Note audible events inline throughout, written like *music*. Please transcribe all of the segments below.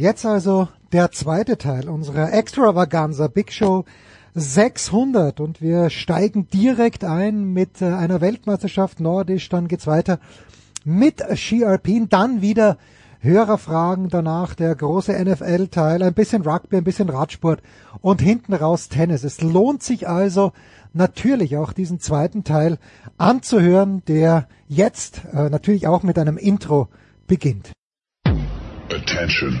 Jetzt also der zweite Teil unserer Extravaganza Big Show 600 und wir steigen direkt ein mit äh, einer Weltmeisterschaft nordisch, dann geht's weiter mit Ski Alpin, dann wieder Hörerfragen, danach der große NFL-Teil, ein bisschen Rugby, ein bisschen Radsport und hinten raus Tennis. Es lohnt sich also natürlich auch diesen zweiten Teil anzuhören, der jetzt äh, natürlich auch mit einem Intro beginnt. Attention.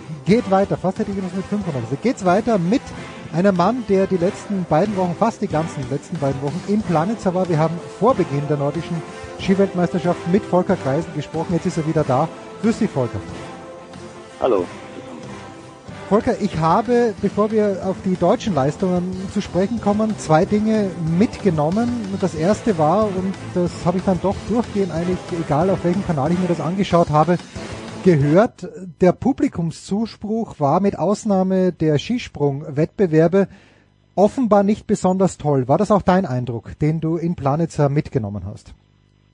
geht weiter, fast hätte ich gesagt mit 500 gesagt, geht's weiter mit einem Mann, der die letzten beiden Wochen, fast die ganzen letzten beiden Wochen in Planitzer war. Wir haben vor Beginn der nordischen Skiweltmeisterschaft mit Volker Kreisel gesprochen. Jetzt ist er wieder da. Grüß dich, Volker. Hallo. Volker, ich habe, bevor wir auf die deutschen Leistungen zu sprechen kommen, zwei Dinge mitgenommen. Das erste war, und das habe ich dann doch durchgehend eigentlich, egal auf welchem Kanal ich mir das angeschaut habe, gehört, der Publikumszuspruch war mit Ausnahme der Skisprung-Wettbewerbe offenbar nicht besonders toll. War das auch dein Eindruck, den du in Planitzer mitgenommen hast?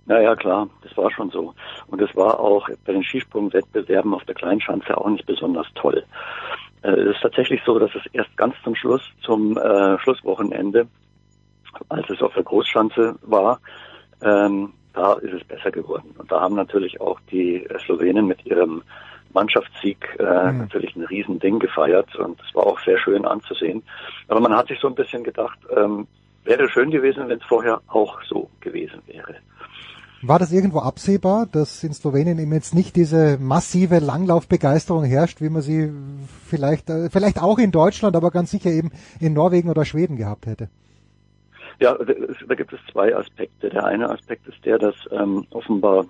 Naja, klar, das war schon so. Und es war auch bei den Skisprung-Wettbewerben auf der Kleinschanze auch nicht besonders toll. Äh, es ist tatsächlich so, dass es erst ganz zum Schluss, zum äh, Schlusswochenende, als es auf der Großschanze war, ähm, da ist es besser geworden. Und da haben natürlich auch die Slowenen mit ihrem Mannschaftssieg äh, mhm. natürlich ein Riesending gefeiert und es war auch sehr schön anzusehen. Aber man hat sich so ein bisschen gedacht, ähm, wäre schön gewesen, wenn es vorher auch so gewesen wäre. War das irgendwo absehbar, dass in Slowenien eben jetzt nicht diese massive Langlaufbegeisterung herrscht, wie man sie vielleicht, äh, vielleicht auch in Deutschland, aber ganz sicher eben in Norwegen oder Schweden gehabt hätte? Ja, da gibt es zwei Aspekte. Der eine Aspekt ist der, dass ähm, offenbar,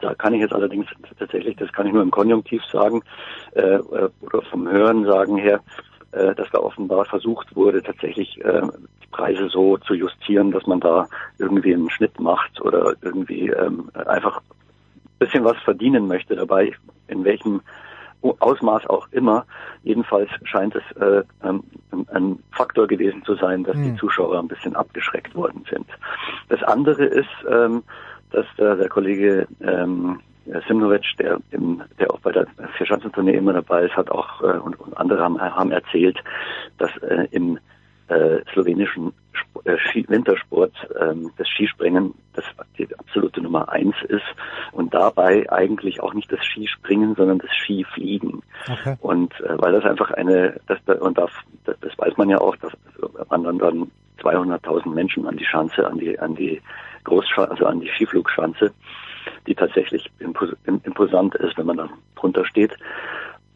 da kann ich jetzt allerdings tatsächlich, das kann ich nur im Konjunktiv sagen, äh, äh oder vom Hören sagen her, äh, dass da offenbar versucht wurde, tatsächlich äh, die Preise so zu justieren, dass man da irgendwie einen Schnitt macht oder irgendwie ähm, einfach ein bisschen was verdienen möchte dabei, in welchem Ausmaß auch immer. Jedenfalls scheint es äh, ähm, ein Faktor gewesen zu sein, dass mhm. die hm. Zuschauer ein bisschen abgeschreckt worden sind. Das andere ist, ähm, dass der, der Kollege ähm, Simnovic, der, im, der auch bei der Vierschanzentournee immer dabei ist, hat auch äh, und, und andere haben, haben erzählt, dass äh, im äh, slowenischen Sp äh, Wintersport ähm, das Skispringen das die absolute Nummer eins ist und dabei eigentlich auch nicht das Skispringen, sondern das Skifliegen. Okay. Und äh, weil das einfach eine, das, und das, das, weiß man ja auch, dass man dann, dann 200.000 Menschen an die Schanze, an die, an die Großschanze, also an die Skiflugschanze, die tatsächlich imposant ist, wenn man da drunter steht.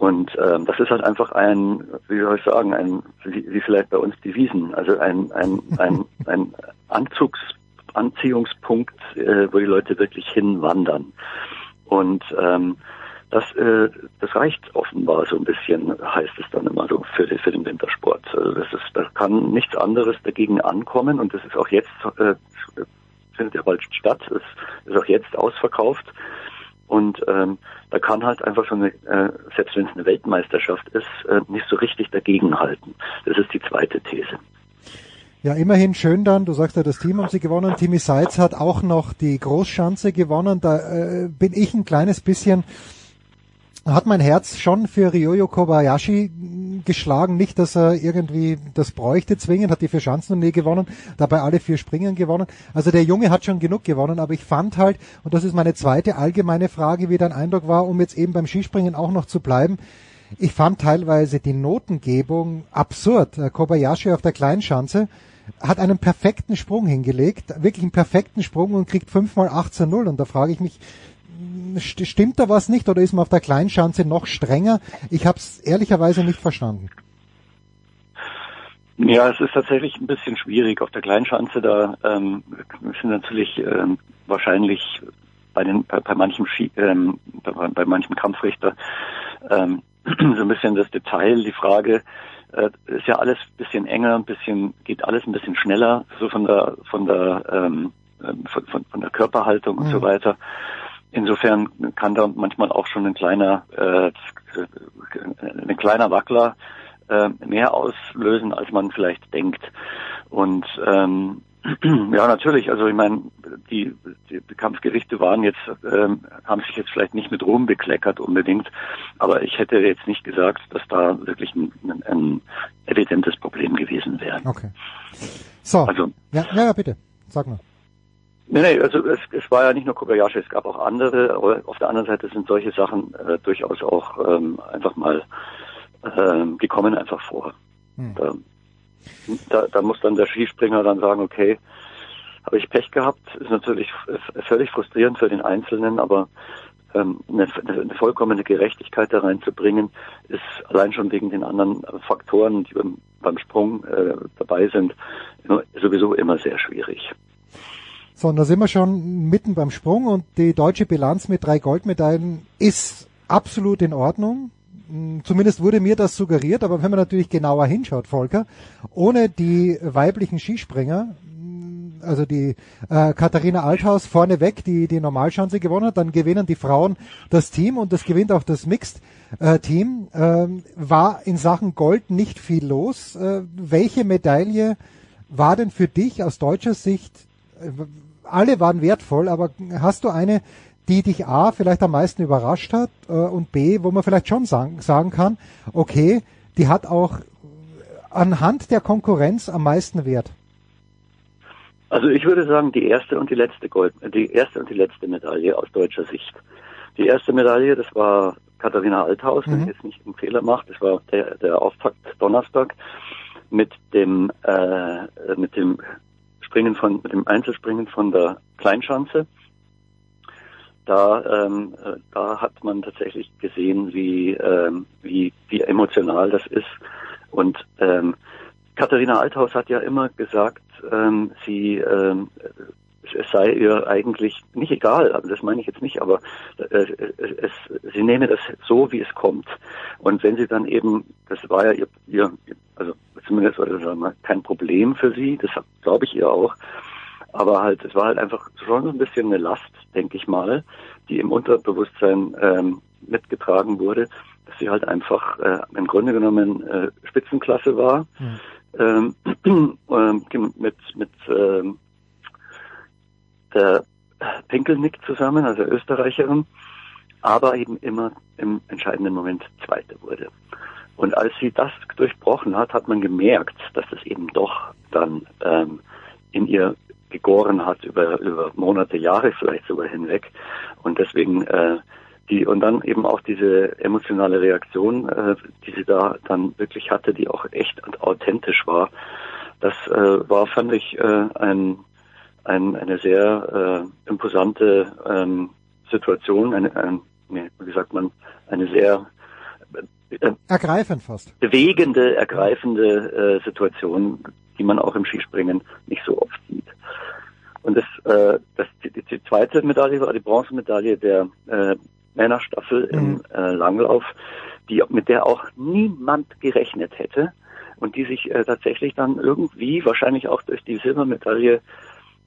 Und ähm, das ist halt einfach ein, wie soll ich sagen, ein, wie, wie vielleicht bei uns die Wiesen, also ein, ein, ein, *laughs* ein Anzugs, Anziehungspunkt, äh, wo die Leute wirklich hinwandern. Und ähm, das, äh, das reicht offenbar so ein bisschen, heißt es dann immer so für, für den Wintersport. Also das ist, da kann nichts anderes dagegen ankommen und das ist auch jetzt äh, findet ja bald statt, ist, ist auch jetzt ausverkauft. Und ähm, da kann halt einfach so eine, äh, selbst wenn es eine Weltmeisterschaft ist, äh, nicht so richtig dagegenhalten. Das ist die zweite These. Ja, immerhin schön dann, du sagst ja, das Team haben sie gewonnen. Timmy Seitz hat auch noch die Großschanze gewonnen. Da äh, bin ich ein kleines bisschen hat mein Herz schon für Ryoyo Kobayashi geschlagen. Nicht, dass er irgendwie das bräuchte zwingend, hat die vier Chancen nie gewonnen, dabei alle vier Springen gewonnen. Also der Junge hat schon genug gewonnen, aber ich fand halt, und das ist meine zweite allgemeine Frage, wie dein Eindruck war, um jetzt eben beim Skispringen auch noch zu bleiben, ich fand teilweise die Notengebung absurd. Äh, Kobayashi auf der Kleinschanze hat einen perfekten Sprung hingelegt, wirklich einen perfekten Sprung und kriegt fünfmal 18-0 und da frage ich mich, stimmt da was nicht oder ist man auf der Kleinschanze noch strenger? Ich habe es ehrlicherweise nicht verstanden. Ja, es ist tatsächlich ein bisschen schwierig. Auf der Kleinschanze, da ähm, sind natürlich ähm, wahrscheinlich bei den bei, bei manchem Ski, ähm, bei, bei manchem Kampfrichter ähm, *clears throat* so ein bisschen das Detail, die Frage, äh, ist ja alles ein bisschen enger, ein bisschen, geht alles ein bisschen schneller, so von der von der ähm, ähm von, von, von der Körperhaltung und so mhm. weiter. Insofern kann da manchmal auch schon ein kleiner äh, ein kleiner Wackler äh, mehr auslösen, als man vielleicht denkt. Und ähm, *clears throat* ja, natürlich. Also ich meine, die, die Kampfgerichte waren jetzt, ähm, haben sich jetzt vielleicht nicht mit Ruhm bekleckert unbedingt, aber ich hätte jetzt nicht gesagt, dass da wirklich ein, ein, ein evidentes Problem gewesen wäre. Okay. So. Also, ja, ja, bitte. Sag mal. Nee, nee, also es, es war ja nicht nur Kobayashi, es gab auch andere, aber auf der anderen Seite sind solche Sachen äh, durchaus auch ähm, einfach mal ähm, die kommen einfach vor. Hm. Da, da, da muss dann der Skispringer dann sagen, okay, habe ich Pech gehabt, ist natürlich völlig frustrierend für den Einzelnen, aber ähm, eine, eine vollkommene Gerechtigkeit da reinzubringen, ist allein schon wegen den anderen Faktoren, die beim, beim Sprung äh, dabei sind, sowieso immer sehr schwierig. So, und da sind wir schon mitten beim Sprung und die deutsche Bilanz mit drei Goldmedaillen ist absolut in Ordnung. Hm, zumindest wurde mir das suggeriert, aber wenn man natürlich genauer hinschaut, Volker, ohne die weiblichen Skispringer, hm, also die äh, Katharina Althaus vorneweg, die die Normalschanze gewonnen hat, dann gewinnen die Frauen das Team und das gewinnt auch das Mixed-Team. Äh, war in Sachen Gold nicht viel los. Äh, welche Medaille war denn für dich aus deutscher Sicht, alle waren wertvoll, aber hast du eine, die dich A vielleicht am meisten überrascht hat äh, und B, wo man vielleicht schon sagen, sagen kann, okay, die hat auch anhand der Konkurrenz am meisten Wert? Also ich würde sagen, die erste und die letzte Gold, die erste und die letzte Medaille aus deutscher Sicht. Die erste Medaille, das war Katharina Althaus, wenn mhm. ich jetzt nicht einen Fehler mache, das war der, der Auftakt Donnerstag mit dem äh, mit dem Springen von mit dem Einzelspringen von der Kleinschanze da, ähm, äh, da hat man tatsächlich gesehen, wie, ähm, wie, wie emotional das ist. Und ähm, Katharina Althaus hat ja immer gesagt, ähm, sie ähm, es sei ihr eigentlich nicht egal, also das meine ich jetzt nicht, aber äh, es, sie nehme das so, wie es kommt. Und wenn sie dann eben, das war ja ihr, ihr also zumindest oder sagen wir, kein Problem für sie, das glaube ich ihr auch, aber halt, es war halt einfach schon so ein bisschen eine Last, denke ich mal, die im Unterbewusstsein ähm, mitgetragen wurde, dass sie halt einfach äh, im Grunde genommen äh, Spitzenklasse war. Mhm. Ähm, *clears throat* äh, mit mit ähm, der Pinkelnick zusammen, also Österreicherin, aber eben immer im entscheidenden Moment Zweite wurde. Und als sie das durchbrochen hat, hat man gemerkt, dass das eben doch dann ähm, in ihr gegoren hat über, über Monate, Jahre vielleicht sogar hinweg. Und deswegen äh, die und dann eben auch diese emotionale Reaktion, äh, die sie da dann wirklich hatte, die auch echt authentisch war. Das äh, war, fand ich, äh, ein, ein, eine sehr äh, imposante ähm, Situation, eine, ein, nee, wie sagt man, eine sehr äh, ergreifend fast bewegende, ergreifende äh, Situation, die man auch im Skispringen nicht so oft sieht. Und das, äh, das die, die zweite Medaille war die Bronzemedaille der äh, Männerstaffel mhm. im äh, Langlauf, die mit der auch niemand gerechnet hätte und die sich äh, tatsächlich dann irgendwie, wahrscheinlich auch durch die Silbermedaille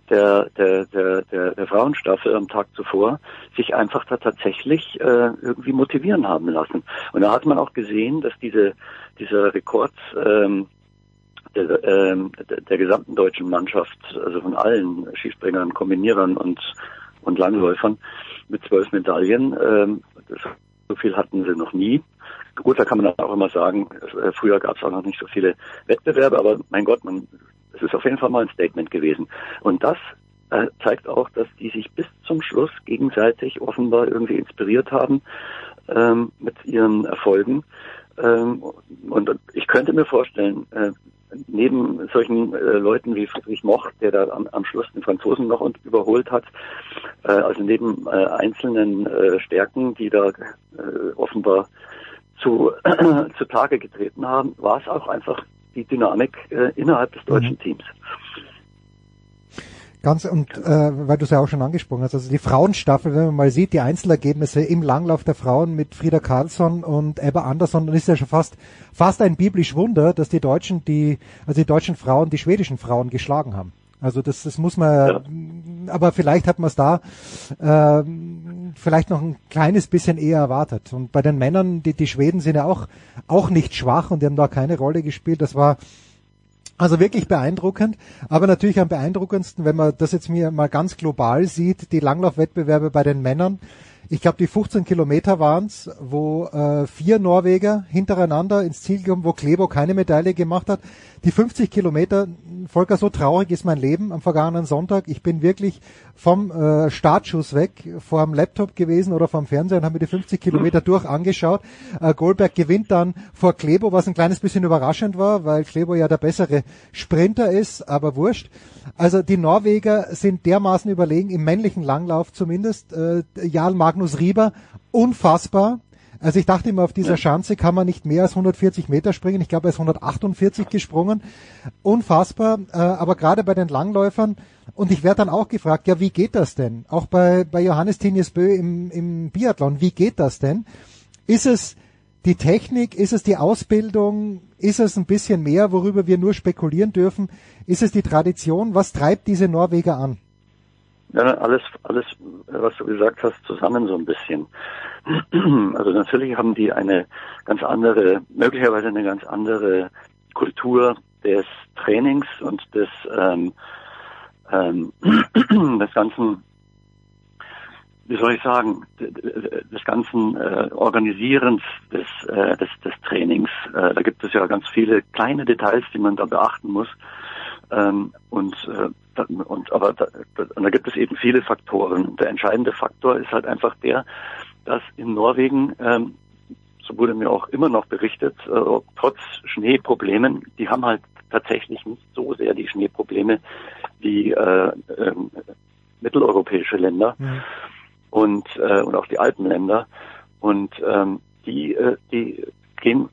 der, der, der, der, der Frauenstaffel am Tag zuvor, sich einfach da tatsächlich äh, irgendwie motivieren haben lassen. Und da hat man auch gesehen, dass diese, dieser Rekord ähm, der, ähm, der, gesamten deutschen Mannschaft, also von allen Skispringern, Kombinierern und, und Langläufern mit zwölf Medaillen. Ähm, so viel hatten sie noch nie. Gut, da kann man auch immer sagen, äh, früher gab es auch noch nicht so viele Wettbewerbe, aber mein Gott, man, es ist auf jeden Fall mal ein Statement gewesen. Und das äh, zeigt auch, dass die sich bis zum Schluss gegenseitig offenbar irgendwie inspiriert haben ähm, mit ihren Erfolgen. Ähm, und ich könnte mir vorstellen, äh, neben solchen äh, Leuten wie Friedrich Moch, der da am, am Schluss den Franzosen noch und überholt hat, äh, also neben äh, einzelnen äh, Stärken, die da äh, offenbar zu, *clears throat* zu Tage getreten haben, war es auch einfach die Dynamik äh, innerhalb des deutschen mhm. Teams. Ganz und äh, weil du es ja auch schon angesprochen hast, also die Frauenstaffel, wenn man mal sieht, die Einzelergebnisse im Langlauf der Frauen mit Frieda Karlsson und Ebba Andersson, dann ist ja schon fast fast ein biblisch Wunder, dass die Deutschen die also die deutschen Frauen die schwedischen Frauen geschlagen haben. Also das, das muss man, ja. aber vielleicht hat man es da äh, vielleicht noch ein kleines bisschen eher erwartet. Und bei den Männern, die, die Schweden sind ja auch, auch nicht schwach und die haben da keine Rolle gespielt. Das war also wirklich beeindruckend, aber natürlich am beeindruckendsten, wenn man das jetzt mir mal ganz global sieht, die Langlaufwettbewerbe bei den Männern. Ich glaube, die 15 Kilometer waren's, wo äh, vier Norweger hintereinander ins Ziel kommen, wo Klebo keine Medaille gemacht hat. Die 50 Kilometer, Volker, so traurig ist mein Leben am vergangenen Sonntag. Ich bin wirklich vom äh, Startschuss weg vor dem Laptop gewesen oder vom Fernseher und habe mir die 50 Kilometer durch angeschaut. Äh, Goldberg gewinnt dann vor Klebo, was ein kleines bisschen überraschend war, weil Klebo ja der bessere Sprinter ist, aber wurscht. Also die Norweger sind dermaßen überlegen, im männlichen Langlauf zumindest. Äh, Jarl Magnus Rieber, unfassbar. Also ich dachte immer, auf dieser Schanze kann man nicht mehr als 140 Meter springen. Ich glaube, er ist 148 gesprungen. Unfassbar. Äh, aber gerade bei den Langläufern, und ich werde dann auch gefragt, ja, wie geht das denn? Auch bei, bei Johannes Tinius Bö im, im Biathlon, wie geht das denn? Ist es die Technik, ist es die Ausbildung, ist es ein bisschen mehr, worüber wir nur spekulieren dürfen? Ist es die Tradition? Was treibt diese Norweger an? Ja, alles, alles, was du gesagt hast, zusammen so ein bisschen. *clears throat* Also natürlich haben die eine ganz andere, möglicherweise eine ganz andere Kultur des Trainings und des, ähm, ähm, *clears throat* des ganzen, wie soll ich sagen, des ganzen äh, Organisierens des, äh, des, des Trainings. Äh, da gibt es ja ganz viele kleine Details, die man da beachten muss. Ähm, und, äh, und aber da, da gibt es eben viele Faktoren. Der entscheidende Faktor ist halt einfach der, dass in Norwegen, ähm, so wurde mir auch immer noch berichtet, äh, trotz Schneeproblemen, die haben halt tatsächlich nicht so sehr die Schneeprobleme wie äh, äh, mitteleuropäische Länder mhm. und, äh, und auch die Alpenländer. Und ähm, die, äh, die gehen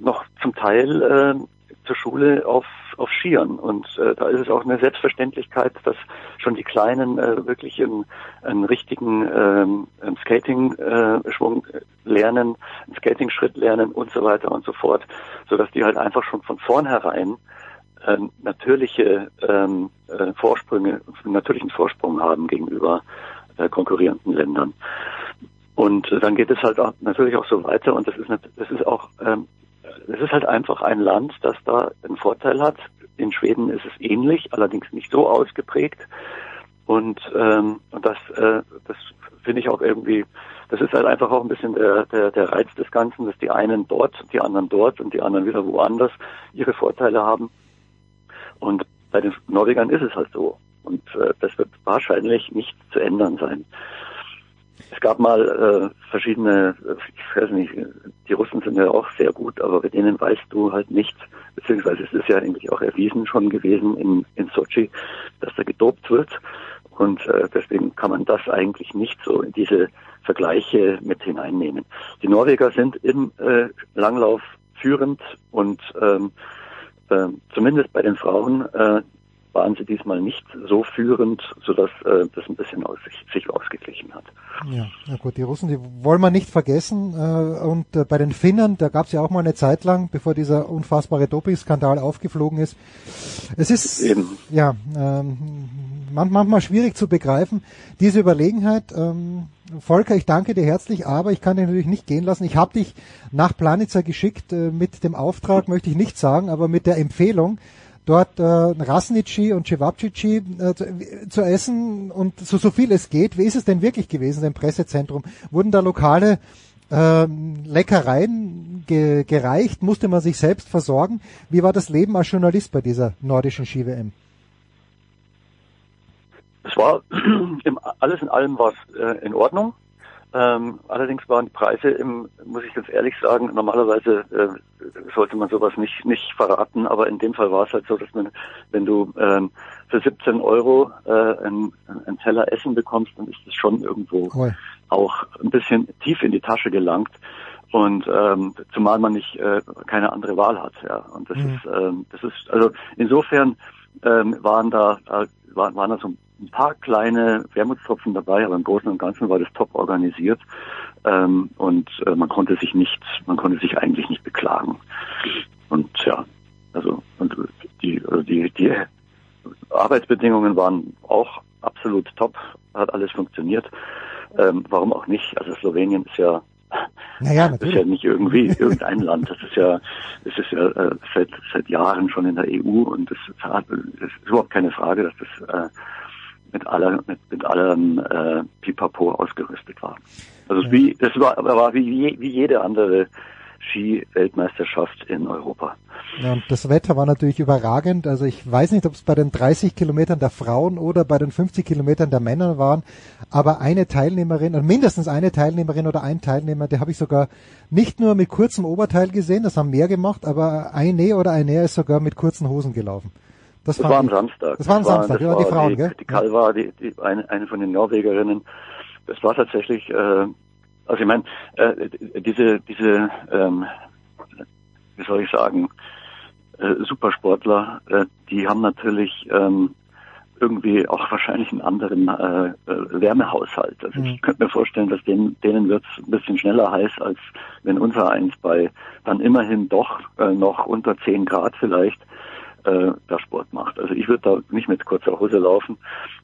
noch zum Teil äh, zur Schule auf, auf Skiern. Und äh, da ist es auch eine Selbstverständlichkeit, dass schon die Kleinen äh, wirklich einen, einen richtigen ähm, Skating-Schwung äh, lernen, einen Skating-Schritt lernen und so weiter und so fort, sodass die halt einfach schon von vornherein äh, natürliche ähm, äh, Vorsprünge, natürlichen Vorsprung haben gegenüber äh, konkurrierenden Ländern. Und äh, dann geht es halt auch, natürlich auch so weiter und das ist, das ist auch ähm, es ist halt einfach ein Land, das da einen Vorteil hat. In Schweden ist es ähnlich, allerdings nicht so ausgeprägt. Und, ähm, und das, äh, das finde ich auch irgendwie, das ist halt einfach auch ein bisschen der, der, der Reiz des Ganzen, dass die einen dort, die anderen dort und die anderen wieder woanders ihre Vorteile haben. Und bei den Norwegern ist es halt so. Und äh, das wird wahrscheinlich nicht zu ändern sein. Es gab mal äh, verschiedene, ich weiß nicht, die Russen sind ja auch sehr gut, aber bei denen weißt du halt nicht, beziehungsweise es ist ja eigentlich auch erwiesen schon gewesen in, in Sochi, dass da gedopt wird. Und äh, deswegen kann man das eigentlich nicht so in diese Vergleiche mit hineinnehmen. Die Norweger sind im äh, Langlauf führend und ähm, äh, zumindest bei den Frauen äh, waren sie diesmal nicht so führend, sodass äh, das ein bisschen aus, sich, sich ausgeglichen hat. Ja, na gut, die Russen, die wollen wir nicht vergessen. Äh, und äh, bei den Finnern, da gab es ja auch mal eine Zeit lang, bevor dieser unfassbare Doping-Skandal aufgeflogen ist. Es ist Eben. ja ähm, manchmal schwierig zu begreifen, diese Überlegenheit. Ähm, Volker, ich danke dir herzlich, aber ich kann dich natürlich nicht gehen lassen. Ich habe dich nach Planitzer geschickt äh, mit dem Auftrag, möchte ich nicht sagen, aber mit der Empfehlung, dort äh, Rasnici und Cevapcici äh, zu, zu, essen und so, so viel es geht. Wie ist es denn wirklich gewesen im Pressezentrum? Wurden da lokale äh, Leckereien ge gereicht? Musste man sich selbst versorgen? Wie war das Leben als Journalist bei dieser nordischen Ski-WM? Es war *clears throat* alles in allem war es äh, in Ordnung. Ähm, allerdings waren die Preise im, muss ich ganz ehrlich sagen, normalerweise äh, sollte man sowas nicht nicht verraten, aber in dem Fall war es halt so, dass man, wenn du ähm, für 17 Euro äh, ein, ein Teller Essen bekommst, dann ist es schon irgendwo Cool. auch ein bisschen tief in die Tasche gelangt. Und ähm, zumal man nicht äh, keine andere Wahl hat, ja. Und das Mhm. ist ähm, das ist also insofern ähm, waren da äh, waren, waren da so ein paar kleine Wermutstropfen dabei, aber im Großen und Ganzen war das top organisiert ähm, und äh, man konnte sich nicht, man konnte sich eigentlich nicht beklagen. Und ja, also und die also die die Arbeitsbedingungen waren auch absolut top, hat alles funktioniert. Ähm, warum auch nicht? Also Slowenien ist ja Naja, das ist ja natürlich. nicht irgendwie irgendein Land. Das ist ja, das ist ja äh, seit seit Jahren schon in der EU und hat, das ist überhaupt keine Frage, dass das äh, mit aller mit, mit allem äh, Pipapo ausgerüstet war. Also es wie das war war wie wie jede andere Ski-Weltmeisterschaft in Europa. Ja, und das Wetter war natürlich überragend. Also ich weiß nicht, ob es bei den 30 Kilometern der Frauen oder bei den 50 Kilometern der Männer waren, aber eine Teilnehmerin, mindestens eine Teilnehmerin oder ein Teilnehmer, der habe ich sogar nicht nur mit kurzem Oberteil gesehen, das haben mehr gemacht, aber eine oder eine ist sogar mit kurzen Hosen gelaufen. Das, Das war am Samstag. Das war am Samstag, das ja, die Frauen, die, gell? Die Kalva, die, die eine, eine von den Norwegerinnen. Das war tatsächlich, äh, also ich meine, äh, diese, diese, ähm, wie soll ich sagen, äh, Supersportler, äh, die haben natürlich ähm, irgendwie auch wahrscheinlich einen anderen äh, äh, Wärmehaushalt. Also Mhm. ich könnte mir vorstellen, dass denen, denen wird es ein bisschen schneller heiß, als wenn unser eins bei dann immerhin doch äh, noch unter 10 Grad vielleicht äh, da Sport macht. Also ich würde da nicht mit kurzer Hose laufen,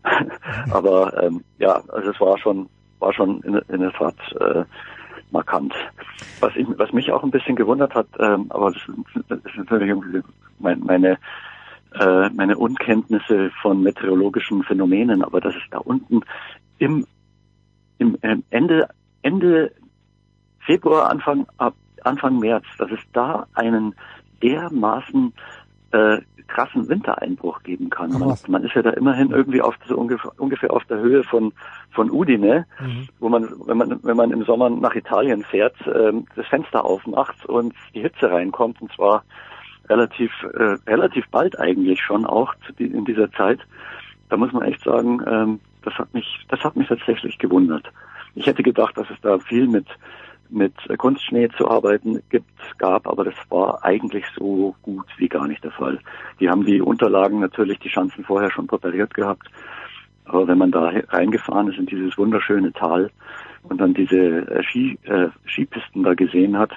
*laughs* aber ähm, ja, also es war schon war schon in, in der Tat äh, markant. Was, ich, was mich auch ein bisschen gewundert hat, ähm, aber das, ist- das ist natürlich irgendwie mein, meine äh, meine Unkenntnisse von meteorologischen Phänomenen, aber dass es da unten im, im ähm, Ende Ende Februar Anfang ab Anfang März, dass es da einen dermaßen äh, krassen Wintereinbruch geben kann. Man, man ist ja da immerhin irgendwie auf so ungefähr, ungefähr auf der Höhe von von Udine, Mhm. wo man wenn man wenn man im Sommer nach Italien fährt, ähm, das Fenster aufmacht und die Hitze reinkommt und zwar relativ äh, relativ bald eigentlich schon auch die, in dieser Zeit. Da muss man echt sagen, ähm, das hat mich das hat mich tatsächlich gewundert. Ich hätte gedacht, dass es da viel mit mit Kunstschnee zu arbeiten gibt, gab, aber das war eigentlich so gut wie gar nicht der Fall. Die haben die Unterlagen natürlich, die Schanzen vorher schon präpariert gehabt, aber wenn man da reingefahren ist in dieses wunderschöne Tal und dann diese äh, Ski, äh, Skipisten da gesehen hat,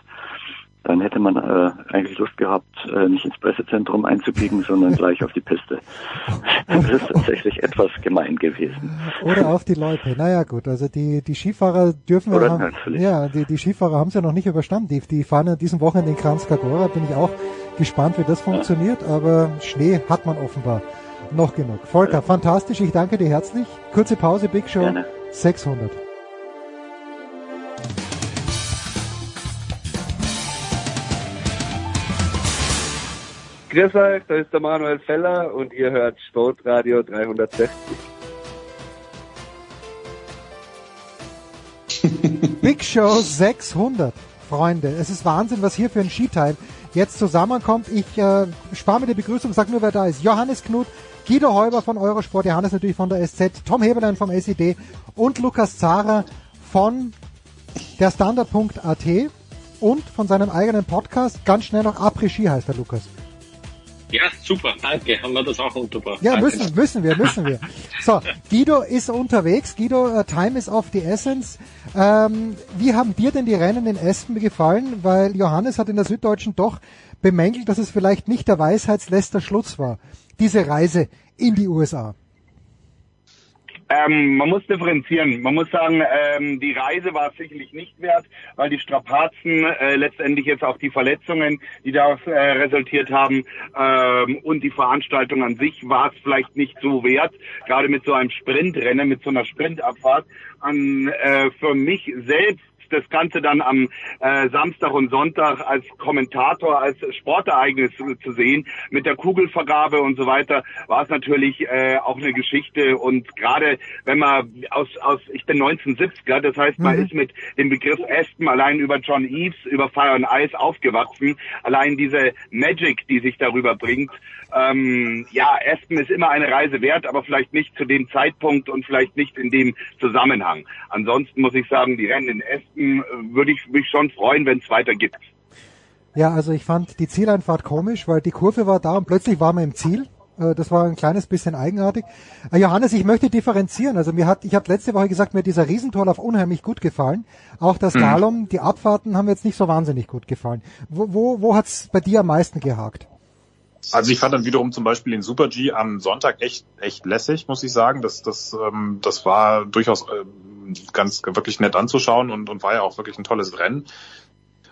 dann hätte man äh, eigentlich Lust gehabt, äh, nicht ins Pressezentrum einzubiegen, sondern gleich auf die Piste. *laughs* Das ist tatsächlich etwas gemein gewesen. Oder auf die Leute. Naja gut, also die, die Skifahrer dürfen Oder wir haben, natürlich. ja, die, die Skifahrer haben es ja noch nicht überstanden. Die, die fahren ja diesen Wochenende in Kranjskagora, bin ich auch gespannt, wie das funktioniert, aber Schnee hat man offenbar noch genug. Volker, fantastisch, ich danke dir herzlich. Kurze Pause, Big Show Gerne. 600. Grüß euch, da ist der Manuel Feller und ihr hört Sportradio 360. *laughs* Big Show 600. Freunde, es ist Wahnsinn, was hier für ein Skiteil jetzt zusammenkommt. Ich äh, spare mir die Begrüßung, sag nur, wer da ist. Johannes Knut, Guido Heuber von Eurosport, Johannes natürlich von der SZ, Tom Heberlein vom SID und Lukas Zahrer von der Standard.at und von seinem eigenen Podcast. Ganz schnell noch Après Ski heißt der Lukas. Ja, super, danke. Haben wir das auch wunderbar. Ja, danke. müssen, müssen wir, müssen wir. So, Guido ist unterwegs. Guido, uh, time is of the essence. Ähm, wie haben dir denn die Rennen in Espen gefallen? Weil Johannes hat in der Süddeutschen doch bemängelt, dass es vielleicht nicht der weisheitsletzter Schluss war, diese Reise in die USA. Ähm, man muss differenzieren. Man muss sagen, ähm, die Reise war sicherlich nicht wert, weil die Strapazen, äh, letztendlich jetzt auch die Verletzungen, die daraus äh, resultiert haben, ähm, und die Veranstaltung an sich war es vielleicht nicht so wert, gerade mit so einem Sprintrennen, mit so einer Sprintabfahrt. An, äh, für mich selbst das Ganze dann am äh, Samstag und Sonntag als Kommentator, als Sportereignis zu sehen, mit der Kugelvergabe und so weiter, war es natürlich äh, auch eine Geschichte. Und gerade wenn man aus, aus ich bin 1970er, das heißt, man mhm. ist mit dem Begriff Aspen allein über John Eves, über Fire and Ice aufgewachsen. Allein diese Magic, die sich darüber bringt. Ähm, ja, Aspen ist immer eine Reise wert, aber vielleicht nicht zu dem Zeitpunkt und vielleicht nicht in dem Zusammenhang. Ansonsten muss ich sagen, die Rennen in Aspen äh, würde ich mich schon freuen, wenn es weitergibt. Ja, also ich fand die Zieleinfahrt komisch, weil die Kurve war da und plötzlich waren wir im Ziel. Äh, das war ein kleines bisschen eigenartig. Äh, Johannes, ich möchte differenzieren. Also mir hat, ich habe letzte Woche gesagt, mir hat dieser Riesentorlauf unheimlich gut gefallen. Auch das mhm. Slalom, die Abfahrten haben mir jetzt nicht so wahnsinnig gut gefallen. Wo, wo, wo hat's bei dir am meisten gehakt? Also ich fand dann wiederum zum Beispiel den Super G am Sonntag echt echt lässig, muss ich sagen. Das das ähm, das war durchaus ähm, ganz wirklich nett anzuschauen und und war ja auch wirklich ein tolles Rennen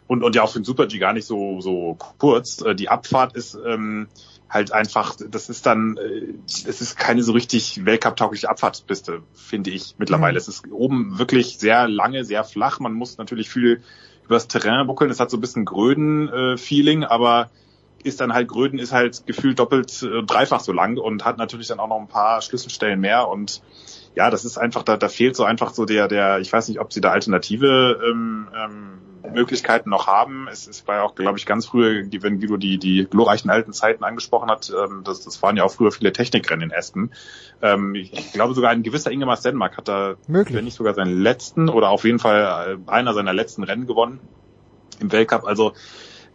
und und ja auch für den Super G gar nicht so so kurz. Äh, die Abfahrt ist ähm, halt einfach, das ist dann, äh, es ist keine so richtig Weltcup-taugliche Abfahrtspiste, finde ich mittlerweile. Mhm. Es ist oben wirklich sehr lange, sehr flach. Man muss natürlich viel übers Terrain buckeln. Es hat so ein bisschen Gröden-Feeling, äh, aber ist dann halt Gröden ist halt gefühlt doppelt äh, dreifach so lang und hat natürlich dann auch noch ein paar Schlüsselstellen mehr und ja, das ist einfach, da, da fehlt so einfach so der, der, ich weiß nicht, ob sie da alternative ähm, ähm, Möglichkeiten noch haben. Es, es war ja auch, glaube ich, ganz früher, wenn Guido die, die glorreichen alten Zeiten angesprochen hat, ähm, das, das waren ja auch früher viele Technikrennen in Aspen. Ähm, ich, ich glaube sogar ein gewisser Ingemar Stenmark hat da, Möglich. wenn nicht sogar seinen letzten oder auf jeden Fall äh, einer seiner letzten Rennen gewonnen im Weltcup. Also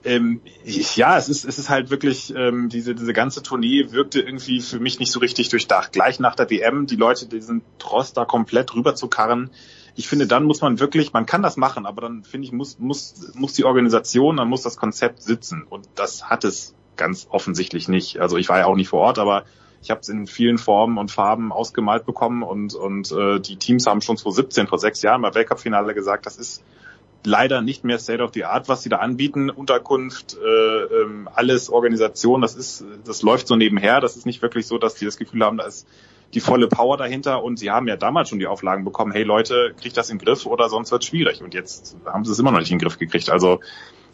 ähm, ja, es ist, es ist halt wirklich, ähm, diese, diese ganze Tournee wirkte irgendwie für mich nicht so richtig durchdacht. Gleich nach der WM, die Leute diesen Trost da komplett rüber zu karren. Ich finde, dann muss man wirklich, man kann das machen, aber dann finde ich, muss, muss, muss die Organisation, dann muss das Konzept sitzen. Und das hat es ganz offensichtlich nicht. Also ich war ja auch nicht vor Ort, aber ich habe es in vielen Formen und Farben ausgemalt bekommen und, und äh, die Teams haben schon 2017, vor sechs Jahren beim Weltcup-Finale gesagt, das ist leider nicht mehr State of the Art, was sie da anbieten. Unterkunft, äh, ähm, alles Organisation, das ist, das läuft so nebenher. Das ist nicht wirklich so, dass die das Gefühl haben, da ist die volle Power dahinter und sie haben ja damals schon die Auflagen bekommen, hey Leute, kriegt das in den Griff oder sonst wird schwierig. Und jetzt haben sie es immer noch nicht in den Griff gekriegt. Also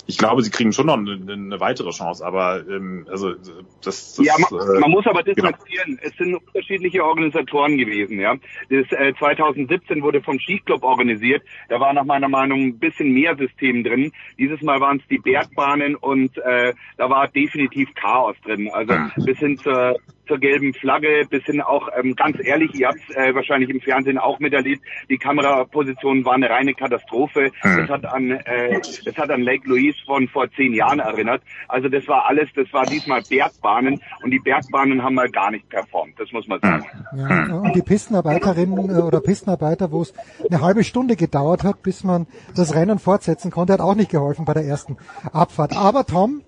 ich glaube, sie kriegen schon noch eine, eine weitere Chance, aber ähm, also das, das Ja, man, äh, man muss aber genau. differenzieren. Genau. Es sind unterschiedliche Organisatoren gewesen, ja. Das äh, 2017 wurde vom Skiclub organisiert. Da war nach meiner Meinung ein bisschen mehr System drin. Dieses Mal waren es die Bergbahnen und äh, da war definitiv Chaos drin. Also hm. bis hin zur zur gelben Flagge bis hin auch, ähm, ganz ehrlich, ihr habt äh, wahrscheinlich im Fernsehen auch miterlebt, die Kameraposition war eine reine Katastrophe. Hm. Das hat an äh, das hat an Lake Louise von vor zehn Jahren erinnert. Also das war alles, das war diesmal Bergbahnen und die Bergbahnen haben mal gar nicht performt, das muss man sagen. Ja, und die Pistenarbeiterinnen äh, oder Pistenarbeiter, wo es eine halbe Stunde gedauert hat, bis man das Rennen fortsetzen konnte, hat auch nicht geholfen bei der ersten Abfahrt. Aber Tom,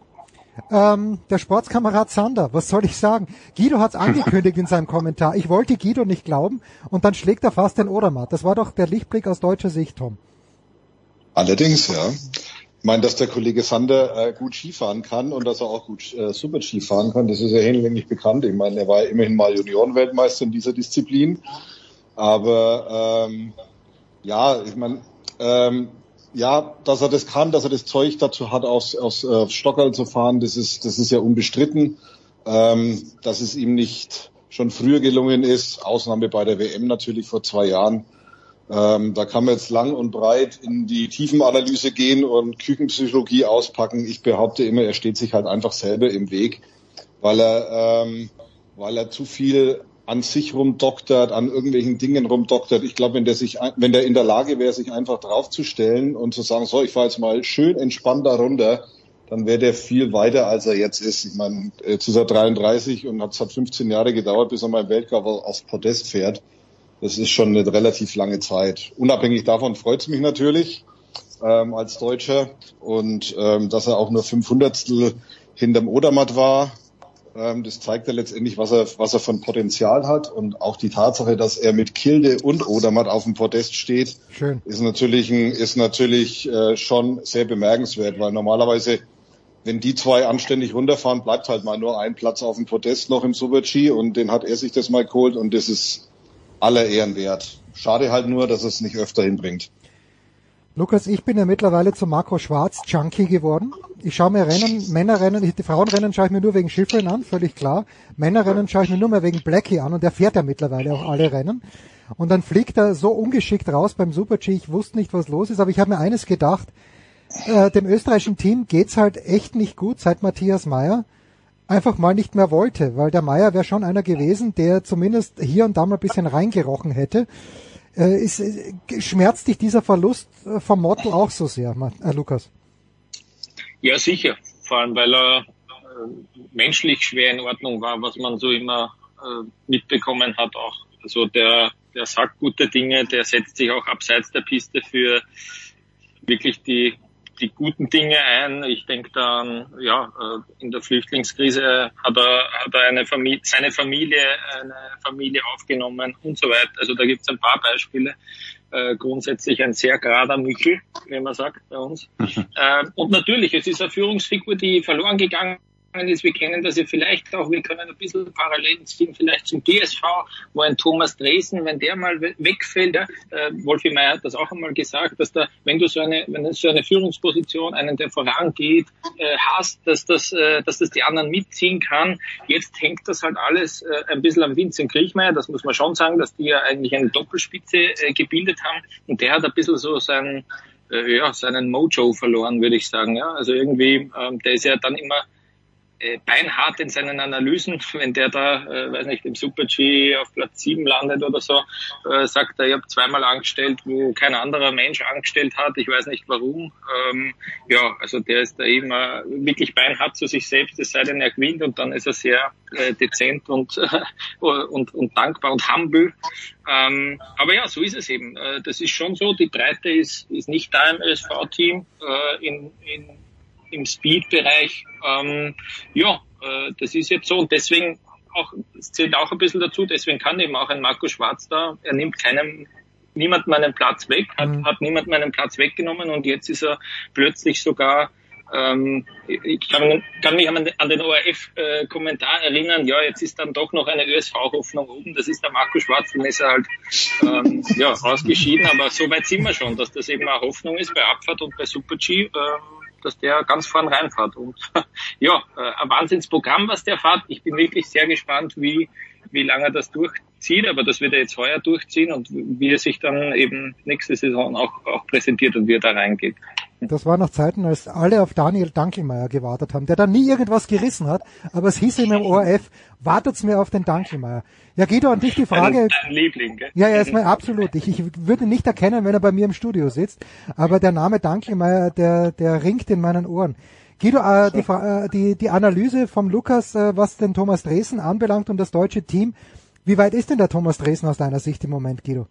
ähm, der Sportskamerad Sander, was soll ich sagen? Guido hat es *laughs* angekündigt in seinem Kommentar. Ich wollte Guido nicht glauben und dann schlägt er fast den Odermatt. Das war doch der Lichtblick aus deutscher Sicht, Tom. Allerdings, ja. Ich meine, dass der Kollege Sander äh, gut Skifahren kann und dass er auch gut äh, Super Ski fahren kann, das ist ja hinlänglich bekannt. Ich meine, er war ja immerhin mal Juniorenweltmeister in dieser Disziplin. Aber ähm, ja, ich meine, ähm, ja, dass er das kann, dass er das Zeug dazu hat, aufs, aufs äh, Stockerl zu fahren, das ist, das ist ja unbestritten. Ähm, dass es ihm nicht schon früher gelungen ist, Ausnahme bei der WM natürlich vor zwei Jahren. Ähm, da kann man jetzt lang und breit in die Tiefenanalyse gehen und Küchenpsychologie auspacken. Ich behaupte immer, er steht sich halt einfach selber im Weg, weil er, ähm, weil er zu viel an sich rumdoktert, an irgendwelchen Dingen rumdoktert. Ich glaube, wenn der sich, wenn der in der Lage wäre, sich einfach draufzustellen und zu sagen, so, ich fahre jetzt mal schön entspannt da runter, dann wäre der viel weiter, als er jetzt ist. Ich meine, jetzt ist er 33 und es hat 15 Jahre gedauert, bis er mal im Weltcup aufs Podest fährt. Das ist schon eine relativ lange Zeit. Unabhängig davon freut es mich natürlich ähm, als Deutscher und ähm, dass er auch nur 500 hinterm Odermatt war. Ähm, das zeigt ja letztendlich, was er, was er von Potenzial hat und auch die Tatsache, dass er mit Kilde und Odermatt auf dem Podest steht, Schön. ist natürlich, ein, ist natürlich äh, schon sehr bemerkenswert, weil normalerweise, wenn die zwei anständig runterfahren, bleibt halt mal nur ein Platz auf dem Podest noch im Super-G und den hat er sich das mal geholt und das ist aller Ehren wert. Schade halt nur, dass es nicht öfter hinbringt. Lukas, ich bin ja mittlerweile zum Marco Schwarz Junkie geworden. Ich schaue mir Rennen, Männerrennen, die Frauenrennen schaue ich mir nur wegen Schiffeln an, völlig klar. Männerrennen schaue ich mir nur mehr wegen Blackie an und der fährt ja mittlerweile auch alle Rennen. Und dann fliegt er so ungeschickt raus beim Super-G, ich wusste nicht, was los ist, aber ich habe mir eines gedacht, äh, dem österreichischen Team geht's halt echt nicht gut seit Matthias Meyer einfach mal nicht mehr wollte, weil der Meyer wäre schon einer gewesen, der zumindest hier und da mal ein bisschen reingerochen hätte. Äh, ist, äh, schmerzt dich dieser Verlust äh, vom Motto auch so sehr, Lukas? Ja, sicher. Vor allem, weil er menschlich schwer in Ordnung war, was man so immer mitbekommen hat auch. Also der, der sagt gute Dinge, der setzt sich auch abseits der Piste für wirklich die die guten Dinge ein. Ich denke dann, ja, äh, in der Flüchtlingskrise hat er, hat er eine Familie, seine Familie, eine Familie aufgenommen und so weiter. Also da gibt es ein paar Beispiele. Äh, grundsätzlich ein sehr gerader Michel, wie man sagt bei uns. äh, und natürlich, es ist eine Führungsfigur, die verloren gegangen ist, wir kennen das ja vielleicht auch, wir können ein bisschen Parallelen ziehen, vielleicht zum DSV, wo ein Thomas Dresen, wenn der mal wegfällt, ja, äh, Wolfi Meyer hat das auch einmal gesagt, dass da, wenn du so eine, wenn du so eine Führungsposition, einen, der vorangeht, äh, hast, dass das, äh, dass das die anderen mitziehen kann. Jetzt hängt das halt alles äh, ein bisschen am Vincent Kriechmeier, das muss man schon sagen, dass die ja eigentlich eine Doppelspitze äh, gebildet haben und der hat ein bisschen so sein, äh, ja, seinen Mojo verloren, würde ich sagen. Ja, also irgendwie, ähm, der ist ja dann immer äh, beinhart in seinen Analysen, *laughs* wenn der da, äh, weiß nicht, im Super-G auf Platz 7 landet oder so, äh, sagt er, ich habe zweimal angestellt, wo kein anderer Mensch angestellt hat, ich weiß nicht warum. Ähm, ja, also der ist da eben äh, wirklich beinhart zu sich selbst, es sei denn, er gewinnt und dann ist er sehr äh, dezent und, äh, *laughs* und, und dankbar und humble. Ähm, aber ja, so ist es eben. Äh, das ist schon so, die Breite ist, ist nicht da im ÖSV-Team. Äh, in, in im Speed-Bereich. Ähm, ja, äh, das ist jetzt so und deswegen auch, es zählt auch ein bisschen dazu, deswegen kann eben auch ein Marco Schwarz da, er nimmt keinem niemand meinen Platz weg, hat, mhm. hat niemand meinen Platz weggenommen und jetzt ist er plötzlich sogar ähm, ich kann, kann mich an, den ORF-Kommentar äh, erinnern, ja, jetzt ist dann doch noch eine ÖSV-Hoffnung oben, das ist der Marco Schwarz, dann ist er halt ähm, ja, ausgeschieden, aber so weit sind wir schon, dass das eben eine Hoffnung ist bei Abfahrt und bei Super-G. Ähm, dass der ganz vorn reinfährt. Und *laughs* ja, äh, ein Wahnsinnsprogramm, was der fährt. Ich bin wirklich sehr gespannt, wie, wie lange er das durchzieht, aber das wird er jetzt heuer durchziehen und wie er sich dann eben nächste Saison auch, auch präsentiert und wie er da reingeht. Das war noch Zeiten, als alle auf Daniel Dankelmeier gewartet haben, der dann nie irgendwas gerissen hat, aber es hieß ihm im ORF, wartet's mir auf den Dankelmeier. Ja, Guido, an dich die Frage. Dein Liebling, gell? Ja, er ist mein absolut. Ich, ich würde ihn nicht erkennen, wenn er bei mir im Studio sitzt, aber der Name Dankelmeier, der, der ringt in meinen Ohren. Guido, äh, die, äh, die, die Analyse vom Lukas, äh, was den Thomas Dresen anbelangt und das deutsche Team, wie weit ist denn der Thomas Dresen aus deiner Sicht im Moment, Guido?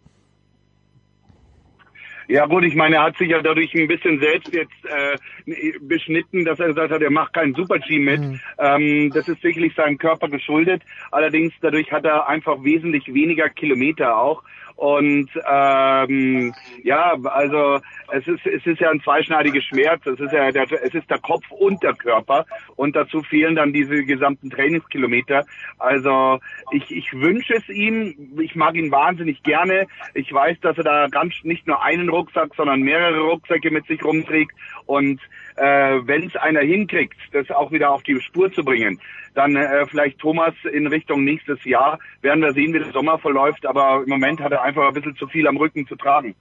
Ja gut, ich meine, er hat sich ja dadurch ein bisschen selbst jetzt äh, beschnitten, dass er gesagt hat, er macht keinen Super-G mit. Mhm. Ähm, das ist sicherlich seinem Körper geschuldet. Allerdings dadurch hat er einfach wesentlich weniger Kilometer auch. Und ähm, ja, also es ist es ist ja ein zweischneidiges Schwert. Es ist ja der, es ist der Kopf und der Körper und dazu fehlen dann diese gesamten Trainingskilometer. Also ich ich wünsche es ihm. Ich mag ihn wahnsinnig gerne. Ich weiß, dass er da ganz nicht nur einen Rucksack, sondern mehrere Rucksäcke mit sich rumträgt und äh, wenn es einer hinkriegt, das auch wieder auf die Spur zu bringen, dann äh, vielleicht Thomas in Richtung nächstes Jahr. Werden wir sehen, wie der Sommer verläuft, aber im Moment hat er einfach ein bisschen zu viel am Rücken zu tragen.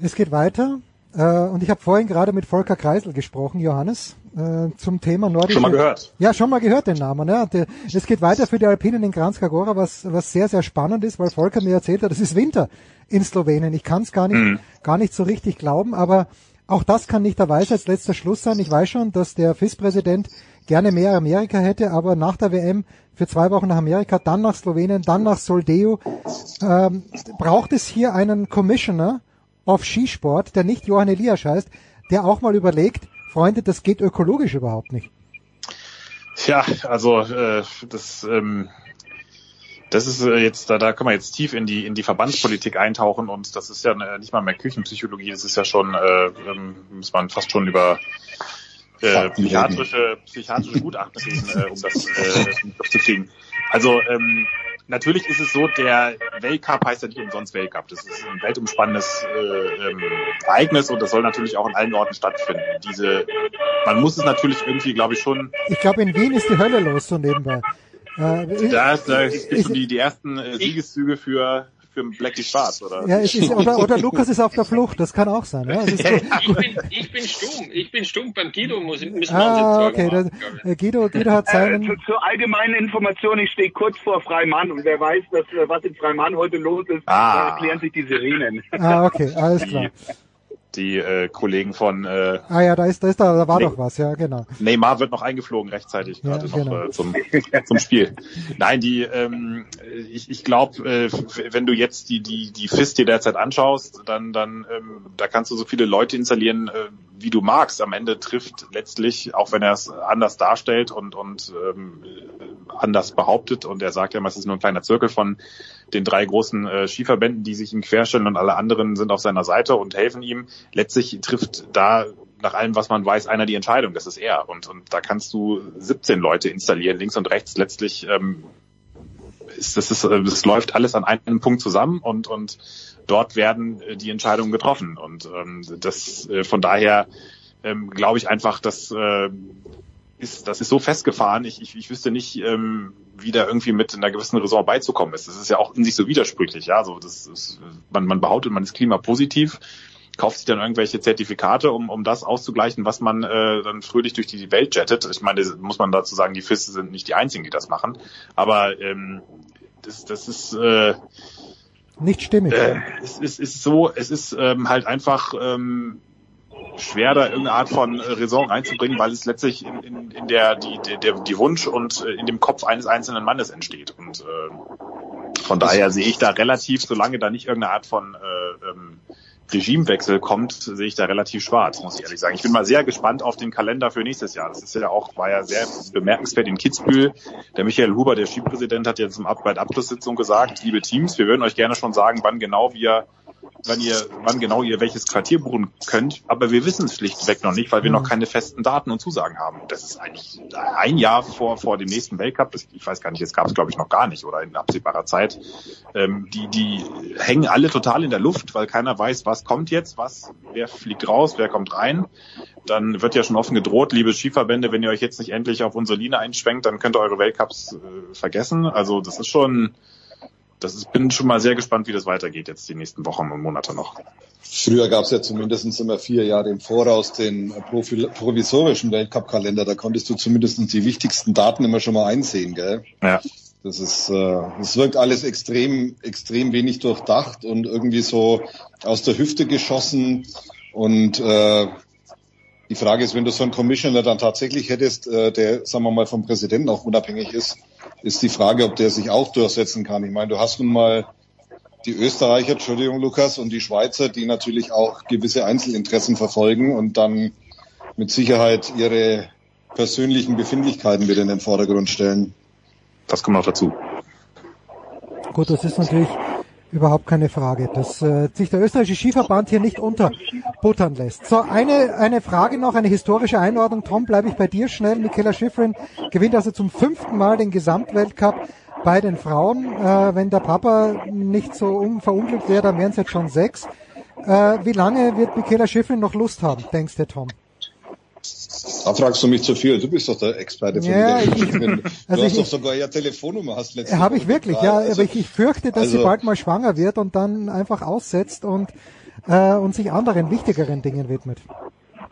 Es geht weiter. Äh, und ich habe vorhin gerade mit Volker Kreisel gesprochen, Johannes, äh, zum Thema nordische... Schon mal gehört. Ja, schon mal gehört den Namen. Ne? Der, es geht weiter für die Alpinen in Kranjska Gora, was, was sehr, sehr spannend ist, weil Volker mir erzählt hat, es ist Winter in Slowenien. Ich kann es gar nicht, mhm. gar nicht so richtig glauben, aber auch das kann nicht der Weisheit letzter Schluss sein. Ich weiß schon, dass der FIS-Präsident gerne mehr Amerika hätte, aber nach der WM für zwei Wochen nach Amerika, dann nach Slowenien, dann nach Soldeo, ähm, braucht es hier einen Commissioner auf Skisport, der nicht Johann Elias heißt, der auch mal überlegt, Freunde, das geht ökologisch überhaupt nicht. Ja, also äh, das ähm, das ist äh, jetzt, da, da kann man jetzt tief in die in die Verbandspolitik eintauchen und das ist ja äh, nicht mal mehr Küchenpsychologie, das ist ja schon, äh, ähm, muss man fast schon über äh, psychiatrische, psychiatrische Gutachten reden, äh, um das äh, zu kriegen. Also ähm, natürlich ist es so, der Weltcup heißt ja nicht umsonst Weltcup. Das ist ein weltumspannendes äh, ähm, Ereignis und das soll natürlich auch in allen Orten stattfinden. Diese, man muss es natürlich irgendwie, glaube ich, schon. Ich glaube, in Wien ist die Hölle los so nebenbei. Äh, da, ist, da ist, ist, die, die ersten äh, Siegeszüge für für Blackie Schwarz, oder? Ja, es ist, oder, oder Lukas ist auf der Flucht, das kann auch sein. Ja? *laughs* ich, bin, ich bin stumm, ich bin stumm, beim Guido muss, müssen wir ah, uns jetzt okay, das, äh, Guido, Guido hat seinen... Äh, zu, zur allgemeinen Information, ich stehe kurz vor Freimann und wer weiß, dass, was in Freimann heute los ist, ah. erklären sich die Sirenen. Ah, okay, alles klar *laughs* die äh, Kollegen von äh, Ah ja, da ist, da ist da, da war ne doch was, ja, genau. Neymar wird noch eingeflogen rechtzeitig ja, gerade genau. noch äh, zum, zum Spiel. Nein, die ähm, ich, ich glaube, äh, wenn du jetzt die die die FIS dir derzeit anschaust, dann dann ähm, da kannst du so viele Leute installieren, äh, wie du magst. Am Ende trifft letztlich, auch wenn er es anders darstellt und und ähm, anders behauptet und er sagt ja, es ist nur ein kleiner Zirkel von den drei großen äh, Skiverbänden, die sich ihm querstellen und alle anderen sind auf seiner Seite und helfen ihm. Letztlich trifft da nach allem, was man weiß, einer die Entscheidung. Das ist er. Und, und da kannst du 17 Leute installieren, links und rechts. Letztlich ähm, ist das, ist, äh, das läuft alles an einem Punkt zusammen und, und dort werden äh, die Entscheidungen getroffen. Und ähm, das äh, von daher ähm, glaube ich einfach, dass äh, ist, das ist so festgefahren. Ich, ich, ich wüsste nicht, ähm, wie da irgendwie mit einer gewissen Raison beizukommen ist. Das ist ja auch in sich so widersprüchlich. Ja, so das ist, man, man behauptet, man ist klimapositiv, kauft sich dann irgendwelche Zertifikate, um, um das auszugleichen, was man äh, dann fröhlich durch die Welt jettet. Ich meine, muss man dazu sagen, die Fiste sind nicht die einzigen, die das machen. Aber ähm, das, das ist äh, nicht stimmig. Äh, es, es ist so, es ist ähm, halt einfach ähm, schwer, da irgendeine Art von äh, Raison reinzubringen, weil es letztlich in, in, in der die, der, die Wunsch und äh, in dem Kopf eines einzelnen Mannes entsteht. Und äh, von daher sehe ich da relativ, solange da nicht irgendeine Art von äh, ähm, Regimewechsel kommt, sehe ich da relativ schwarz, muss ich ehrlich sagen. Ich bin mal sehr gespannt auf den Kalender für nächstes Jahr. Das ist ja auch, war ja sehr bemerkenswert in Kitzbühel. Der Michael Huber, der Skipräsident, hat jetzt bei der Abschlusssitzung gesagt, liebe Teams, wir würden euch gerne schon sagen, wann genau wir wann ihr, wann genau ihr welches Quartier buchen könnt, aber wir wissen es schlichtweg noch nicht, weil wir noch mhm. keine festen Daten und Zusagen haben. Das ist eigentlich ein Jahr vor, vor dem nächsten Weltcup, ich weiß gar nicht, jetzt gab es glaube ich noch gar nicht oder in absehbarer Zeit. Ähm, die, die hängen alle total in der Luft, weil keiner weiß, was kommt jetzt, was, wer fliegt raus, wer kommt rein. Dann wird ja schon offen gedroht, liebe Skiverbände, wenn ihr euch jetzt nicht endlich auf unsere Linie einschwenkt, dann könnt ihr eure Weltcups äh, vergessen. Also das ist schon, das ist, bin schon mal sehr gespannt, wie das weitergeht jetzt die nächsten Wochen und Monate noch. Früher gab es ja zumindest immer vier Jahre im Voraus den provisorischen Weltcup-Kalender. Da konntest du zumindest die wichtigsten Daten immer schon mal einsehen, gell? Ja. Das ist, äh, das wirkt alles extrem, extrem wenig durchdacht und irgendwie so aus der Hüfte geschossen. Und äh, die Frage ist, wenn du so einen Commissioner dann tatsächlich hättest, äh, der, sagen wir mal, vom Präsidenten auch unabhängig ist, ist die Frage, ob der sich auch durchsetzen kann. Ich meine, du hast nun mal die Österreicher, Entschuldigung, Lukas, und die Schweizer, die natürlich auch gewisse Einzelinteressen verfolgen und dann mit Sicherheit ihre persönlichen Befindlichkeiten wieder in den Vordergrund stellen. Das kommt noch dazu. Gut, das ist natürlich Überhaupt keine Frage, dass äh, sich der österreichische Skiverband hier nicht unterbuttern lässt. So, eine, eine Frage noch, eine historische Einordnung. Tom, bleibe ich bei dir schnell. Michaela Schifrin gewinnt also zum fünften Mal den Gesamtweltcup bei den Frauen. Äh, wenn der Papa nicht so verunglückt wäre, dann wären es jetzt schon sechs. Äh, wie lange wird Michaela Schifrin noch Lust haben, denkst du, Tom? Da fragst du mich zu viel. Du bist doch der Experte von ja, ich, *laughs* Du also hast ich, doch sogar ja Telefonnummer hast letzte Habe ich wirklich, ja. Also, aber ich, ich fürchte, dass also, sie bald mal schwanger wird und dann einfach aussetzt und, äh, und sich anderen, wichtigeren Dingen widmet.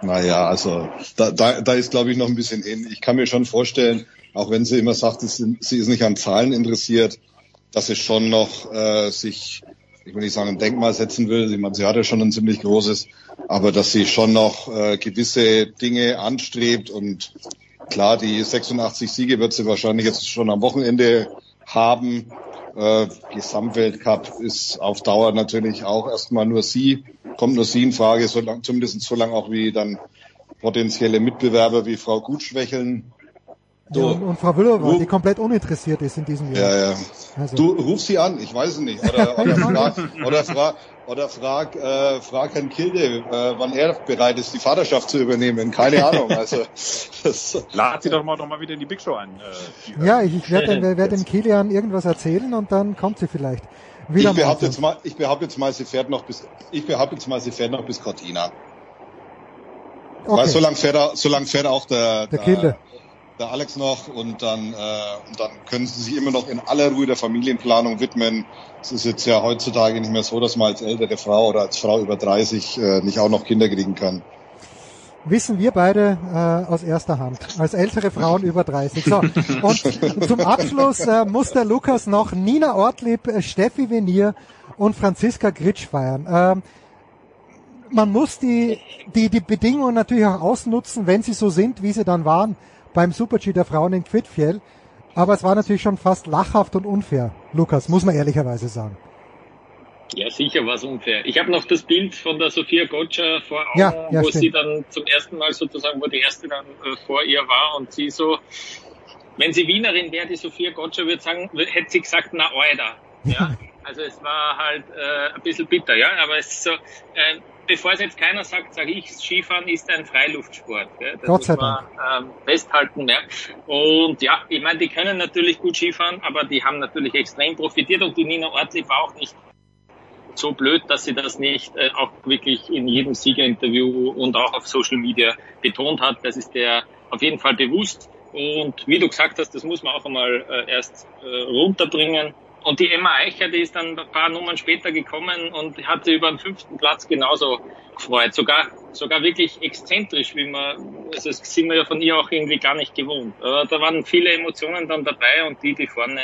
Naja, also da, da, da ist, glaube ich, noch ein bisschen hin. Ich kann mir schon vorstellen, auch wenn sie immer sagt, sie ist nicht an Zahlen interessiert, dass es schon noch äh, sich ich will nicht sagen, ein Denkmal setzen will. Ich meine, sie hat ja schon ein ziemlich großes, aber dass sie schon noch äh, gewisse Dinge anstrebt und klar, die 86 Siege wird sie wahrscheinlich jetzt schon am Wochenende haben. Äh, Gesamtweltcup ist auf Dauer natürlich auch erstmal nur sie, kommt nur sie in Frage, so lang, zumindest so lange auch wie dann potenzielle Mitbewerber wie Frau Gutschwächeln. Ja, und, und Frau Wüllowa, die komplett uninteressiert ist in diesem Jahr. Ja, ja. Also. Du ruf sie an, ich weiß es nicht. Oder, *laughs* oder frag, oder frag, oder frag, äh, frag Herrn Kilde, äh, wann er bereit ist, die Vaterschaft zu übernehmen. Keine Ahnung. Also *laughs* das, Lad sie doch mal noch mal wieder in die Big Show ein. Äh, ja, ich, ich werde werd dem Kilian irgendwas erzählen und dann kommt sie vielleicht. Wieder ich behaupte jetzt mal, ich behaupte jetzt mal, sie fährt noch bis, ich behaupte jetzt mal, sie fährt noch bis Cortina. Okay. Weil so lang fährt er, so lang fährt auch der, der, der, der Alex noch und dann, äh, und dann können sie sich immer noch in aller Ruhe der Familienplanung widmen. Es ist jetzt ja heutzutage nicht mehr so, dass man als ältere Frau oder als Frau über 30 äh, nicht auch noch Kinder kriegen kann. Wissen wir beide äh, aus erster Hand, als ältere Frauen über 30. So, und zum Abschluss äh, muss der Lukas noch Nina Ortlieb, äh, Steffi Venier und Franziska Gritsch feiern. Ähm, man muss die, die, die Bedingungen natürlich auch ausnutzen, wenn sie so sind, wie sie dann waren beim Super-G der Frauen in Quidfjell. Aber es war natürlich schon fast lachhaft und unfair, Lukas, muss man ehrlicherweise sagen. Ja, sicher war es unfair. Ich habe noch das Bild von der Sophia Gotcha vor Augen, ja, ja, wo stimmt. sie dann zum ersten Mal sozusagen, wo die erste dann äh, vor ihr war und sie so, wenn sie Wienerin wäre, die Sophia Gotcha, würde sagen, hätte sie gesagt, na Alter. *laughs* Ja, also es war halt äh, ein bisschen bitter, ja, aber es ist so, äh, bevor es jetzt keiner sagt, sage ich, Skifahren ist ein Freiluftsport. Gell? Das Gott sei muss man ähm, festhalten. Ja. Und ja, ich meine, die können natürlich gut Skifahren, aber die haben natürlich extrem profitiert und die Nina Ortlieb war auch nicht so blöd, dass sie das nicht äh, auch wirklich in jedem Siegerinterview und auch auf Social Media betont hat. Das ist der auf jeden Fall bewusst. Und wie du gesagt hast, das muss man auch einmal äh, erst äh, runterbringen. Und die Emma Eicher, die ist dann ein paar Nummern später gekommen und hatte über den fünften Platz genauso gefreut. Sogar, sogar wirklich exzentrisch, wie man, also das sind wir ja von ihr auch irgendwie gar nicht gewohnt. Aber da waren viele Emotionen dann dabei und die, die vorne,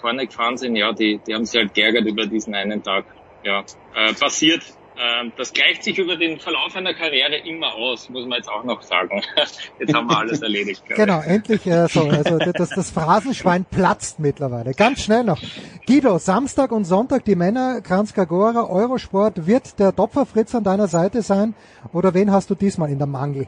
vorne gefahren sind, ja, die, die haben sich halt geärgert über diesen einen Tag. Ja, äh, passiert. Äh, das gleicht sich über den Verlauf einer Karriere immer aus, muss man jetzt auch noch sagen. *laughs* Jetzt haben wir alles erledigt. Genau, endlich äh, so. Also das, das Phrasenschwein platzt mittlerweile. Ganz schnell noch. Guido, Samstag und Sonntag die Männer, Kranz Gagora, Eurosport. Wird der Dopfer Fritz an deiner Seite sein oder wen hast du diesmal in der Mangel?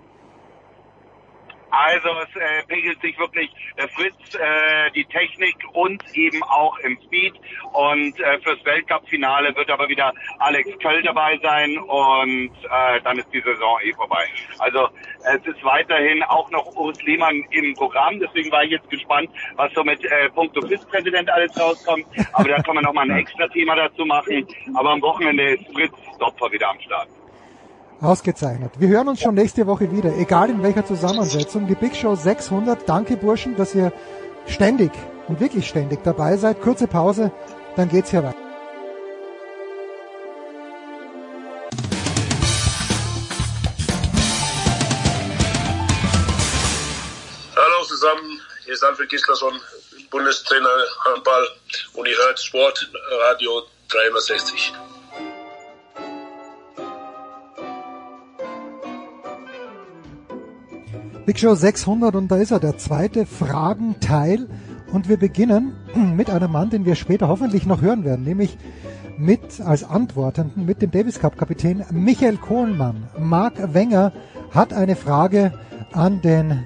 Also es äh, pegelt sich wirklich der Fritz, äh, die Technik und eben auch im Speed. Und äh, fürs Weltcup-Finale wird aber wieder Alex Köll dabei sein und äh, dann ist die Saison eh vorbei. Also es ist weiterhin auch noch Urs Lehmann im Programm. Deswegen war ich jetzt gespannt, was so mit äh, Punkto FIS-Präsident alles rauskommt. Aber da kann man nochmal ein *laughs* extra Thema dazu machen. Aber am Wochenende ist Fritz Dopfer wieder am Start. Ausgezeichnet. Wir hören uns schon nächste Woche wieder, egal in welcher Zusammensetzung. Die Big Show 600. Danke Burschen, dass ihr ständig und wirklich ständig dabei seid. Kurze Pause, dann geht's hier weiter. Hallo zusammen, hier ist Alfred Gislason, Bundestrainer Handball und ihr hört Sportradio 360. Big Show 600 und da ist er, der zweite Fragenteil. Und wir beginnen *clears throat* mit einem Mann, den wir später hoffentlich noch hören werden, nämlich mit als Antwortenden mit dem Davis Cup Kapitän Michael Kohlmann. Mark Wenger hat eine Frage an den,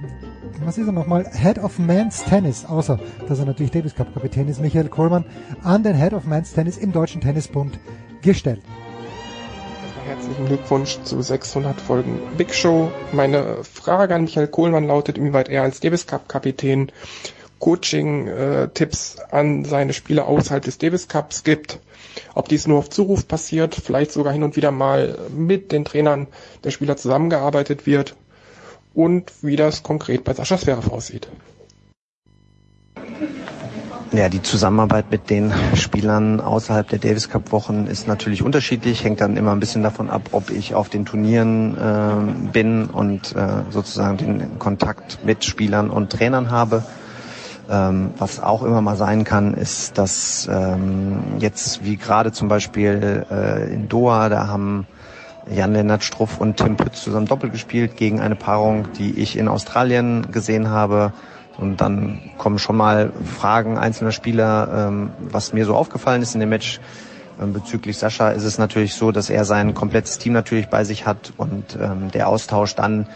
was ist er nochmal, Head of Men's Tennis, außer dass er natürlich Davis Cup Kapitän ist, Michael Kohlmann, an den Head of Men's Tennis im Deutschen Tennisbund gestellt. Herzlichen Glückwunsch zu 600 Folgen Big Show. Meine Frage an Michael Kohlmann lautet, inwieweit er als Davis Cup Kapitän Coaching-Tipps an seine Spieler außerhalb des Davis Cups gibt. Ob dies nur auf Zuruf passiert, vielleicht sogar hin und wieder mal mit den Trainern der Spieler zusammengearbeitet wird und wie das konkret bei Sascha Zverev aussieht. Ja, die Zusammenarbeit mit den Spielern außerhalb der Davis Cup Wochen ist natürlich unterschiedlich, hängt dann immer ein bisschen davon ab, ob ich auf den Turnieren äh, bin und äh, sozusagen den Kontakt mit Spielern und Trainern habe. Ähm, was auch immer mal sein kann, ist, dass ähm, jetzt wie gerade zum Beispiel äh, in Doha, da haben Jan-Lennart Struff und Tim Pütz zusammen Doppel gespielt gegen eine Paarung, die ich in Australien gesehen habe. Und dann kommen schon mal Fragen einzelner Spieler, ähm, was mir so aufgefallen ist in dem Match. Ähm, bezüglich Sascha ist es natürlich so, dass er sein komplettes Team natürlich bei sich hat und ähm, der Austausch dann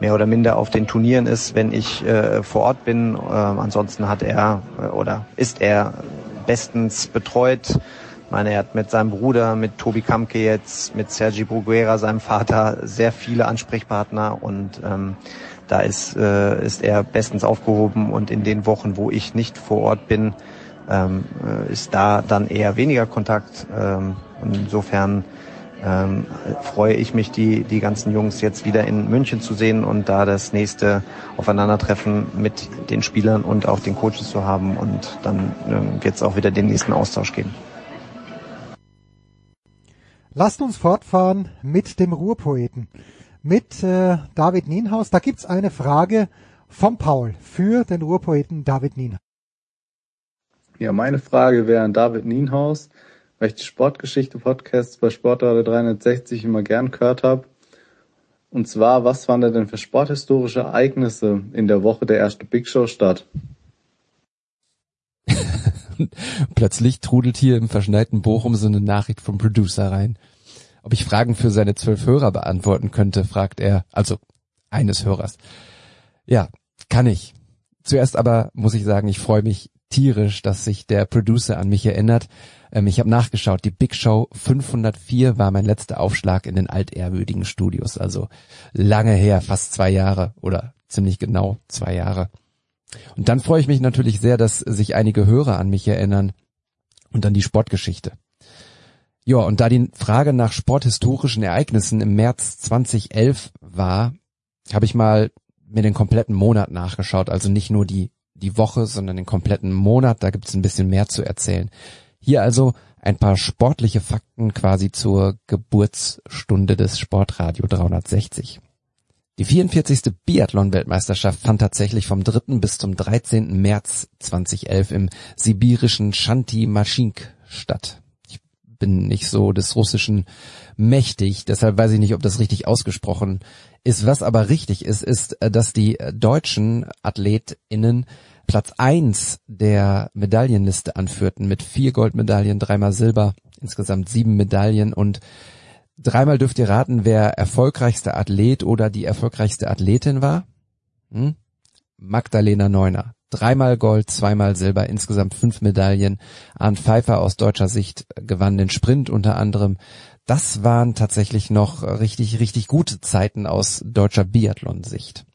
mehr oder minder auf den Turnieren ist, wenn ich äh, vor Ort bin. Äh, ansonsten hat er äh, oder ist er bestens betreut. Ich meine, er hat mit seinem Bruder, mit Tobi Kamke jetzt, mit Sergi Bruguera, seinem Vater, sehr viele Ansprechpartner und ähm, da ist, äh, ist er bestens aufgehoben und in den Wochen, wo ich nicht vor Ort bin, ähm, äh, ist da dann eher weniger Kontakt. Ähm, insofern ähm, freue ich mich, die, die ganzen Jungs jetzt wieder in München zu sehen und da das nächste Aufeinandertreffen mit den Spielern und auch den Coaches zu haben. Und dann ähm, wird es auch wieder den nächsten Austausch geben. Lasst uns fortfahren mit dem Ruhrpoeten, mit äh, David Nienhaus. Da gibt's eine Frage vom Paul für den Ruhrpoeten David Nienhaus. Ja, meine Frage wäre an David Nienhaus weil ich die Sportgeschichte-Podcasts bei Sportradio 360 immer gern gehört habe. Und zwar, was fand er denn für sporthistorische Ereignisse in der Woche der erste Big Show statt? *laughs* Plötzlich trudelt hier im verschneiten Bochum so eine Nachricht vom Producer rein. Ob ich Fragen für seine zwölf Hörer beantworten könnte, fragt er, also eines Hörers. Ja, kann ich. Zuerst aber muss ich sagen, ich freue mich tierisch, dass sich der Producer an mich erinnert. Ähm, ich habe nachgeschaut, die Big Show 504 war mein letzter Aufschlag in den altehrwürdigen Studios, also lange her, fast zwei Jahre oder ziemlich genau zwei Jahre. Und dann freue ich mich natürlich sehr, dass sich einige Hörer an mich erinnern und an die Sportgeschichte. Ja, und da die Frage nach sporthistorischen Ereignissen im März 2011 war, habe ich mal mir den kompletten Monat nachgeschaut, also nicht nur die die Woche, sondern den kompletten Monat. Da gibt es ein bisschen mehr zu erzählen. Hier also ein paar sportliche Fakten quasi zur Geburtsstunde des Sportradio 360. Die 44. Biathlon-Weltmeisterschaft fand tatsächlich vom 3. bis zum 13. März 2011 im sibirischen Shanti-Maschink statt. Bin nicht so des Russischen mächtig, deshalb weiß ich nicht, ob das richtig ausgesprochen ist. Was aber richtig ist, ist, dass die deutschen AthletInnen Platz eins der Medaillenliste anführten mit vier Goldmedaillen, dreimal Silber, insgesamt sieben Medaillen und dreimal dürft ihr raten, wer erfolgreichster Athlet oder die erfolgreichste Athletin war. Hm? Magdalena Neuner. Dreimal Gold, zweimal Silber, insgesamt fünf Medaillen. Arndt Pfeiffer aus deutscher Sicht gewann den Sprint unter anderem. Das waren tatsächlich noch richtig, richtig gute Zeiten aus deutscher Biathlon-Sicht.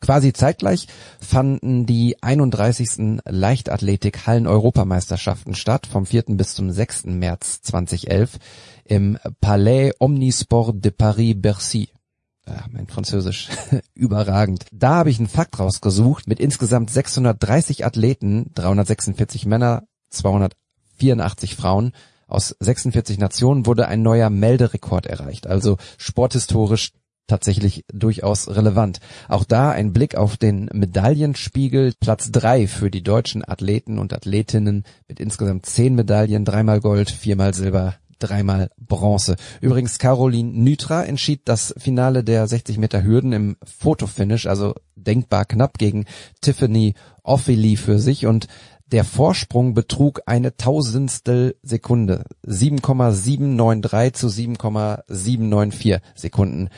Quasi zeitgleich fanden die 31. Leichtathletik Hallen-Europameisterschaften statt, vom 4. bis zum 6. März 2011 im Palais Omnisport de Paris-Bercy. Ja, mein Französisch *laughs* überragend. Da habe ich einen Fakt rausgesucht. Mit insgesamt 630 Athleten, 346 Männer, 284 Frauen aus 46 Nationen wurde ein neuer Melderekord erreicht. Also sporthistorisch tatsächlich durchaus relevant. Auch da ein Blick auf den Medaillenspiegel. Platz drei für die deutschen Athleten und Athletinnen mit insgesamt zehn Medaillen, dreimal Gold, viermal Silber, dreimal Bronze. Übrigens Caroline Nytra entschied das Finale der 60 Meter Hürden im Fotofinish, also denkbar knapp gegen Tiffany Offaly für sich und der Vorsprung betrug eine Tausendstel Sekunde. 7,793 zu 7,794 Sekunden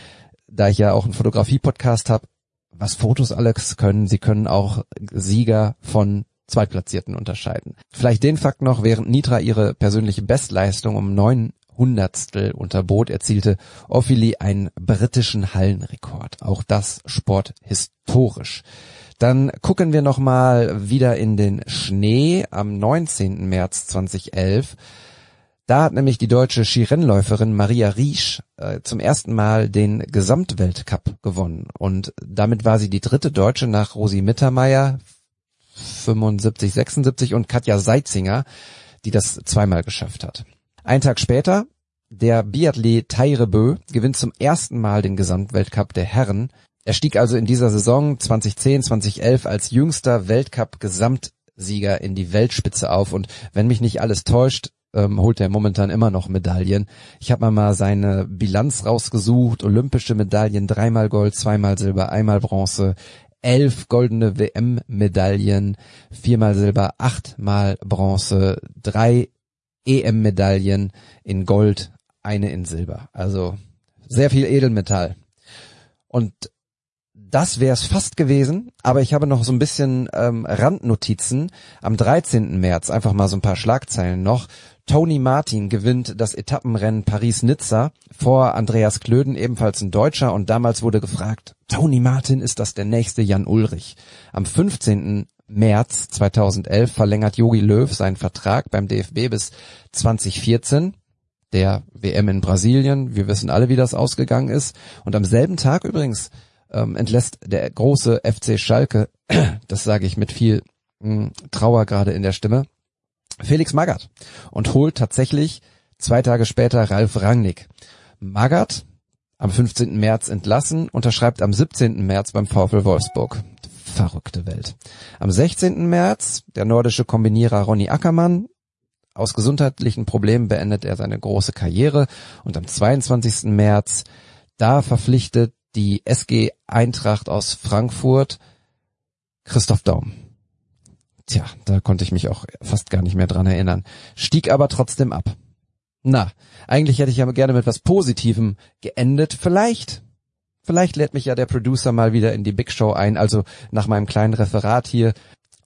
da ich ja auch einen Fotografie-Podcast habe, was Fotos alles können, sie können auch Sieger von Zweitplatzierten unterscheiden. Vielleicht den Fakt noch, während Nitra ihre persönliche Bestleistung um neun Hundertstel unterbot, erzielte Ophili einen britischen Hallenrekord. Auch das sporthistorisch. Dann gucken wir nochmal wieder in den Schnee am 19. März 2011. Da hat nämlich die deutsche Skirennläuferin Maria Riesch äh, zum ersten Mal den Gesamtweltcup gewonnen. Und damit war sie die dritte Deutsche nach Rosi Mittermeier 75, 76 und Katja Seitzinger, die das zweimal geschafft hat. Ein Tag später, der Biathlet Tairebö gewinnt zum ersten Mal den Gesamtweltcup der Herren. Er stieg also in dieser Saison 2010, 2011 als jüngster Weltcup-Gesamtsieger in die Weltspitze auf und wenn mich nicht alles täuscht, ähm, holt er momentan immer noch Medaillen. Ich habe mal seine Bilanz rausgesucht, olympische Medaillen, dreimal Gold, zweimal Silber, einmal Bronze, elf goldene WM-Medaillen, viermal Silber, achtmal Bronze, drei EM-Medaillen in Gold, eine in Silber. Also sehr viel Edelmetall. Und das wäre es fast gewesen, aber ich habe noch so ein bisschen ähm, Randnotizen. Am 13. März, einfach mal so ein paar Schlagzeilen noch. Tony Martin gewinnt das Etappenrennen Paris-Nizza vor Andreas Klöden, ebenfalls ein Deutscher. Und damals wurde gefragt, Tony Martin, ist das der nächste Jan Ulrich? Am 15. März 2011 verlängert Jogi Löw seinen Vertrag beim DFB bis 2014 der WM in Brasilien. Wir wissen alle, wie das ausgegangen ist. Und am selben Tag übrigens ähm, entlässt der große FC Schalke, *clears throat* das sage ich mit viel mh, hm, Trauer gerade in der Stimme, Felix Magath und holt tatsächlich zwei Tage später Ralf Rangnick. Magath am 15. März entlassen, unterschreibt am 17. März beim VfL Wolfsburg. Verrückte Welt. Am 16. März der nordische Kombinierer Ronny Ackermann. Aus gesundheitlichen Problemen beendet er seine große Karriere und am 22. März da verpflichtet die SG Eintracht aus Frankfurt Christoph Daum. Tja, da konnte ich mich auch fast gar nicht mehr dran erinnern. Stieg aber trotzdem ab. Na, eigentlich hätte ich ja gerne mit was Positivem geendet. Vielleicht, vielleicht lädt mich ja der Producer mal wieder in die Big Show ein. Also nach meinem kleinen Referat hier.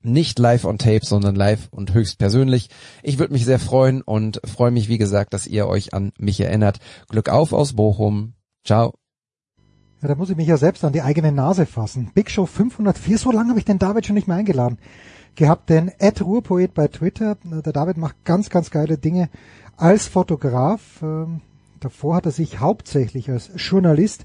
Nicht live on tape, sondern live und höchst persönlich. Ich würde mich sehr freuen und freue mich, wie gesagt, dass ihr euch an mich erinnert. Glück auf aus Bochum. Ciao. Ja, da muss ich mich ja selbst an die eigene Nase fassen. Big Show 504, so lange habe ich den David schon nicht mehr eingeladen gehabt, den Ed Ruhrpoet bei Twitter. Der David macht ganz, ganz geile Dinge als Fotograf. Ähm, davor hat er sich hauptsächlich als Journalist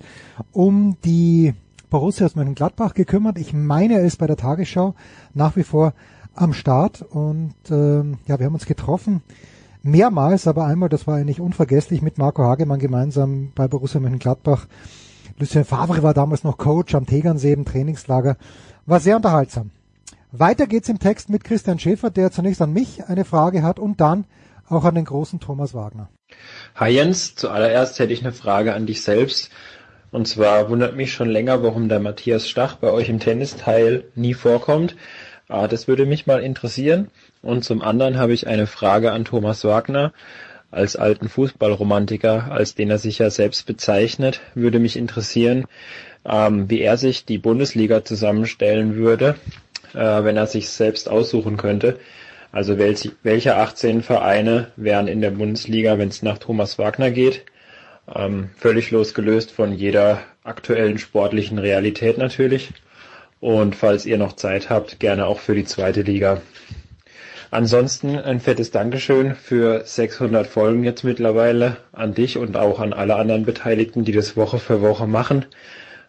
um die Borussia aus Mönchengladbach gekümmert. Ich meine, er ist bei der Tagesschau nach wie vor am Start und ähm, ja, wir haben uns getroffen mehrmals, aber einmal, das war eigentlich unvergesslich, mit Marco Hagemann gemeinsam bei Borussia Mönchengladbach. Lucien Favre war damals noch Coach am Tegernsee im Trainingslager. War sehr unterhaltsam. Weiter geht's im Text mit Christian Schäfer, der zunächst an mich eine Frage hat und dann auch an den großen Thomas Wagner. Hi Jens, zuallererst hätte ich eine Frage an dich selbst. Und zwar wundert mich schon länger, warum der Matthias Stach bei euch im Tennisteil nie vorkommt. Ah, das würde mich mal interessieren. Und zum anderen habe ich eine Frage an Thomas Wagner. Als alten Fußballromantiker, als den er sich ja selbst bezeichnet, würde mich interessieren, ähm, wie er sich die Bundesliga zusammenstellen würde äh, wenn er sich selbst aussuchen könnte. Also welche, welche 18 Vereine wären in der Bundesliga, wenn es nach Thomas Wagner geht? Ähm, völlig losgelöst von jeder aktuellen sportlichen Realität natürlich. Und falls ihr noch Zeit habt, gerne auch für die zweite Liga. Ansonsten ein fettes Dankeschön für 600 Folgen jetzt mittlerweile an dich und auch an alle anderen Beteiligten, die das Woche für Woche machen.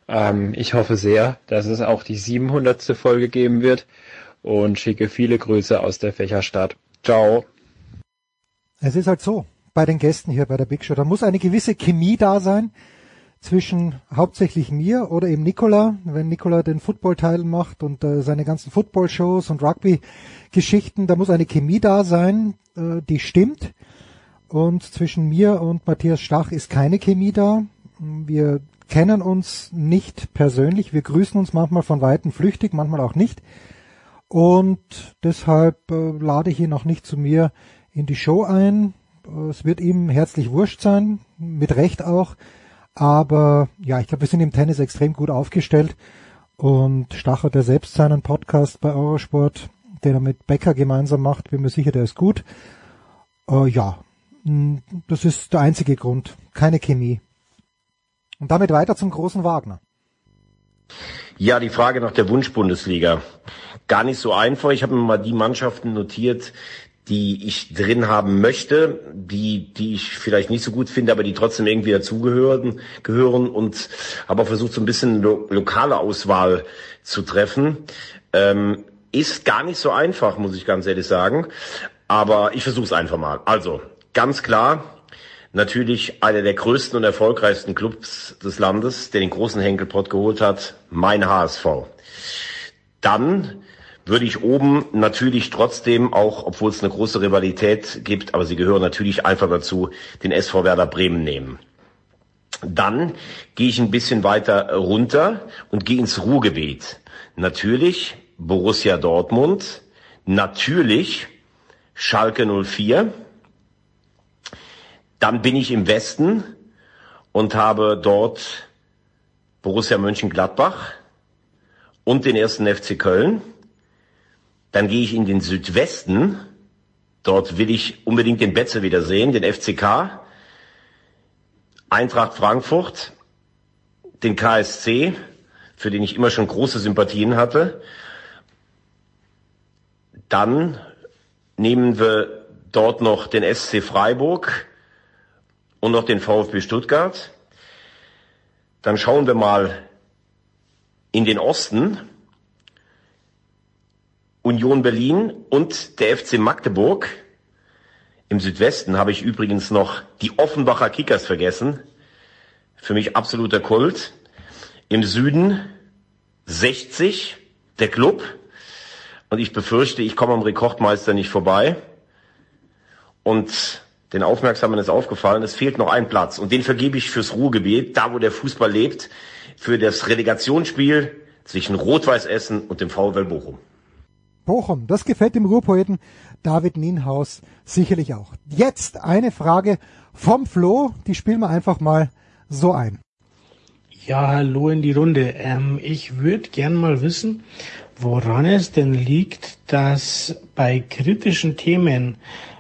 Ähm, ich hoffe sehr, dass es auch die 700. Folge geben wird und schicke viele Grüße aus der Fächerstadt. Ciao. Es ist halt so, bei den Gästen hier bei der Big Show, da muss eine gewisse Chemie da sein zwischen hauptsächlich mir oder eben Nicola, wenn Nicola den Football-Teil macht und äh, seine ganzen Football-Shows und Rugby-Geschichten, da muss eine Chemie da sein, äh, die stimmt. Und zwischen mir und Matthias Stach ist keine Chemie da. Wir kennen uns nicht persönlich. Wir grüßen uns manchmal von Weitem flüchtig, manchmal auch nicht. Und deshalb äh, lade ich ihn auch nicht zu mir in die Show ein. Es wird ihm herzlich wurscht sein, mit Recht auch. Aber ja, ich glaube, wir sind im Tennis extrem gut aufgestellt. Und Stacher, der selbst seinen Podcast bei Eurosport, den er mit Becker gemeinsam macht, bin mir sicher, der ist gut. Äh, ja, das ist der einzige Grund. Keine Chemie. Und damit weiter zum großen Wagner. Ja, die Frage nach der Wunschbundesliga. Gar nicht so einfach. Ich habe mir mal die Mannschaften notiert, die ich drin haben möchte, die, die ich vielleicht nicht so gut finde, aber die trotzdem irgendwie dazugehören gehören und habe versucht, so ein bisschen lo lokale Auswahl zu treffen. Ähm, ist gar nicht so einfach, muss ich ganz ehrlich sagen. Aber ich versuche es einfach mal. Also, ganz klar, natürlich einer der größten und erfolgreichsten Clubs des Landes, der den großen Henkelpott geholt hat, mein HSV. Dann würde ich oben natürlich trotzdem auch, obwohl es eine große Rivalität gibt, aber sie gehören natürlich einfach dazu, den SV Werder Bremen nehmen. Dann gehe ich ein bisschen weiter runter und gehe ins Ruhrgebiet. Natürlich Borussia Dortmund, natürlich Schalke 04, dann bin ich im Westen und habe dort Borussia Mönchengladbach, und den ersten FC Köln. Dann gehe ich in den Südwesten. Dort will ich unbedingt den Betze wieder sehen, den FCK. Eintracht Frankfurt, den KSC, für den ich immer schon große Sympathien hatte. Dann nehmen wir dort noch den SC Freiburg und noch den VfB Stuttgart. Dann schauen wir mal in den Osten. Union Berlin und der FC Magdeburg. Im Südwesten habe ich übrigens noch die Offenbacher Kickers vergessen. Für mich absoluter Kult. Im Süden 60, der Club. Und ich befürchte, ich komme am Rekordmeister nicht vorbei. Und den Aufmerksamen ist aufgefallen, es fehlt noch ein Platz. Und den vergebe ich fürs Ruhrgebiet, da wo der Fußball lebt, für das Relegationsspiel zwischen Rot-Weiß Essen und dem VfL Bochum. Bochum, das gefällt dem Ruhrpoeten David Nienhaus sicherlich auch. Jetzt eine Frage vom Flo, die spielen wir einfach mal so ein. Ja, hallo in die Runde. Ähm, ich würde gern mal wissen, woran es denn liegt, dass bei kritischen Themen,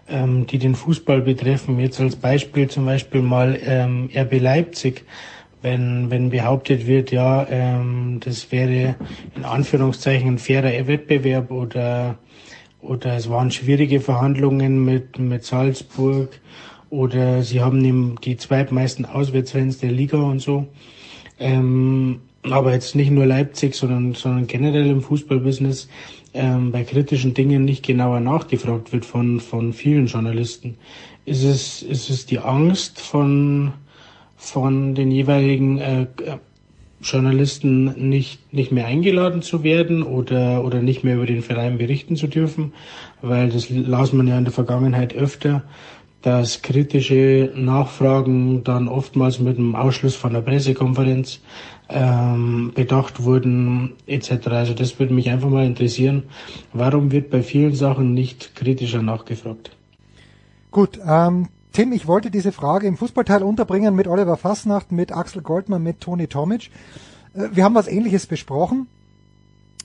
ähm, die den Fußball betreffen, jetzt als Beispiel zum Beispiel mal ähm, RB Leipzig, wenn, wenn behauptet wird, ja, ähm, das wäre in Anführungszeichen ein fairer Wettbewerb oder, oder es waren schwierige Verhandlungen mit, mit Salzburg oder sie haben die zweitmeisten Auswärtsfans der Liga und so. Ähm, aber jetzt nicht nur Leipzig, sondern, sondern generell im Fußballbusiness ähm, bei kritischen Dingen nicht genauer nachgefragt wird von, von vielen Journalisten. Ist es, ist es die Angst von, von den jeweiligen äh, Journalisten nicht, nicht mehr eingeladen zu werden oder, oder nicht mehr über den Verein berichten zu dürfen, weil das las man ja in der Vergangenheit öfter, dass kritische Nachfragen dann oftmals mit dem Ausschluss von der Pressekonferenz ähm, bedacht wurden etc. Also das würde mich einfach mal interessieren, warum wird bei vielen Sachen nicht kritischer nachgefragt? Gut, ähm, Tim, ich wollte diese Frage im Fußballteil unterbringen mit Oliver Fassnacht, mit Axel Goldmann, mit Toni Tomic. Äh, wir haben was ähnliches besprochen.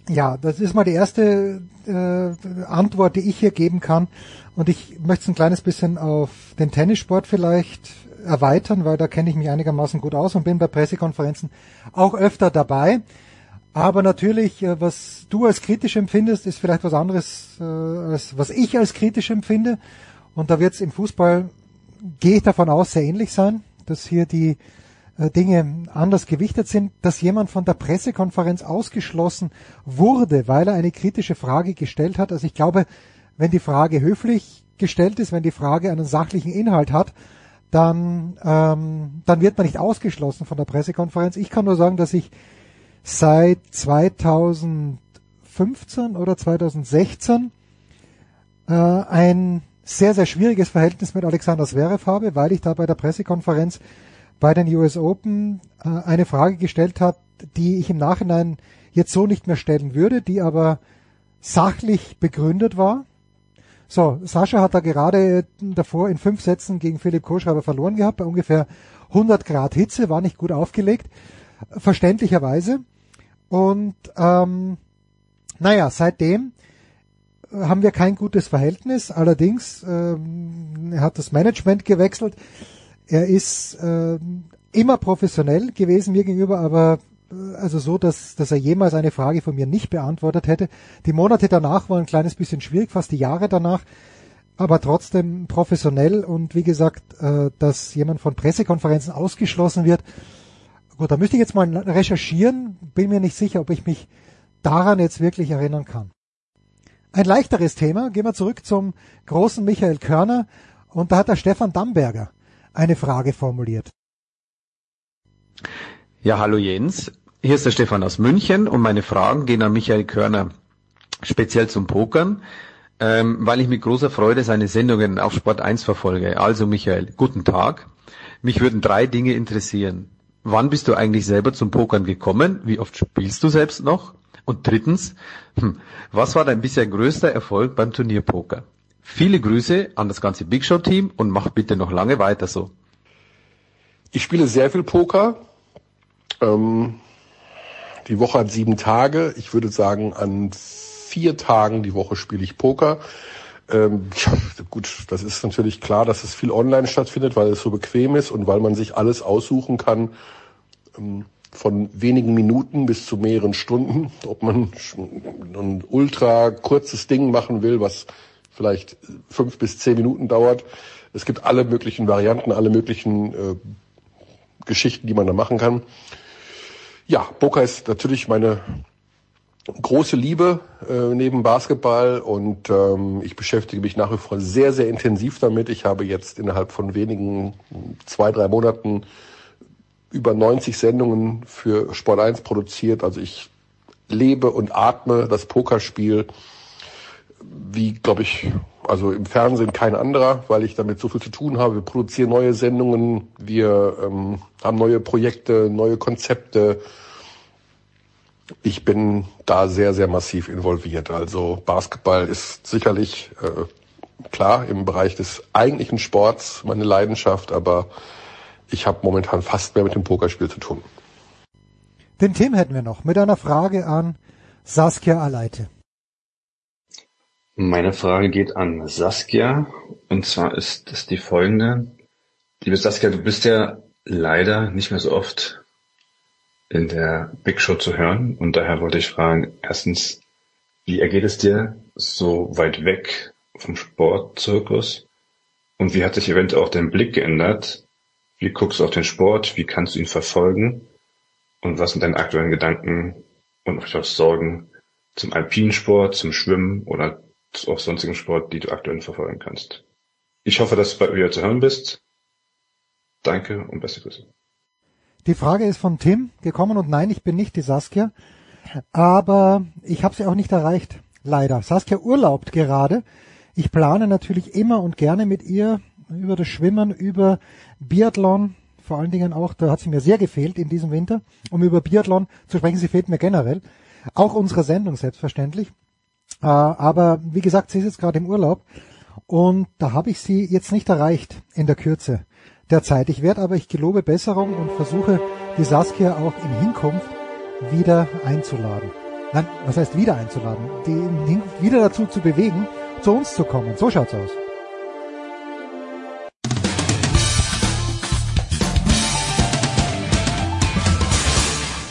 Ja, das ist mal die erste äh, Antwort, die ich hier geben kann. Und ich möchte es ein kleines bisschen auf den Tennissport vielleicht erweitern, weil da kenne ich mich einigermaßen gut aus und bin bei Pressekonferenzen auch öfter dabei. Aber natürlich, äh, was du als kritisch empfindest, ist vielleicht was anderes, äh, als was ich als kritisch empfinde. Und da wird es im Fußball gehe ich davon aus, sehr ähnlich sein, dass hier die äh, Dinge anders gewichtet sind, dass jemand von der Pressekonferenz ausgeschlossen wurde, weil er eine kritische Frage gestellt hat. Also ich glaube, wenn die Frage höflich gestellt ist, wenn die Frage einen sachlichen Inhalt hat, dann, ähm, dann wird man nicht ausgeschlossen von der Pressekonferenz. Ich kann nur sagen, dass ich seit 2015 oder 2016 äh, ein sehr, sehr schwieriges Verhältnis mit Alexander Zverev habe, weil ich da bei der Pressekonferenz bei den US Open äh, eine Frage gestellt habe, die ich im Nachhinein jetzt so nicht mehr stellen würde, die aber sachlich begründet war. So, Sascha hat da gerade davor in fünf Sätzen gegen Philipp Kohlschreiber verloren gehabt, bei ungefähr 100 Grad Hitze, war nicht gut aufgelegt, verständlicherweise. Und ähm, naja, seitdem haben wir kein gutes Verhältnis. Allerdings ähm, er hat das Management gewechselt. Er ist äh, immer professionell gewesen mir gegenüber, aber äh, also so, dass, dass er jemals eine Frage von mir nicht beantwortet hätte. Die Monate danach waren ein kleines bisschen schwierig, fast die Jahre danach, aber trotzdem professionell und wie gesagt, äh, dass jemand von Pressekonferenzen ausgeschlossen wird. Gut, da müsste ich jetzt mal recherchieren, bin mir nicht sicher, ob ich mich daran jetzt wirklich erinnern kann. Ein leichteres Thema. Gehen wir zurück zum großen Michael Körner. Und da hat der Stefan Damberger eine Frage formuliert. Ja, hallo Jens. Hier ist der Stefan aus München und meine Fragen gehen an Michael Körner, speziell zum Pokern, ähm, weil ich mit großer Freude seine Sendungen auf Sport 1 verfolge. Also Michael, guten Tag. Mich würden drei Dinge interessieren. Wann bist du eigentlich selber zum Pokern gekommen? Wie oft spielst du selbst noch? Und drittens, hm, was war dein bisher größter Erfolg beim Turnierpoker? Viele Grüße an das ganze Big Show Team und mach bitte noch lange weiter so. Ich spiele sehr viel Poker. Ähm, die Woche hat sieben Tage. Ich würde sagen, an vier Tagen die Woche spiele ich Poker. Ähm, ja, gut, das ist natürlich klar, dass es viel online stattfindet, weil es so bequem ist und weil man sich alles aussuchen kann, ähm, von wenigen Minuten bis zu mehreren Stunden. Ob man ein ultra kurzes Ding machen will, was vielleicht fünf bis zehn Minuten dauert. Es gibt alle möglichen Varianten, alle möglichen äh, Geschichten, die man da machen kann. Ja, Poker ist natürlich meine große Liebe äh, neben Basketball und ähm, ich beschäftige mich nach wie vor sehr, sehr intensiv damit. Ich habe jetzt innerhalb von wenigen zwei, drei Monaten über 90 Sendungen für Sport 1 produziert. Also ich lebe und atme das Pokerspiel wie, glaube ich, also im Fernsehen kein anderer, weil ich damit so viel zu tun habe. Wir produzieren neue Sendungen, wir ähm, haben neue Projekte, neue Konzepte. Ich bin da sehr, sehr massiv involviert. Also Basketball ist sicherlich äh, klar im Bereich des eigentlichen Sports meine Leidenschaft, aber ich habe momentan fast mehr mit dem Pokerspiel zu tun. Den Tim hätten wir noch mit einer Frage an Saskia Aleite. Meine Frage geht an Saskia und zwar ist es die folgende. Liebe Saskia, du bist ja leider nicht mehr so oft in der Big Show zu hören und daher wollte ich fragen, erstens, wie ergeht es dir so weit weg vom Sportzirkus und wie hat sich eventuell auch dein Blick geändert wie guckst du auf den Sport? Wie kannst du ihn verfolgen? Und was sind deine aktuellen Gedanken und vielleicht auch Sorgen zum Alpinsport, zum Schwimmen oder auch sonstigen Sport, die du aktuell verfolgen kannst? Ich hoffe, dass du bald wieder zu hören bist. Danke und beste Grüße. Die Frage ist von Tim gekommen und nein, ich bin nicht die Saskia, aber ich habe sie auch nicht erreicht, leider. Saskia urlaubt gerade. Ich plane natürlich immer und gerne mit ihr über das Schwimmen, über Biathlon, vor allen Dingen auch, da hat sie mir sehr gefehlt in diesem Winter, um über Biathlon zu sprechen. Sie fehlt mir generell. Auch unsere Sendung selbstverständlich. Äh, aber wie gesagt, sie ist jetzt gerade im Urlaub und da habe ich sie jetzt nicht erreicht in der Kürze der Zeit. Ich werde aber, ich gelobe Besserung und versuche die Saskia auch in Hinkunft wieder einzuladen. Nein, was heißt wieder einzuladen? Die wieder dazu zu bewegen, zu uns zu kommen. So schaut's aus.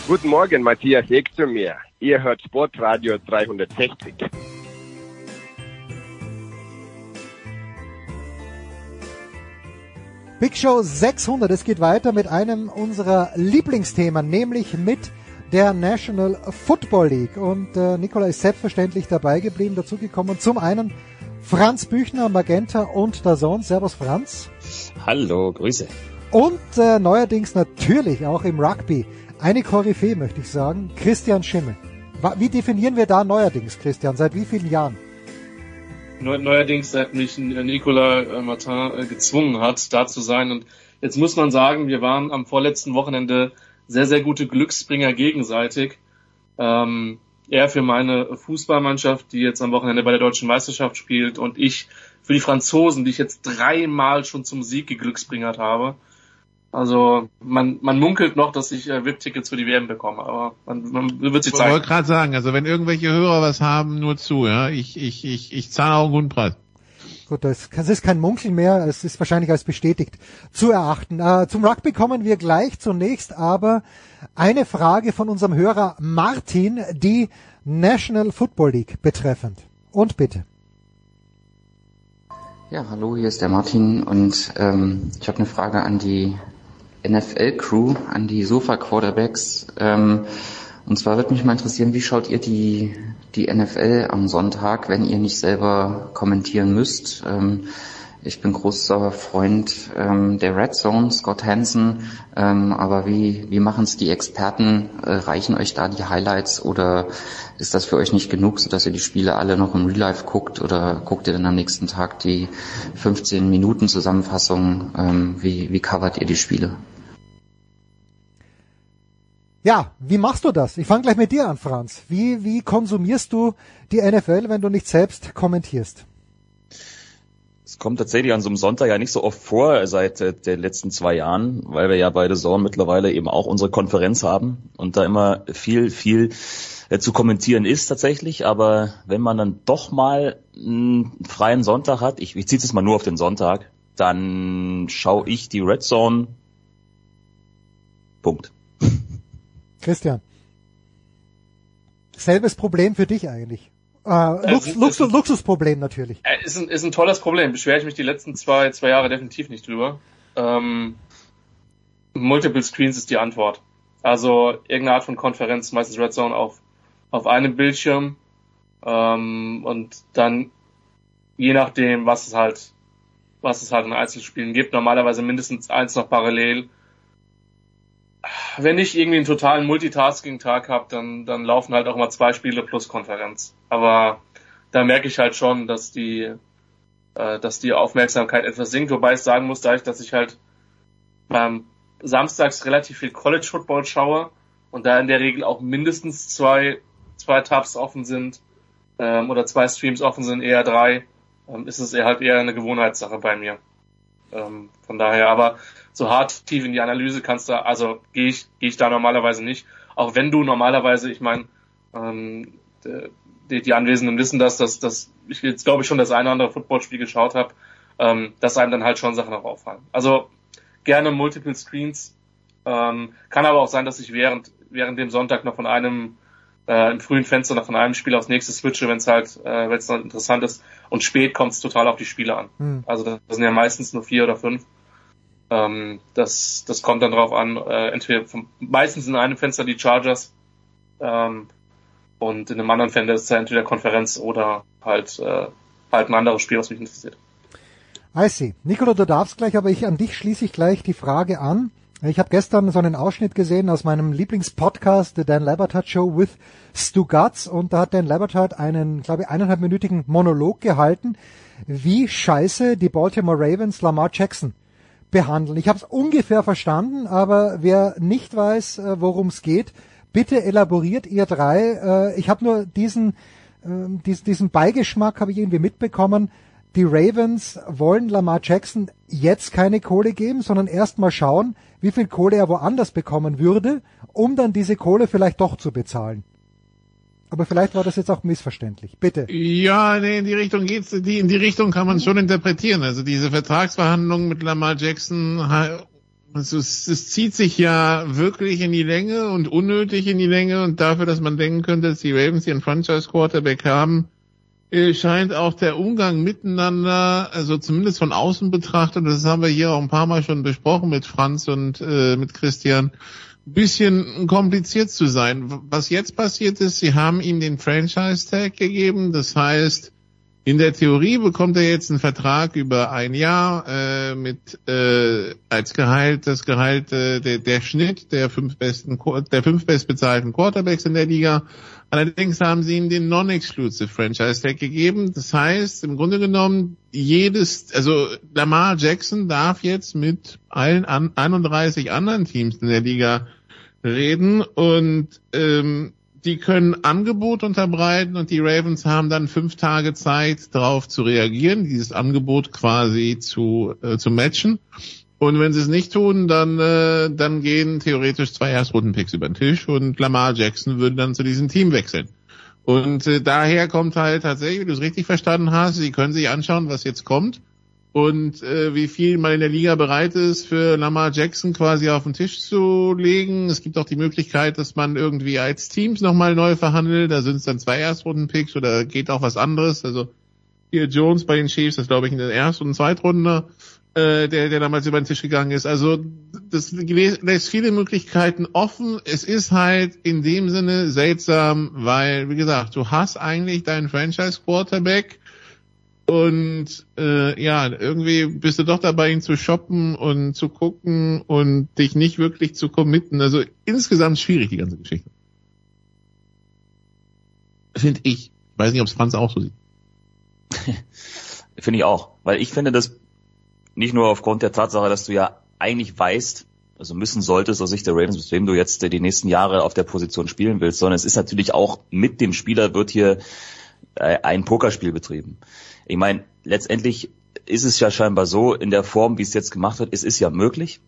Guten Morgen, Matthias Eck zu mir. Ihr hört Sportradio 360. Big Show 600. Es geht weiter mit einem unserer Lieblingsthemen, nämlich mit der National Football League. Und äh, Nikola ist selbstverständlich dabei geblieben, dazugekommen. Zum einen Franz Büchner, Magenta und der Sohn. Servus Franz. Hallo, Grüße. Und äh, neuerdings natürlich auch im Rugby eine Koryphäe, möchte ich sagen, Christian Schimmel. Wie definieren wir da neuerdings, Christian? Seit wie vielen Jahren? Neuerdings, seit mich Nicolas äh, Martin äh, gezwungen hat, da zu sein. Und jetzt muss man sagen, wir waren am vorletzten Wochenende sehr, sehr gute Glücksbringer gegenseitig. Ähm, er für meine Fußballmannschaft, die jetzt am Wochenende bei der deutschen Meisterschaft spielt, und ich für die Franzosen, die ich jetzt dreimal schon zum Sieg geglücksbringert habe. Also man, man munkelt noch, dass ich äh, VIP-Tickets für die WM bekomme, aber man, man wird sich zeigen. Ich wollte gerade sagen, also wenn irgendwelche Hörer was haben, nur zu, ja. Ich, ich, ich, ich zahle auch einen guten Preis. Gut, das, das ist kein Munkeln mehr, es ist wahrscheinlich als bestätigt zu erachten. Äh, zum Rugby kommen wir gleich zunächst, aber eine Frage von unserem Hörer Martin, die National Football League betreffend. Und bitte. Ja, hallo, hier ist der Martin und ähm, ich habe eine Frage an die NFL-Crew, an die Sofa-Quarterbacks. Ähm, und zwar würde mich mal interessieren, wie schaut ihr die, die NFL am Sonntag, wenn ihr nicht selber kommentieren müsst? Ähm, ich bin großer Freund ähm, der Red Zone, Scott Hansen, ähm, aber wie, wie machen es die Experten? Äh, reichen euch da die Highlights oder ist das für euch nicht genug, sodass ihr die Spiele alle noch im Real Life guckt oder guckt ihr dann am nächsten Tag die 15 Minuten Zusammenfassung? Ähm, wie, wie covert ihr die Spiele? Ja, wie machst du das? Ich fange gleich mit dir an, Franz. Wie, wie konsumierst du die NFL, wenn du nicht selbst kommentierst? Kommt tatsächlich an so einem Sonntag ja nicht so oft vor seit äh, den letzten zwei Jahren, weil wir ja bei The Zone mittlerweile eben auch unsere Konferenz haben und da immer viel, viel äh, zu kommentieren ist tatsächlich. Aber wenn man dann doch mal einen freien Sonntag hat, ich, ich ziehe es mal nur auf den Sonntag, dann schaue ich die Red Zone. Punkt. Christian. Selbes Problem für dich eigentlich. Äh, Lux, Luxus, ist- Luxusproblem natürlich. Äh, Ist ein, ist ein tolles Problem. Beschwere ich mich die letzten zwei, zwei Jahre definitiv nicht drüber. Ähm, Multiple Screens ist die Antwort. Also irgendeine Art von Konferenz, meistens Red Zone auf, auf einem Bildschirm. Ähm, und dann je nachdem, was es halt, was es halt in Einzelspielen gibt, normalerweise mindestens eins noch parallel. Wenn ich irgendwie einen totalen Multitasking-Tag habe, dann, dann laufen halt auch mal zwei Spiele plus Konferenz. Aber da merke ich halt schon, dass die, äh, dass die Aufmerksamkeit etwas sinkt, wobei ich sagen muss, dadurch, dass ich halt beim samstags relativ viel College Football schaue und da in der Regel auch mindestens zwei, zwei Tabs offen sind, ähm, oder zwei Streams offen sind, eher drei, ähm, ist es eher halt eher eine Gewohnheitssache bei mir. Ähm, von daher, aber so hart tief in die Analyse kannst du, also gehe ich, gehe ich da normalerweise nicht. Auch wenn du normalerweise, ich meine, ähm, die, die Anwesenden wissen das, dass, dass ich jetzt glaube ich schon das eine oder andere Footballspiel geschaut habe, ähm, dass einem dann halt schon Sachen auch auffallen. Also gerne Multiple Screens. Ähm, kann aber auch sein, dass ich während während dem Sonntag noch von einem äh, im frühen Fenster noch von einem Spiel aufs nächste switche, wenn es halt, äh, wenn es dann interessant ist. Und spät kommt es total auf die Spiele an. Hm. Also das sind ja meistens nur vier oder fünf. Ähm, das, das kommt dann drauf an, äh, entweder vom, meistens in einem Fenster die Chargers ähm, und in einem anderen Fenster ist es ja entweder Konferenz oder halt, äh, halt ein anderes Spiel, was mich interessiert. I see. Nicola, du darfst gleich, aber ich an dich schließe ich gleich die Frage an. Ich habe gestern so einen Ausschnitt gesehen aus meinem Lieblingspodcast, The Dan Labertat Show with Stu Gatz, und da hat Dan Labertat einen, glaube ich, eineinhalbminütigen Monolog gehalten, wie scheiße die Baltimore Ravens Lamar Jackson behandeln. Ich habe es ungefähr verstanden, aber wer nicht weiß, äh, worum es geht, bitte elaboriert ihr drei. Äh, ich habe nur diesen, äh, diesen, diesen Beigeschmack habe ich irgendwie mitbekommen. Die Ravens wollen Lamar Jackson jetzt keine Kohle geben, sondern erst mal schauen, wie viel Kohle er woanders bekommen würde, um dann diese Kohle vielleicht doch zu bezahlen. Aber vielleicht war das jetzt auch missverständlich. Bitte. Ja, nee, in die Richtung geht's, die, in die Richtung kann man schon interpretieren. Also diese Vertragsverhandlungen mit Lamar Jackson, also es, es zieht sich ja wirklich in die Länge und unnötig in die Länge und dafür, dass man denken könnte, dass die Ravens ihren Franchise Quarterback haben, scheint auch der Umgang miteinander, also zumindest von außen betrachtet, das haben wir hier auch ein paar Mal schon besprochen mit Franz und äh, mit Christian, ein bisschen kompliziert zu sein. Was jetzt passiert ist, sie haben ihm den Franchise Tag gegeben, das heißt, in der Theorie bekommt er jetzt einen Vertrag über ein Jahr äh, mit äh, als Gehalt das Gehalt äh, der, der Schnitt der fünf besten der fünf bestbezahlten Quarterbacks in der Liga. Allerdings haben sie ihm den Non-Exclusive Franchise Tag gegeben. Das heißt, im Grunde genommen jedes, also Lamar Jackson darf jetzt mit allen an, 31 anderen Teams in der Liga reden und ähm, die können Angebot unterbreiten und die Ravens haben dann fünf Tage Zeit, darauf zu reagieren, dieses Angebot quasi zu, äh, zu matchen. Und wenn sie es nicht tun, dann, äh, dann gehen theoretisch zwei Erstrundenpicks über den Tisch und Lamar Jackson würde dann zu diesem Team wechseln. Und äh, daher kommt halt tatsächlich, wie du es richtig verstanden hast, sie können sich anschauen, was jetzt kommt und äh, wie viel man in der Liga bereit ist, für Lamar Jackson quasi auf den Tisch zu legen. Es gibt auch die Möglichkeit, dass man irgendwie als Teams nochmal neu verhandelt. Da sind es dann zwei Erstrunden-Picks oder geht auch was anderes. Also hier Jones bei den Chiefs, das glaube ich in den Erst- und Zweitrunder, äh, der, der damals über den Tisch gegangen ist. Also das lässt viele Möglichkeiten offen. Es ist halt in dem Sinne seltsam, weil, wie gesagt, du hast eigentlich deinen Franchise-Quarterback, und äh, ja, irgendwie bist du doch dabei, ihn zu shoppen und zu gucken und dich nicht wirklich zu committen. Also insgesamt schwierig, die ganze Geschichte. Finde ich. Weiß nicht, ob es Franz auch so sieht. *laughs* Finde ich auch. Weil ich finde das nicht nur aufgrund der Tatsache, dass du ja eigentlich weißt, also müssen solltest aus Sicht der Ravens, mit wem du jetzt die nächsten Jahre auf der Position spielen willst, sondern es ist natürlich auch mit dem Spieler wird hier äh, ein Pokerspiel betrieben. Ich meine, letztendlich ist es ja scheinbar so, in der Form, wie es jetzt gemacht wird, es ist ja möglich.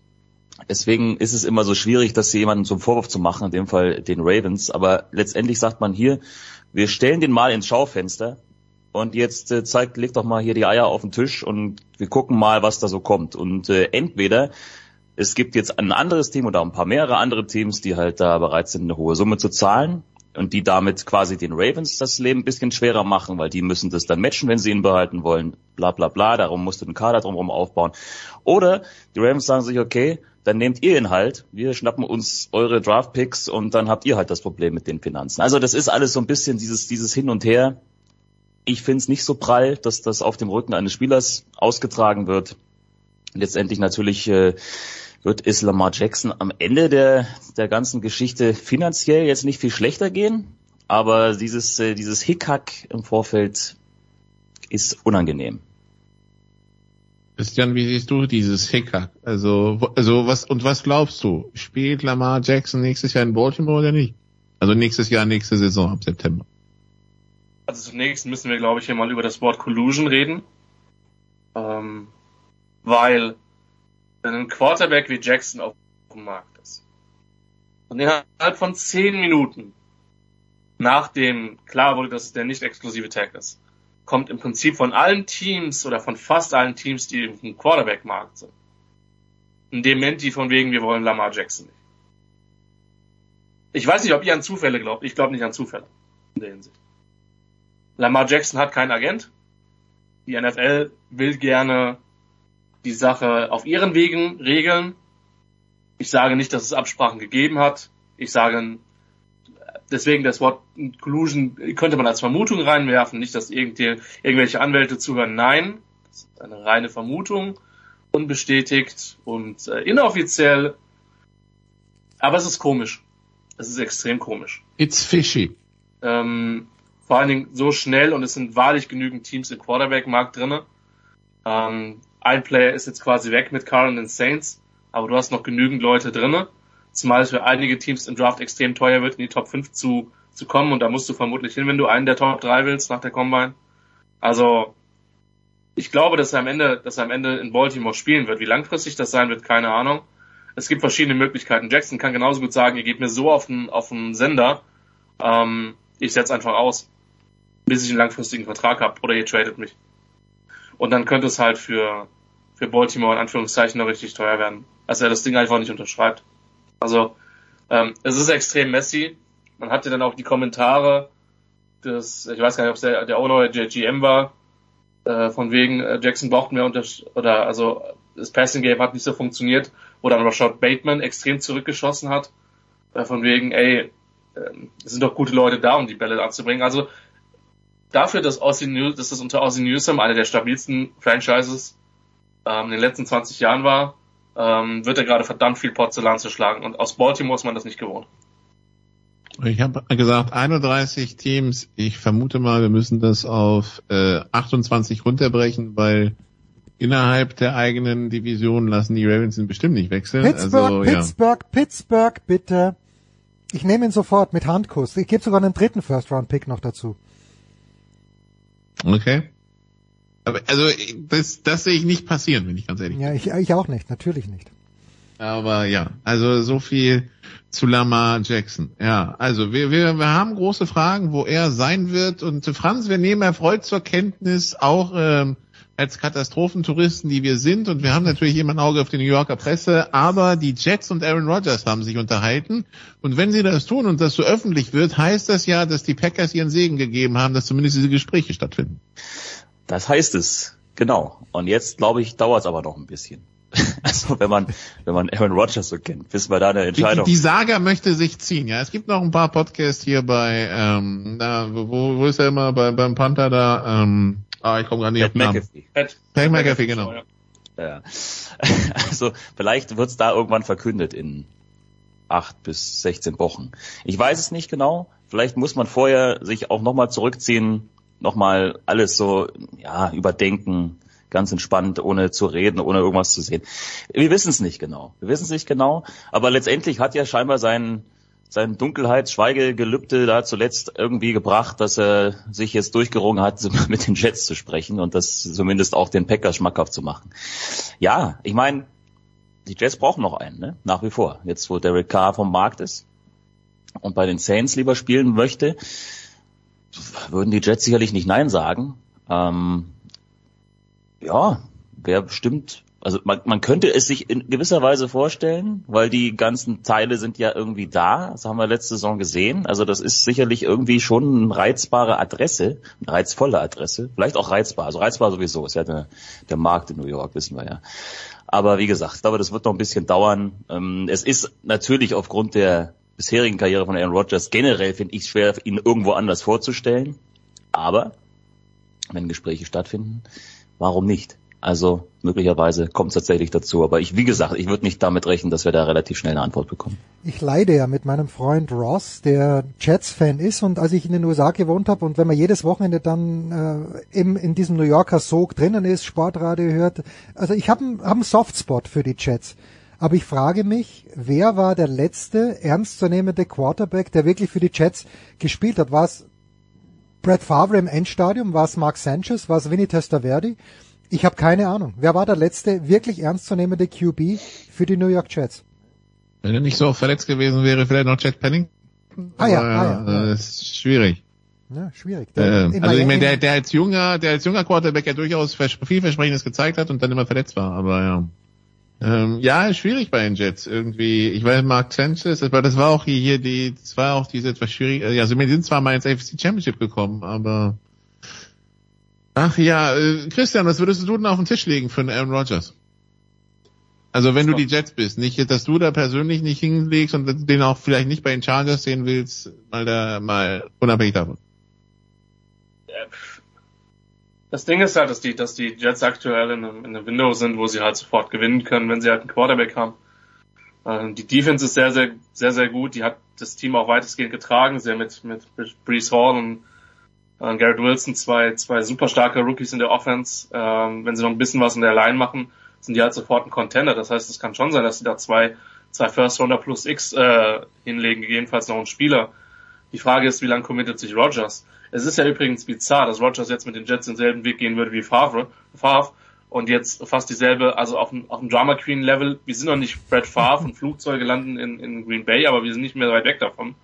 Deswegen ist es immer so schwierig, das jemanden zum Vorwurf zu machen, in dem Fall den Ravens. Aber letztendlich sagt man hier, wir stellen den mal ins Schaufenster und jetzt äh, zeigt, legt doch mal hier die Eier auf den Tisch und wir gucken mal, was da so kommt. Und äh, entweder es gibt jetzt ein anderes Team oder ein paar mehrere andere Teams, die halt da bereit sind, eine hohe Summe zu zahlen und die damit quasi den Ravens das Leben ein bisschen schwerer machen, weil die müssen das dann matchen, wenn sie ihn behalten wollen, bla bla bla, darum musst du den Kader drumherum aufbauen. Oder die Ravens sagen sich, okay, dann nehmt ihr ihn halt, wir schnappen uns eure Draft-Picks und dann habt ihr halt das Problem mit den Finanzen. Also das ist alles so ein bisschen dieses, dieses Hin und Her. Ich finde es nicht so prall, dass das auf dem Rücken eines Spielers ausgetragen wird. Letztendlich natürlich äh, wird es Lamar Jackson am Ende der, der ganzen Geschichte finanziell jetzt nicht viel schlechter gehen, aber dieses, äh, dieses Hickhack im Vorfeld ist unangenehm. Christian, wie siehst du dieses Hickhack? Also, also was, und was glaubst du? Spielt Lamar Jackson nächstes Jahr in Baltimore oder nicht? Also nächstes Jahr, nächste Saison ab September. Also zunächst müssen wir, glaube ich, hier mal über das Wort Collusion reden. Ähm, weil wenn ein Quarterback wie Jackson auf dem Markt ist und innerhalb von zehn Minuten nachdem klar wurde, dass es der nicht exklusive Tag ist, kommt im Prinzip von allen Teams oder von fast allen Teams, die im Quarterback-Markt sind, ein Dementi von wegen, wir wollen Lamar Jackson nicht. Ich weiß nicht, ob ihr an Zufälle glaubt. Ich glaube nicht an Zufälle in der Hinsicht. Lamar Jackson hat keinen Agent. Die NFL will gerne die Sache auf ihren Wegen regeln. Ich sage nicht, dass es Absprachen gegeben hat. Ich sage, deswegen das Wort Collusion könnte man als Vermutung reinwerfen, nicht, dass irgendwelche Anwälte zuhören. Nein, das ist eine reine Vermutung, unbestätigt und äh, inoffiziell. Aber es ist komisch. Es ist extrem komisch. It's fishy. Ähm, vor allen Dingen so schnell und es sind wahrlich genügend Teams im Quarterback-Markt drinne. Ähm, ein Player ist jetzt quasi weg mit Carl und den Saints, aber du hast noch genügend Leute drinne. Zumal es für einige Teams im Draft extrem teuer wird, in die Top 5 zu, zu kommen und da musst du vermutlich hin, wenn du einen der Top 3 willst nach der Combine. Also, ich glaube, dass er am Ende, dass er am Ende in Baltimore spielen wird. Wie langfristig das sein wird, keine Ahnung. Es gibt verschiedene Möglichkeiten. Jackson kann genauso gut sagen, ihr gebt mir so auf den, auf den Sender, ähm, ich setze einfach aus, bis ich einen langfristigen Vertrag habe oder ihr tradet mich. Und dann könnte es halt für, für Baltimore in Anführungszeichen noch richtig teuer werden, als er das Ding einfach nicht unterschreibt. Also ähm, es ist extrem messy. Man hatte dann auch die Kommentare des, ich weiß gar nicht, ob es der, der Owner der GM war, äh, von wegen äh, Jackson braucht mehr unter oder also das Passing Game hat nicht so funktioniert, wo dann Rashad Bateman extrem zurückgeschossen hat, äh, von wegen, ey, äh, es sind doch gute Leute da, um die Bälle anzubringen. Also dafür, dass, Aussie News, dass das unter Aussie Newsom eine der stabilsten Franchises ähm, in den letzten 20 Jahren war, ähm, wird er gerade verdammt viel Porzellan zu schlagen. Und aus Baltimore ist man das nicht gewohnt. Ich habe gesagt 31 Teams. Ich vermute mal, wir müssen das auf äh, 28 runterbrechen, weil innerhalb der eigenen Division lassen die Ravens ihn bestimmt nicht wechseln. Pittsburgh, also, Pittsburgh, ja. Pittsburgh, bitte. Ich nehme ihn sofort mit Handkuss. Ich gebe sogar einen dritten First-Round-Pick noch dazu. Okay. Aber also das, das sehe ich nicht passieren, wenn ich ganz ehrlich bin. Ja, ich, ich auch nicht, natürlich nicht. Aber ja, also so viel zu Lamar Jackson. Ja, also wir, wir, wir haben große Fragen, wo er sein wird. Und Franz, wir nehmen erfreut zur Kenntnis auch ähm, als Katastrophentouristen, die wir sind. Und wir haben natürlich immer ein Auge auf die New Yorker Presse. Aber die Jets und Aaron Rodgers haben sich unterhalten. Und wenn sie das tun und das so öffentlich wird, heißt das ja, dass die Packers ihren Segen gegeben haben, dass zumindest diese Gespräche stattfinden. Das heißt es, genau. Und jetzt, glaube ich, dauert es aber noch ein bisschen. *laughs* Also wenn man wenn man Aaron Rodgers so kennt, bis wir da eine Entscheidung. Die, die Saga möchte sich ziehen, ja. Es gibt noch ein paar Podcasts hier bei ähm, da, wo, wo ist er immer bei, beim Panther da? Ähm, ah, ich komme gerade nicht auf den Namen. Pat, Pat McAfee, genau. Ja. *laughs* Also vielleicht wird's da irgendwann verkündet in acht bis 16 Wochen. Ich weiß es nicht genau. Vielleicht muss man vorher sich auch nochmal zurückziehen, nochmal alles so ja überdenken ganz entspannt, ohne zu reden, ohne irgendwas zu sehen. Wir wissen es nicht genau. Wir wissen es nicht genau, aber letztendlich hat ja scheinbar sein sein Dunkelheitsschweigegelübde da zuletzt irgendwie gebracht, dass er sich jetzt durchgerungen hat, *laughs* mit den Jets zu sprechen und das zumindest auch den Packers schmackhaft zu machen. Ja, ich meine, die Jets brauchen noch einen, ne? nach wie vor. Jetzt, wo Derek Carr vom Markt ist und bei den Saints lieber spielen möchte, würden die Jets sicherlich nicht Nein sagen. Ähm, ja, wäre bestimmt also man, man könnte es sich in gewisser Weise vorstellen, weil die ganzen Teile sind ja irgendwie da. Das haben wir letzte Saison gesehen. Also das ist sicherlich irgendwie schon eine reizbare Adresse, eine reizvolle Adresse. Vielleicht auch reizbar. Also reizbar sowieso. Ist ja der, der Markt in New York, wissen wir ja. Aber wie gesagt, ich glaube, das wird noch ein bisschen dauern. Ähm, es ist natürlich aufgrund der bisherigen Karriere von Aaron Rodgers generell, finde ich, schwer, ihn irgendwo anders vorzustellen. Aber wenn Gespräche stattfinden, warum nicht? Also möglicherweise kommt es tatsächlich dazu. Aber ich, wie gesagt, ich würde nicht damit rechnen, dass wir da relativ schnell eine Antwort bekommen. Ich leide ja mit meinem Freund Ross, der Jets-Fan ist und als ich in den USA gewohnt habe und wenn man jedes Wochenende dann äh, im, in diesem New Yorker Sog drinnen ist, Sportradio hört, also ich habe hab einen Softspot für die Jets. Aber ich frage mich, wer war der letzte ernstzunehmende Quarterback, der wirklich für die Jets gespielt hat? War es Brett Favre im Endstadium? War es Mark Sanchez? War es Vinny Testaverde? Ich habe keine Ahnung. Wer war der letzte wirklich ernstzunehmende QB für die New York Jets? Wenn er nicht so verletzt gewesen wäre, vielleicht noch Jet Penning. Ah ja, ah, ja, ja. Das ist schwierig. Ja, schwierig. Der, äh, also ich meine, der, der als junger, der als junger Quarterback ja durchaus vielversprechendes gezeigt hat und dann immer verletzt war, aber ja. Ähm, ja, schwierig bei den Jets irgendwie. Ich weiß, Mark Sanchez, aber das war auch hier die, das war auch diese etwas schwierig. Ja, also wir sind zwar mal ins AFC Championship gekommen, aber Ach ja, äh, Christian, was würdest du denn auf den Tisch legen für einen Aaron Rodgers? Also wenn du die Jets bist, nicht, dass du da persönlich nicht hinlegst und den auch vielleicht nicht bei den Chargers sehen willst, mal da mal unabhängig davon. Das Ding ist halt, dass die, dass die Jets aktuell in einem, in einem Window sind, wo sie halt sofort gewinnen können, wenn sie halt einen Quarterback haben. Ähm, die Defense ist sehr, sehr, sehr, sehr gut. Die hat das Team auch weitestgehend getragen. Sie haben mit, mit Brees Hall und äh, Garrett Wilson, zwei, zwei super starke Rookies in der Offense. Ähm, wenn sie noch ein bisschen was in der Line machen, sind die halt sofort ein Contender. Das heißt, es kann schon sein, dass sie da zwei, zwei First Rounder plus X äh, hinlegen, gegebenenfalls noch einen Spieler. Die Frage ist, wie lange committet sich Rogers? Es ist ja übrigens bizarr, dass Rogers jetzt mit den Jets denselben Weg gehen würde wie Favre, Favre und jetzt fast dieselbe, also auf dem, auf dem Drama Queen Level. Wir sind noch nicht Brad Favre und *laughs* Flugzeuge landen in, in Green Bay, aber wir sind nicht mehr weit weg davon.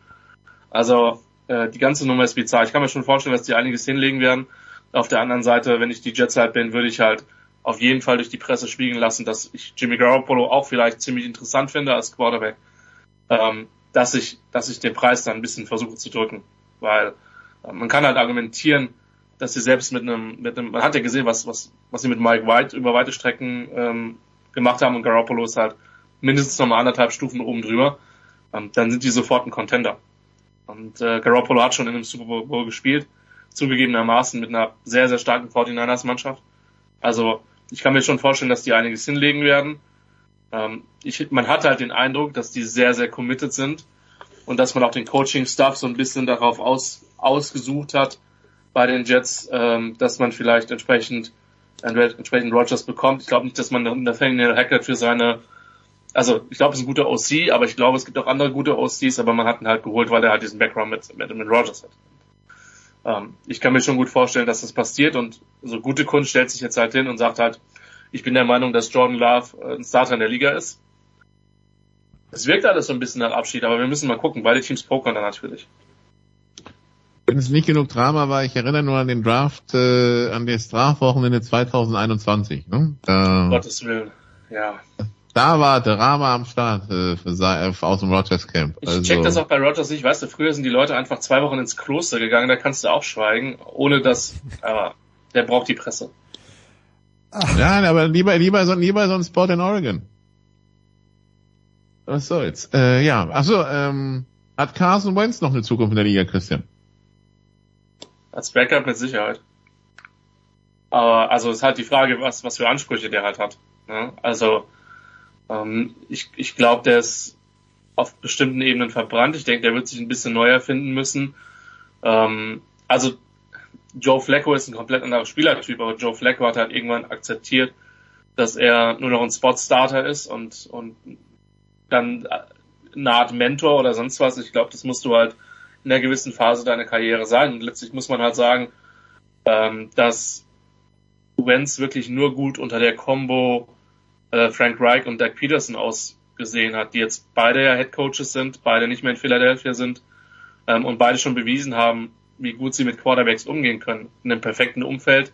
Also äh, die ganze Nummer ist bizarr. Ich kann mir schon vorstellen, dass die einiges hinlegen werden. Auf der anderen Seite, wenn ich die Jets halt bin, würde ich halt auf jeden Fall durch die Presse spiegeln lassen, dass ich Jimmy Garoppolo auch vielleicht ziemlich interessant finde als Quarterback. Ähm, dass ich, dass ich den Preis dann ein bisschen versuche zu drücken. Weil äh, man kann halt argumentieren, dass sie selbst mit einem, mit einem, man hat ja gesehen, was, was, was sie mit Mike White über weite Strecken ähm, gemacht haben und Garoppolo ist halt mindestens noch mal anderthalb Stufen oben drüber. Ähm, dann sind die sofort ein Contender. Und äh, Garoppolo hat schon in einem Super Bowl gespielt, zugegebenermaßen mit einer sehr, sehr starken 49ers-Mannschaft. Also ich kann mir schon vorstellen, dass die einiges hinlegen werden. Ähm, ich, man hat halt den Eindruck, dass die sehr, sehr committed sind und dass man auch den Coaching-Stuff so ein bisschen darauf aus, ausgesucht hat bei den Jets, ähm, dass man vielleicht entsprechend entsprechend Rogers bekommt. Ich glaube nicht, dass man Nathaniel Hackett für seine also ich glaube, es ist ein guter OC, aber ich glaube, es gibt auch andere gute OCs, aber man hat ihn halt geholt, weil er halt diesen Background mit, mit, mit Rogers hat. Ähm, ich kann mir schon gut vorstellen, dass das passiert und so gute Kunst stellt sich jetzt halt hin und sagt halt, ich bin der Meinung, dass Jordan Love äh, ein Starter in der Liga ist. Es wirkt alles so ein bisschen nach Abschied, aber wir müssen mal gucken. Beide Teams pokern dann natürlich. Wenn es nicht genug Drama war, ich erinnere nur an den Draft, äh, an das Draftwochenende 2021. Ne? Da, Gottes Willen, ja da war Drama am Start äh, für, für, aus dem Rogers Camp. Also, ich check das auch bei Rogers nicht. Weißt du, früher sind die Leute einfach zwei Wochen ins Kloster gegangen, da kannst du auch schweigen, ohne dass, aber der braucht die Presse. Ach. Ja, aber lieber, lieber so, lieber so ein Spot in Oregon. Was soll's? Äh, ja, achso, ähm, hat Carson Wentz noch eine Zukunft in der Liga, Christian? Als Backup mit Sicherheit. Aber, also, ist halt die Frage, was, was für Ansprüche der halt hat. Ne? Also, ähm, ich ich glaube, der ist auf bestimmten Ebenen verbrannt. Ich denke, der wird sich ein bisschen neu erfinden müssen. Ähm, also Joe Flacco ist ein komplett anderer Spielertyp, aber Joe Flacco hat halt irgendwann akzeptiert, dass er nur noch ein Spot-Starter ist und, und dann eine Art Mentor oder sonst was. Ich glaube, das musst du halt in einer gewissen Phase deiner Karriere sein. Und letztlich muss man halt sagen, ähm, dass Wentz wirklich nur gut unter der Combo äh, Frank Reich und Doug Peterson ausgesehen hat, die jetzt beide ja Head Coaches sind, beide nicht mehr in Philadelphia sind ähm, und beide schon bewiesen haben, wie gut sie mit Quarterbacks umgehen können. In einem perfekten Umfeld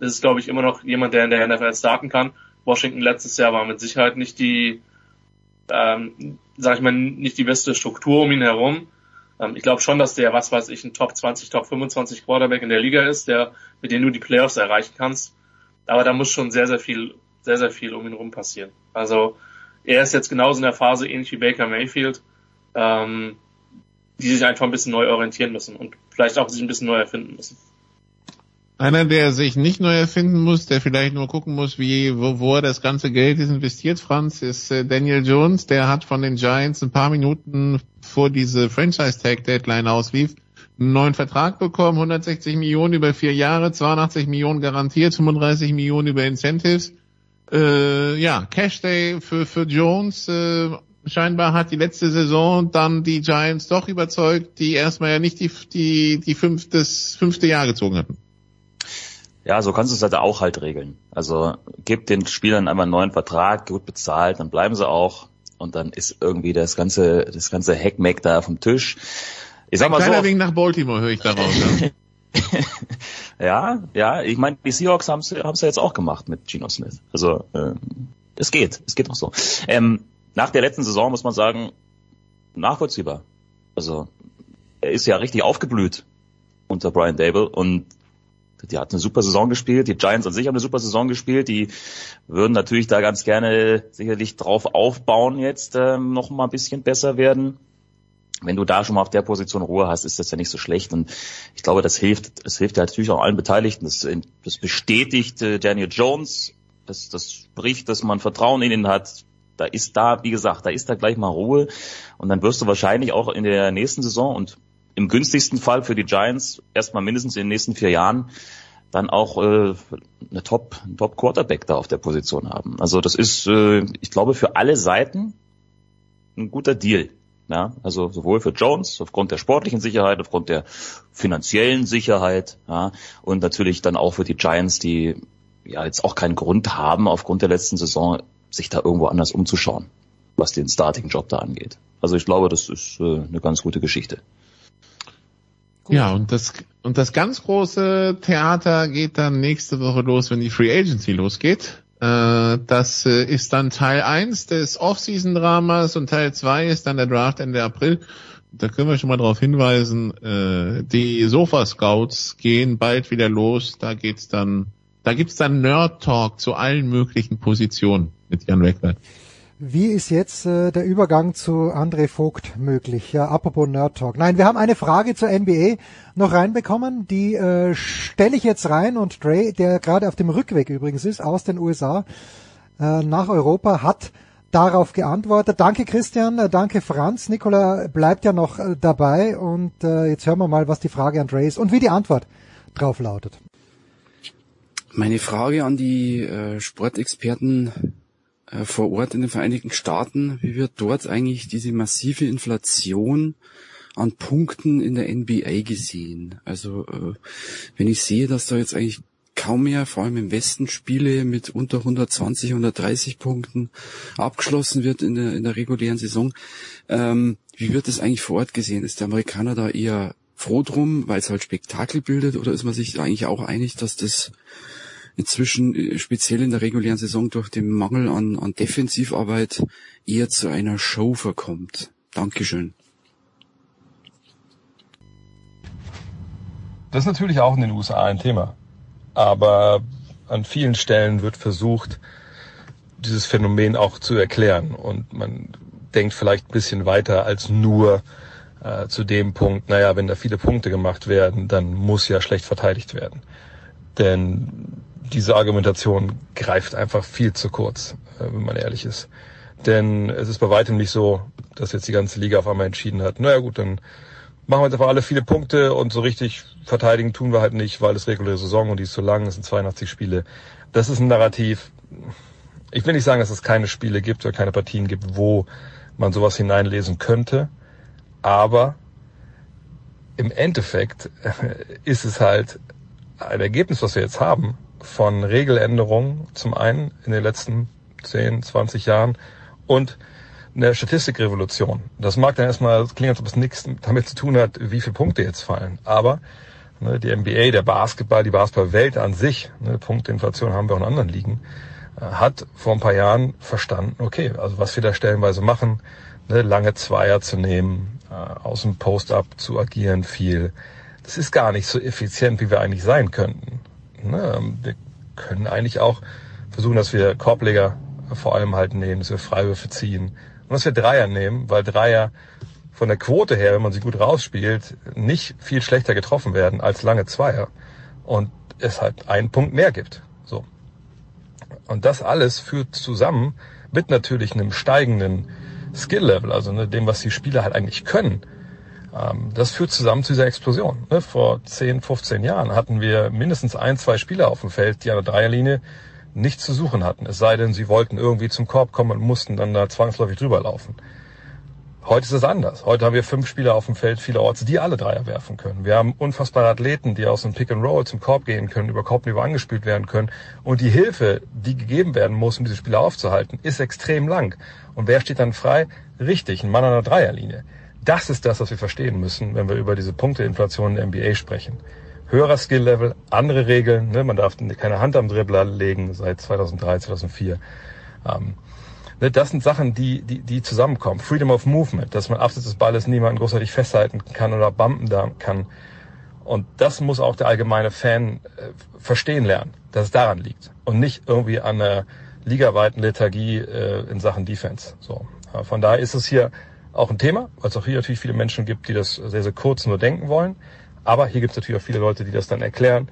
ist es, glaube ich, immer noch jemand, der in der NFL starten kann. Washington letztes Jahr war mit Sicherheit nicht die, ähm, sag ich mal, nicht die beste Struktur um ihn herum. Ähm, ich glaube schon, dass der, was weiß ich, ein Top 20, Top 25 Quarterback in der Liga ist, der, mit dem du die Playoffs erreichen kannst. Aber da muss schon sehr, sehr viel, sehr, sehr viel um ihn herum passieren. Also er ist jetzt genauso in der Phase, ähnlich wie Baker Mayfield, ähm, die sich einfach ein bisschen neu orientieren müssen und vielleicht auch sich ein bisschen neu erfinden müssen. Einer, der sich nicht neu erfinden muss, der vielleicht nur gucken muss, wie, wo, wo er das ganze Geld ist investiert, Franz, ist äh, Daniel Jones. Der hat von den Giants ein paar Minuten vor diese Franchise-Tag-Deadline auslief, einen neuen Vertrag bekommen, 160 Millionen über vier Jahre, 82 Millionen garantiert, 35 Millionen über Incentives. Äh, ja, Cash Day für, für Jones. Äh, scheinbar hat die letzte Saison dann die Giants doch überzeugt, die erstmal ja nicht die, die, die fünf, das fünfte Jahr gezogen hatten. Ja, so kannst du es halt auch halt regeln. Also gib den Spielern einmal einen neuen Vertrag, gut bezahlt, dann bleiben sie auch und dann ist irgendwie das ganze das ganze Heckmeck da vom Tisch. Ich sag mal Ein kleiner so, Wegen nach Baltimore höre ich daraus. Ja. *laughs* *laughs* ja, ja, ich meine, die Seahawks haben es ja jetzt auch gemacht mit Geno Smith. Also äh, es geht, es geht auch so. Ähm, nach der letzten Saison muss man sagen, nachvollziehbar. Also er ist ja richtig aufgeblüht unter Brian Dable und die hat eine super Saison gespielt, die Giants an sich haben eine super Saison gespielt, die würden natürlich da ganz gerne sicherlich drauf aufbauen jetzt, ähm, noch mal ein bisschen besser werden. Wenn du da schon mal auf der Position Ruhe hast, ist das ja nicht so schlecht und ich glaube, das hilft, es hilft ja natürlich auch allen Beteiligten. Das, das bestätigt äh, Daniel Jones, das, das spricht, dass man Vertrauen in ihn hat. Da ist da, wie gesagt, da ist da gleich mal Ruhe und dann wirst du wahrscheinlich auch in der nächsten Saison und im günstigsten Fall für die Giants erstmal mindestens in den nächsten vier Jahren dann auch äh, eine Top, ein Top Quarterback da auf der Position haben. Also das ist, äh, ich glaube, für alle Seiten ein guter Deal. Ja, also sowohl für Jones aufgrund der sportlichen Sicherheit, aufgrund der finanziellen Sicherheit, ja, und natürlich dann auch für die Giants, die ja jetzt auch keinen Grund haben, aufgrund der letzten Saison sich da irgendwo anders umzuschauen, was den Starting-Job da angeht. Also ich glaube, das ist äh, eine ganz gute Geschichte. Gut. Ja, und das, und das ganz große Theater geht dann nächste Woche los, wenn die Free Agency losgeht. Äh, das äh, ist dann Teil 1 des Off-Season-Dramas und Teil 2 ist dann der Draft Ende April. Da können wir schon mal darauf hinweisen, äh, die Sofa-Scouts gehen bald wieder los. Da geht's dann, da gibt's dann Nerd-Talk zu allen möglichen Positionen mit Jan Wegwert. Wie ist jetzt äh, der Übergang zu André Vogt möglich? Ja, apropos Nerd Talk. Nein, wir haben eine Frage zur NBA noch reinbekommen, die äh, stelle ich jetzt rein und Dre, der gerade auf dem Rückweg übrigens ist aus den USA äh, nach Europa, hat darauf geantwortet. Danke Christian, äh, danke Franz. Nicola bleibt ja noch äh, dabei und äh, jetzt hören wir mal, was die Frage an Dre ist und wie die Antwort drauf lautet. Meine Frage an die äh, Sportexperten vor Ort in den Vereinigten Staaten. Wie wird dort eigentlich diese massive Inflation an Punkten in der NBA gesehen? Also äh, wenn ich sehe, dass da jetzt eigentlich kaum mehr, vor allem im Westen, Spiele mit unter 120, 130 Punkten abgeschlossen wird in der, in der regulären Saison. Ähm, wie wird das eigentlich vor Ort gesehen? Ist der Amerikaner da eher froh drum, weil es halt Spektakel bildet, oder ist man sich eigentlich auch einig, dass das inzwischen äh, speziell in der regulären Saison durch den Mangel an, an Defensivarbeit eher zu einer Show verkommt. Dankeschön. Das ist natürlich auch in den USA ein Thema. Aber an vielen Stellen wird versucht, dieses Phänomen auch zu erklären. Und man denkt vielleicht ein bisschen weiter als nur äh, zu dem Punkt, naja, wenn da viele Punkte gemacht werden, dann muss ja schlecht verteidigt werden. Denn diese Argumentation greift einfach viel zu kurz, äh, wenn man ehrlich ist. Denn es ist bei weitem nicht so, dass jetzt die ganze Liga auf einmal entschieden hat, naja gut, dann machen wir jetzt einfach alle viele Punkte und so richtig verteidigen tun wir halt nicht, weil es reguläre Saison und die ist zu lang, es sind 82 Spiele. Das ist ein Narrativ. Ich will nicht sagen, dass es keine Spiele gibt oder keine Partien gibt, wo man sowas hineinlesen könnte. Aber im Endeffekt *laughs* ist es halt ein Ergebnis, was wir jetzt haben, von Regeländerungen zum einen in den letzten 10, 20 Jahren und eine Statistikrevolution. Das mag dann erstmal klingt, als ob es nichts damit zu tun hat, wie viele Punkte jetzt fallen. Aber ne, die NBA, der Basketball, die Basketballwelt an sich, ne, Punkteinflation haben wir auch in anderen Ligen, äh, hat vor ein paar Jahren verstanden, okay, also was wir da stellenweise machen, ne, lange Zweier zu nehmen, äh, aus dem Post-up zu agieren viel, das ist gar nicht so effizient, wie wir eigentlich sein könnten. Ne, wir können eigentlich auch versuchen, dass wir Korbleger vor allem halt nehmen, dass wir Freiwürfe ziehen und dass wir Dreier nehmen, weil Dreier von der Quote her, wenn man sie gut rausspielt, nicht viel schlechter getroffen werden als lange Zweier und es halt einen Punkt mehr gibt. So. Und das alles führt zusammen mit natürlich einem steigenden Skill-Level, also ne, dem, was die Spieler halt eigentlich können. Ähm, das führt zusammen zu dieser Explosion. Ne? Vor 10, 15 Jahren hatten wir mindestens ein, zwei Spieler auf dem Feld, die an der Dreierlinie nichts zu suchen hatten. Es sei denn, sie wollten irgendwie zum Korb kommen und mussten dann da zwangsläufig drüber laufen. Heute ist es anders. Heute haben wir fünf Spieler auf dem Feld vielerorts, die alle Dreier werfen können. Wir haben unfassbare Athleten, die aus dem Pick and Roll zum Korb gehen können, über Korbniveau angespielt werden können. Und die Hilfe, die gegeben werden muss, um diese Spieler aufzuhalten, ist extrem lang. Und wer steht dann frei? Richtig, ein Mann an der Dreierlinie. Das ist das, was wir verstehen müssen, wenn wir über diese Punkteinflation in der NBA sprechen höherer Skill-Level, andere Regeln. Ne? Man darf keine Hand am Dribbler legen seit 2003, 2004. Ähm, ne? Das sind Sachen, die, die, die zusammenkommen. Freedom of Movement, dass man abseits des Balles niemanden großartig festhalten kann oder bumpen kann. Und das muss auch der allgemeine Fan äh, verstehen lernen, dass es daran liegt und nicht irgendwie an der ligaweiten Lethargie äh, in Sachen Defense. So, äh, von daher ist es hier auch ein Thema, weil es auch hier natürlich viele Menschen gibt, die das sehr, sehr kurz nur denken wollen. Aber hier gibt es natürlich auch viele Leute, die das dann erklären.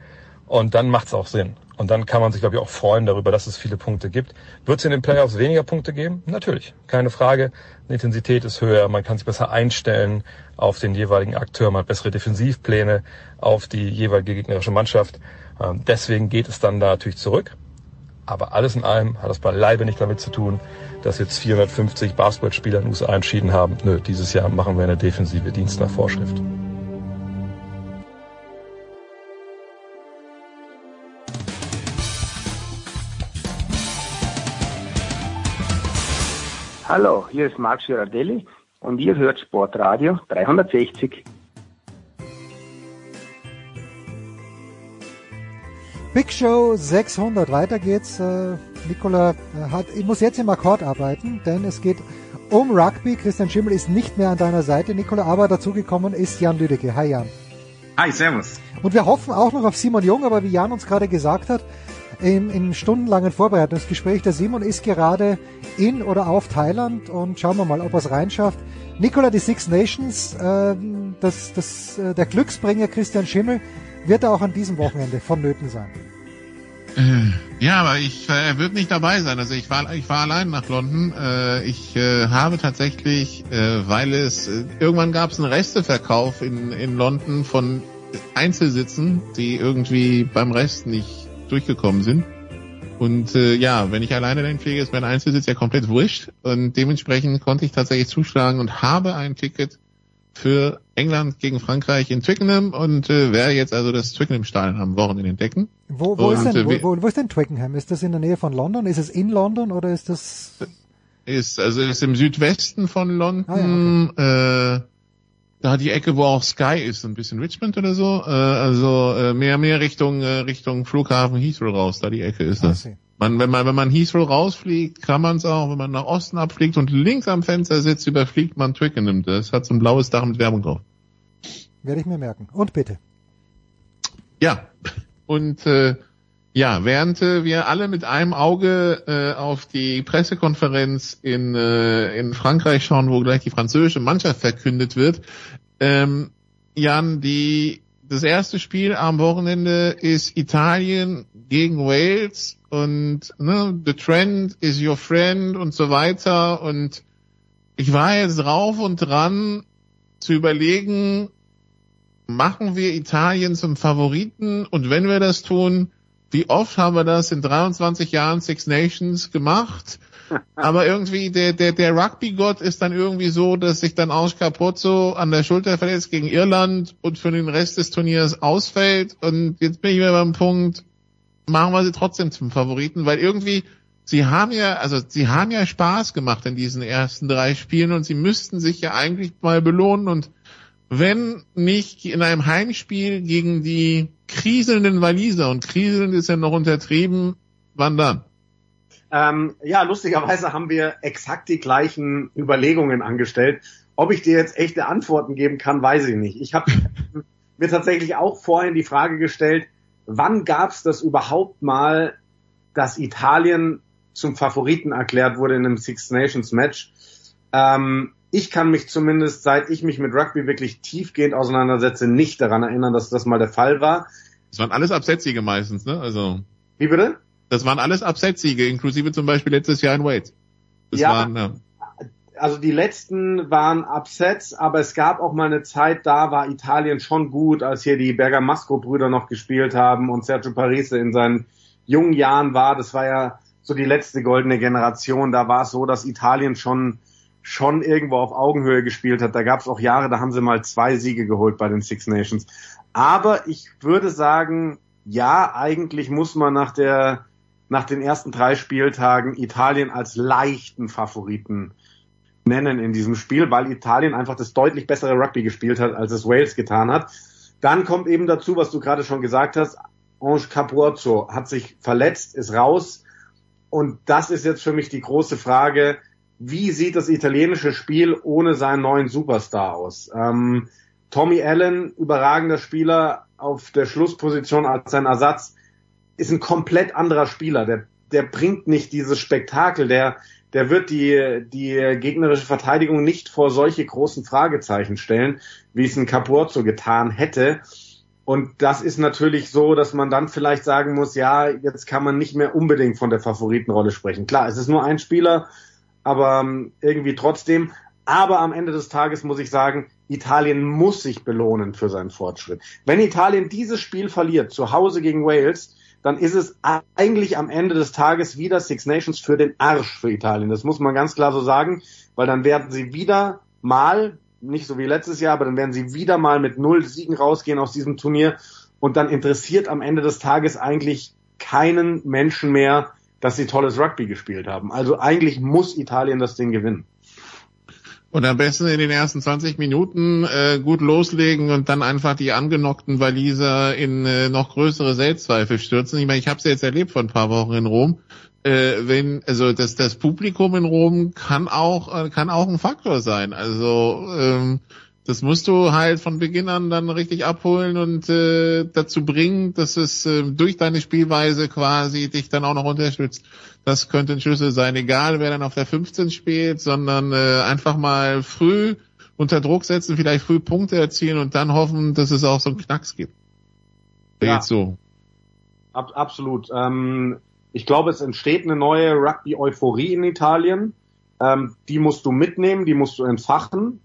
Und dann macht es auch Sinn. Und dann kann man sich, glaube ich, auch freuen darüber, dass es viele Punkte gibt. Wird es in den Playoffs weniger Punkte geben? Natürlich, keine Frage. Die Intensität ist höher, man kann sich besser einstellen auf den jeweiligen Akteur, man hat bessere Defensivpläne auf die jeweilige gegnerische Mannschaft. Ähm, deswegen geht es dann da natürlich zurück. Aber alles in allem hat das beileibe nicht damit zu tun, dass jetzt 450 Basketballspieler in den USA entschieden haben, nö, dieses Jahr machen wir eine defensive Dienst nach Vorschrift. Hallo, hier ist Marc Girardelli und ihr hört Sportradio 360. Big Show 600, weiter geht's. Äh, Nicola äh, hat, ich muss jetzt im Akkord arbeiten, denn es geht um Rugby. Christian Schimmel ist nicht mehr an deiner Seite, Nicola, aber dazugekommen ist Jan Lüdecke. Hi Jan. Hi, servus. Und wir hoffen auch noch auf Simon Jung, aber wie Jan uns gerade gesagt hat, im, im stundenlangen Vorbereitungsgespräch. Der Simon ist gerade in oder auf Thailand und schauen wir mal, ob er es reinschafft. Nicola, die Six Nations, äh, das, das, äh, der Glücksbringer Christian Schimmel wird auch an diesem Wochenende vonnöten sein. Äh, ja, aber ich, äh, er wird nicht dabei sein. Also ich war, ich war allein nach London. Äh, ich äh, habe tatsächlich, äh, weil es äh, irgendwann gab es einen Resteverkauf in, in London von Einzelsitzen, die irgendwie beim Rest nicht durchgekommen sind. Und äh, ja, wenn ich alleine dahin fliege, ist mein Einzelsitz ja komplett wurscht. Und dementsprechend konnte ich tatsächlich zuschlagen und habe ein Ticket für England gegen Frankreich in Twickenham und äh, werde jetzt also das Twickenham-Stadion am Wochenende entdecken. Wo, wo, ist denn, äh, wo, wo, wo ist denn Twickenham? Ist das in der Nähe von London? Ist es in London oder ist das... Ist, also ist im Südwesten von London. Ah, ja, okay. äh, da die Ecke, wo auch Sky ist, ein bisschen Richmond oder so, äh, also äh, mehr mehr Richtung äh, Richtung Flughafen Heathrow raus, da die Ecke ist das. Man, wenn man wenn man Heathrow rausfliegt, kann man es auch, wenn man nach Osten abfliegt und links am Fenster sitzt, überfliegt man Twickenham. Das hat so ein blaues Dach mit Werbung drauf. Werde ich mir merken. Und bitte. Ja. Und äh, ja, während äh, wir alle mit einem Auge äh, auf die Pressekonferenz in, äh, in Frankreich schauen, wo gleich die französische Mannschaft verkündet wird, ähm, Jan, die, das erste Spiel am Wochenende ist Italien gegen Wales und ne, the trend is your friend und so weiter und ich war jetzt drauf und dran zu überlegen, machen wir Italien zum Favoriten und wenn wir das tun, wie oft haben wir das in 23 Jahren Six Nations gemacht? *laughs* aber irgendwie der, der, der Rugby-Gott ist dann irgendwie so, dass sich dann Ange Capozzo an der Schulter verletzt gegen Irland und für den Rest des Turniers ausfällt. Und jetzt bin ich wieder beim Punkt, machen wir sie trotzdem zum Favoriten, weil irgendwie, sie haben ja, also sie haben ja Spaß gemacht in diesen ersten drei Spielen und sie müssten sich ja eigentlich mal belohnen und wenn nicht in einem Heimspiel gegen die kriselnden Waliser und kriselnd ist ja noch untertrieben, wann dann? Ähm, ja, lustigerweise haben wir exakt die gleichen Überlegungen angestellt. Ob ich dir jetzt echte Antworten geben kann, weiß ich nicht. Ich habe *laughs* mir tatsächlich auch vorhin die Frage gestellt, wann gab es das überhaupt mal, dass Italien zum Favoriten erklärt wurde in einem Six Nations Match? Ähm, ich kann mich zumindest, seit ich mich mit Rugby wirklich tiefgehend auseinandersetze, nicht daran erinnern, dass das mal der Fall war. Das waren alles Absetzsiege meistens, ne? Also. Wie bitte? Das waren alles Absetzsiege, inklusive zum Beispiel letztes Jahr in Wales. Das ja, waren, ja. Also die letzten waren Upsets, aber es gab auch mal eine Zeit, da war Italien schon gut, als hier die Bergamasco-Brüder noch gespielt haben und Sergio Parise in seinen jungen Jahren war. Das war ja so die letzte goldene Generation. Da war es so, dass Italien schon schon irgendwo auf Augenhöhe gespielt hat. Da gab es auch Jahre, da haben sie mal zwei Siege geholt bei den Six Nations. Aber ich würde sagen, ja, eigentlich muss man nach der nach den ersten drei Spieltagen Italien als leichten Favoriten nennen in diesem Spiel, weil Italien einfach das deutlich bessere Rugby gespielt hat, als es Wales getan hat. Dann kommt eben dazu, was du gerade schon gesagt hast, Ange Capuozzo hat sich verletzt, ist raus. Und das ist jetzt für mich die große Frage, wie sieht das italienische Spiel ohne seinen neuen Superstar aus? Ähm, Tommy Allen, überragender Spieler auf der Schlussposition als sein Ersatz, ist ein komplett anderer Spieler. Der, der bringt nicht dieses Spektakel, der, der wird die, die gegnerische Verteidigung nicht vor solche großen Fragezeichen stellen, wie es ein Capurzo getan hätte. Und das ist natürlich so, dass man dann vielleicht sagen muss, ja, jetzt kann man nicht mehr unbedingt von der Favoritenrolle sprechen. Klar, es ist nur ein Spieler, aber ähm, irgendwie trotzdem. Aber am Ende des Tages muss ich sagen, Italien muss sich belohnen für seinen Fortschritt. Wenn Italien dieses Spiel verliert, zu Hause gegen Wales, dann ist es eigentlich am Ende des Tages wieder Six Nations für den Arsch für Italien. Das muss man ganz klar so sagen, weil dann werden sie wieder mal, nicht so wie letztes Jahr, aber dann werden sie wieder mal mit null Siegen rausgehen aus diesem Turnier und dann interessiert am Ende des Tages eigentlich keinen Menschen mehr, dass sie tolles Rugby gespielt haben. Also eigentlich muss Italien das Ding gewinnen. Und am besten in den ersten 20 Minuten äh, gut loslegen und dann einfach die angenockten Waliser in äh, noch größere Selbstzweifel stürzen. Ich meine, ich habe es ja jetzt erlebt vor ein paar Wochen in Rom. Äh, wenn also das das Publikum in Rom kann auch äh, kann auch ein Faktor sein. Also ähm, das musst du halt von Beginn an dann richtig abholen und äh, dazu bringen, dass es äh, durch deine Spielweise quasi dich dann auch noch unterstützt. Das könnte ein Schlüssel sein, egal wer dann auf der 15 spielt, sondern äh, einfach mal früh unter Druck setzen, vielleicht früh Punkte erzielen und dann hoffen, dass es auch so einen Knacks gibt. Ja. Geht so. Ab, absolut. Ähm, ich glaube, es entsteht eine neue Rugby-Euphorie in Italien. Ähm, die musst du mitnehmen, die musst du entfachen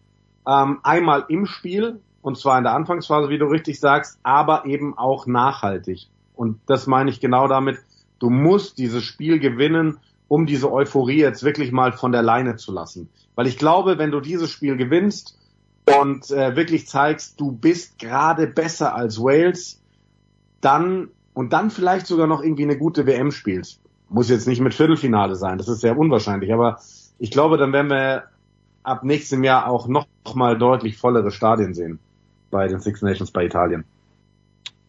ähm, einmal im Spiel, und zwar in der Anfangsphase, wie du richtig sagst, aber eben auch nachhaltig. Und das meine ich genau damit, du musst dieses Spiel gewinnen, um diese Euphorie jetzt wirklich mal von der Leine zu lassen. Weil ich glaube, wenn du dieses Spiel gewinnst und äh, wirklich zeigst, du bist gerade besser als Wales, dann und dann vielleicht sogar noch irgendwie eine gute WM spielst. Muss jetzt nicht mit Viertelfinale sein, das ist sehr unwahrscheinlich, aber ich glaube, dann werden wir ab nächstem Jahr auch noch, noch mal deutlich vollere Stadien sehen bei den Six Nations bei Italien.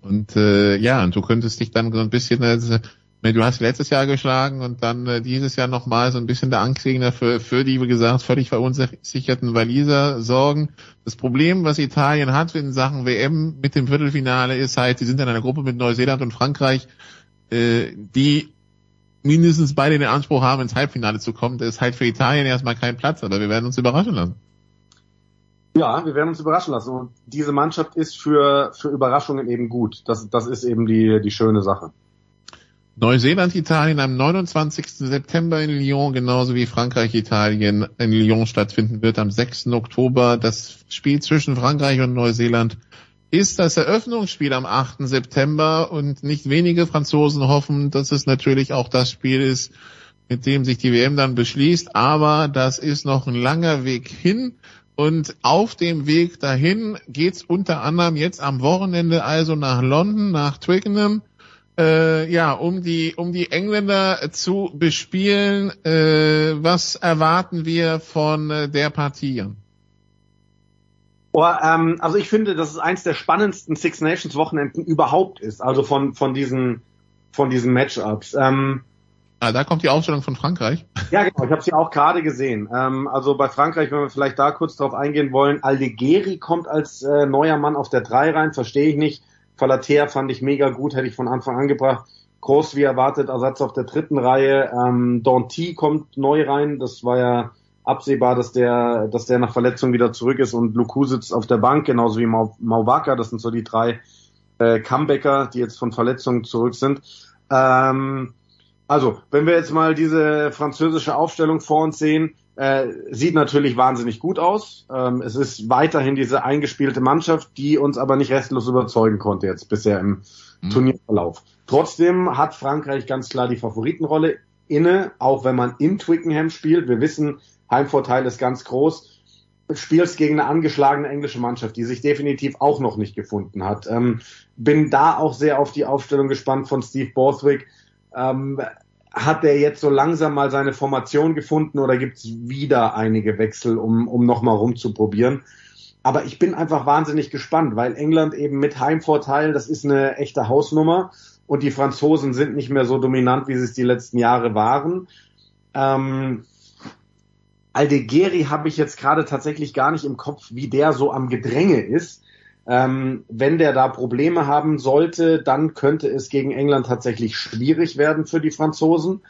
Und äh, ja, und du könntest dich dann so ein bisschen, also, du hast letztes Jahr geschlagen und dann äh, dieses Jahr nochmal so ein bisschen der Angstgegner für, für die, wie gesagt, völlig verunsicherten Waliser sorgen. Das Problem, was Italien hat in Sachen WM mit dem Viertelfinale, ist halt, sie sind in einer Gruppe mit Neuseeland und Frankreich, äh, die mindestens beide den Anspruch haben, ins Halbfinale zu kommen. Das ist halt für Italien erstmal kein Platz, aber wir werden uns überraschen lassen. Ja, wir werden uns überraschen lassen. Und diese Mannschaft ist für, für Überraschungen eben gut. Das, das ist eben die, die schöne Sache. Neuseeland, Italien am 29. September in Lyon, genauso wie Frankreich, Italien in Lyon stattfinden wird am 6. Oktober. Das Spiel zwischen Frankreich und Neuseeland ist das Eröffnungsspiel am 8. September und nicht wenige Franzosen hoffen, dass es natürlich auch das Spiel ist, mit dem sich die WM dann beschließt, aber das ist noch ein langer Weg hin. Und auf dem Weg dahin geht's unter anderem jetzt am Wochenende also nach London, nach Twickenham, äh, ja, um die um die Engländer zu bespielen. Äh, was erwarten wir von äh, der Partie? Oh, ähm, also ich finde, dass es eins der spannendsten Six Nations Wochenenden überhaupt ist. Also von von diesen von diesen Matchups. Ähm, ah, da kommt die Aufstellung von Frankreich. *laughs* Ja, genau. Ich habe sie auch gerade gesehen. Ähm, also bei Frankreich, wenn wir vielleicht da kurz drauf eingehen wollen, Aldegeri kommt als äh, neuer Mann auf der 3 rein, verstehe ich nicht. Falater fand ich mega gut, hätte ich von Anfang an gebracht. Groß wie erwartet, Ersatz auf der dritten Reihe. Ähm, Danty kommt neu rein. Das war ja absehbar, dass der, dass der nach Verletzung wieder zurück ist und Luku sitzt auf der Bank, genauso wie Mau, Mauwaka. Das sind so die drei äh, Comebacker, die jetzt von Verletzungen zurück sind. Ähm, also, wenn wir jetzt mal diese französische Aufstellung vor uns sehen, äh, sieht natürlich wahnsinnig gut aus. Ähm, es ist weiterhin diese eingespielte Mannschaft, die uns aber nicht restlos überzeugen konnte jetzt bisher im mhm. Turnierverlauf. Trotzdem hat Frankreich ganz klar die Favoritenrolle inne, auch wenn man in Twickenham spielt. Wir wissen, Heimvorteil ist ganz groß. Spielst gegen eine angeschlagene englische Mannschaft, die sich definitiv auch noch nicht gefunden hat. Ähm, bin da auch sehr auf die Aufstellung gespannt von Steve Borthwick. Ähm, hat er jetzt so langsam mal seine Formation gefunden oder gibt es wieder einige Wechsel, um, um nochmal rumzuprobieren? Aber ich bin einfach wahnsinnig gespannt, weil England eben mit Heimvorteil, das ist eine echte Hausnummer und die Franzosen sind nicht mehr so dominant, wie sie es die letzten Jahre waren. Ähm, Aldegeri habe ich jetzt gerade tatsächlich gar nicht im Kopf, wie der so am Gedränge ist. Ähm, wenn der da Probleme haben sollte, dann könnte es gegen England tatsächlich schwierig werden für die Franzosen.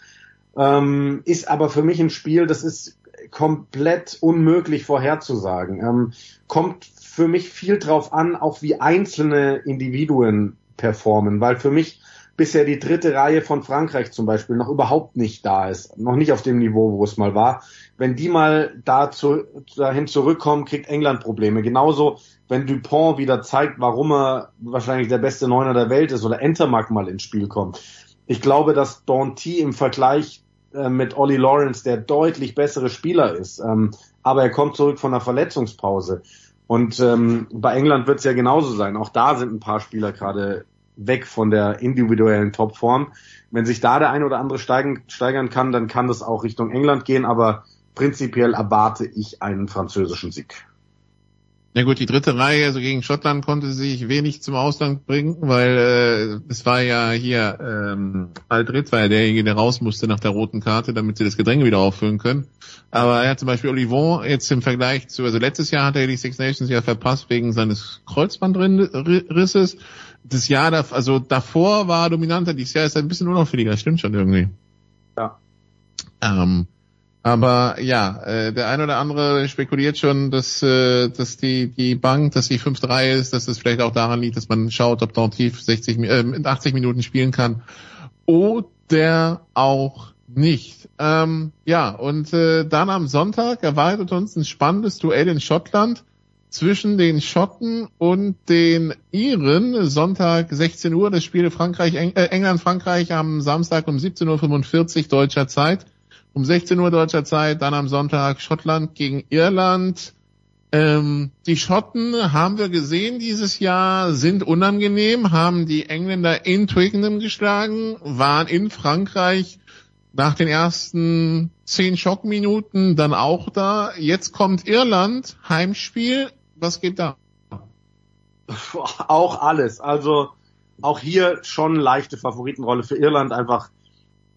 Ähm, ist aber für mich ein Spiel, das ist komplett unmöglich vorherzusagen. Ähm, kommt für mich viel drauf an, auch wie einzelne Individuen performen, weil für mich bisher die dritte Reihe von Frankreich zum Beispiel noch überhaupt nicht da ist, noch nicht auf dem Niveau, wo es mal war. Wenn die mal dazu, dahin zurückkommen, kriegt England Probleme. Genauso wenn Dupont wieder zeigt, warum er wahrscheinlich der beste Neuner der Welt ist oder Entermark mal ins Spiel kommt. Ich glaube, dass Danty im Vergleich äh, mit Ollie Lawrence der deutlich bessere Spieler ist. Ähm, aber er kommt zurück von einer Verletzungspause. Und ähm, bei England wird es ja genauso sein. Auch da sind ein paar Spieler gerade weg von der individuellen Topform. Wenn sich da der eine oder andere steigen, steigern kann, dann kann das auch Richtung England gehen. Aber prinzipiell erwarte ich einen französischen Sieg. Ja gut, die dritte Reihe, also gegen Schottland konnte sich wenig zum Ausland bringen, weil äh, es war ja hier ähm, Aldrit war ja derjenige, der raus musste nach der roten Karte, damit sie das Gedränge wieder auffüllen können. Aber er hat zum Beispiel Olivon jetzt im Vergleich zu, also letztes Jahr hat er die Six Nations ja verpasst wegen seines Kreuzbandrisses. Das Jahr, also davor war er dominanter, dieses Jahr ist er ein bisschen unauffälliger, stimmt schon irgendwie. Ja. Ähm, aber ja, äh, der ein oder andere spekuliert schon, dass, äh, dass die, die Bank, dass die 5-3 ist, dass das vielleicht auch daran liegt, dass man schaut, ob Dantif 60, äh, 80 Minuten spielen kann. Oder auch nicht. Ähm, ja, und äh, dann am Sonntag erwartet uns ein spannendes Duell in Schottland zwischen den Schotten und den Iren. Sonntag 16 Uhr, das Spiel Frankreich, äh, England, Frankreich am Samstag um 17.45 Uhr deutscher Zeit um 16 Uhr deutscher Zeit, dann am Sonntag Schottland gegen Irland. Ähm, die Schotten haben wir gesehen dieses Jahr, sind unangenehm, haben die Engländer in Twickenham geschlagen, waren in Frankreich nach den ersten zehn Schockminuten dann auch da. Jetzt kommt Irland, Heimspiel. Was geht da? Auch alles. Also auch hier schon leichte Favoritenrolle für Irland, einfach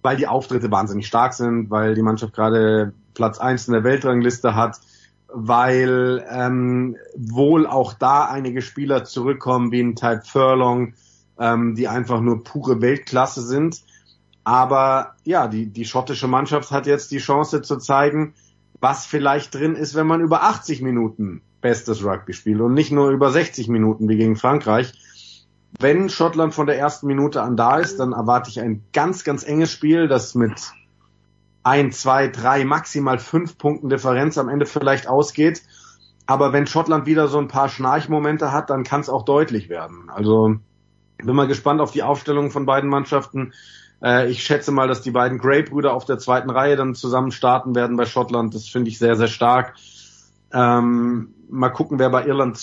weil die Auftritte wahnsinnig stark sind, weil die Mannschaft gerade Platz eins in der Weltrangliste hat, weil ähm, wohl auch da einige Spieler zurückkommen, wie ein Type Furlong, ähm, die einfach nur pure Weltklasse sind. Aber ja, die, die schottische Mannschaft hat jetzt die Chance zu zeigen, was vielleicht drin ist, wenn man über 80 Minuten bestes Rugby spielt und nicht nur über 60 Minuten wie gegen Frankreich wenn Schottland von der ersten Minute an da ist, dann erwarte ich ein ganz, ganz enges Spiel, das mit ein, zwei, drei, maximal fünf Punkten Differenz am Ende vielleicht ausgeht. Aber wenn Schottland wieder so ein paar Schnarchmomente hat, dann kann es auch deutlich werden. Also Bin mal gespannt auf die Aufstellung von beiden Mannschaften. Äh, ich schätze mal, dass die beiden Gray-Brüder auf der zweiten Reihe dann zusammen starten werden bei Schottland. Das finde ich sehr, sehr stark. Ähm, mal gucken, wer bei Irland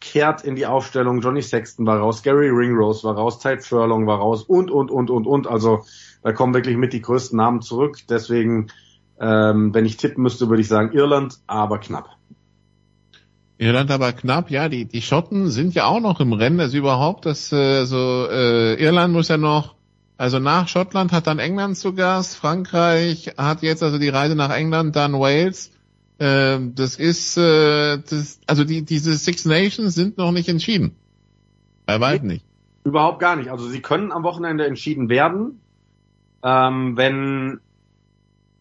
zurückkehrt in die Aufstellung. Johnny Sexton war raus, Gary Ringrose war raus, Tide Furlong war raus und, und, und, und, und. Also da kommen wirklich mit die größten Namen zurück. Deswegen, ähm, wenn ich tippen müsste, würde ich sagen Irland, aber knapp. Irland aber knapp, ja, die, die Schotten sind ja auch noch im Rennen, also überhaupt, das, äh, so, äh, Irland muss ja noch, also nach Schottland hat dann England zu Gast, Frankreich hat jetzt also die Reise nach England, dann Wales, äh, das ist, äh, das, also die, diese Six Nations sind noch nicht entschieden. Bei weitem nicht. Überhaupt gar nicht. Also sie können am Wochenende entschieden werden, ähm, wenn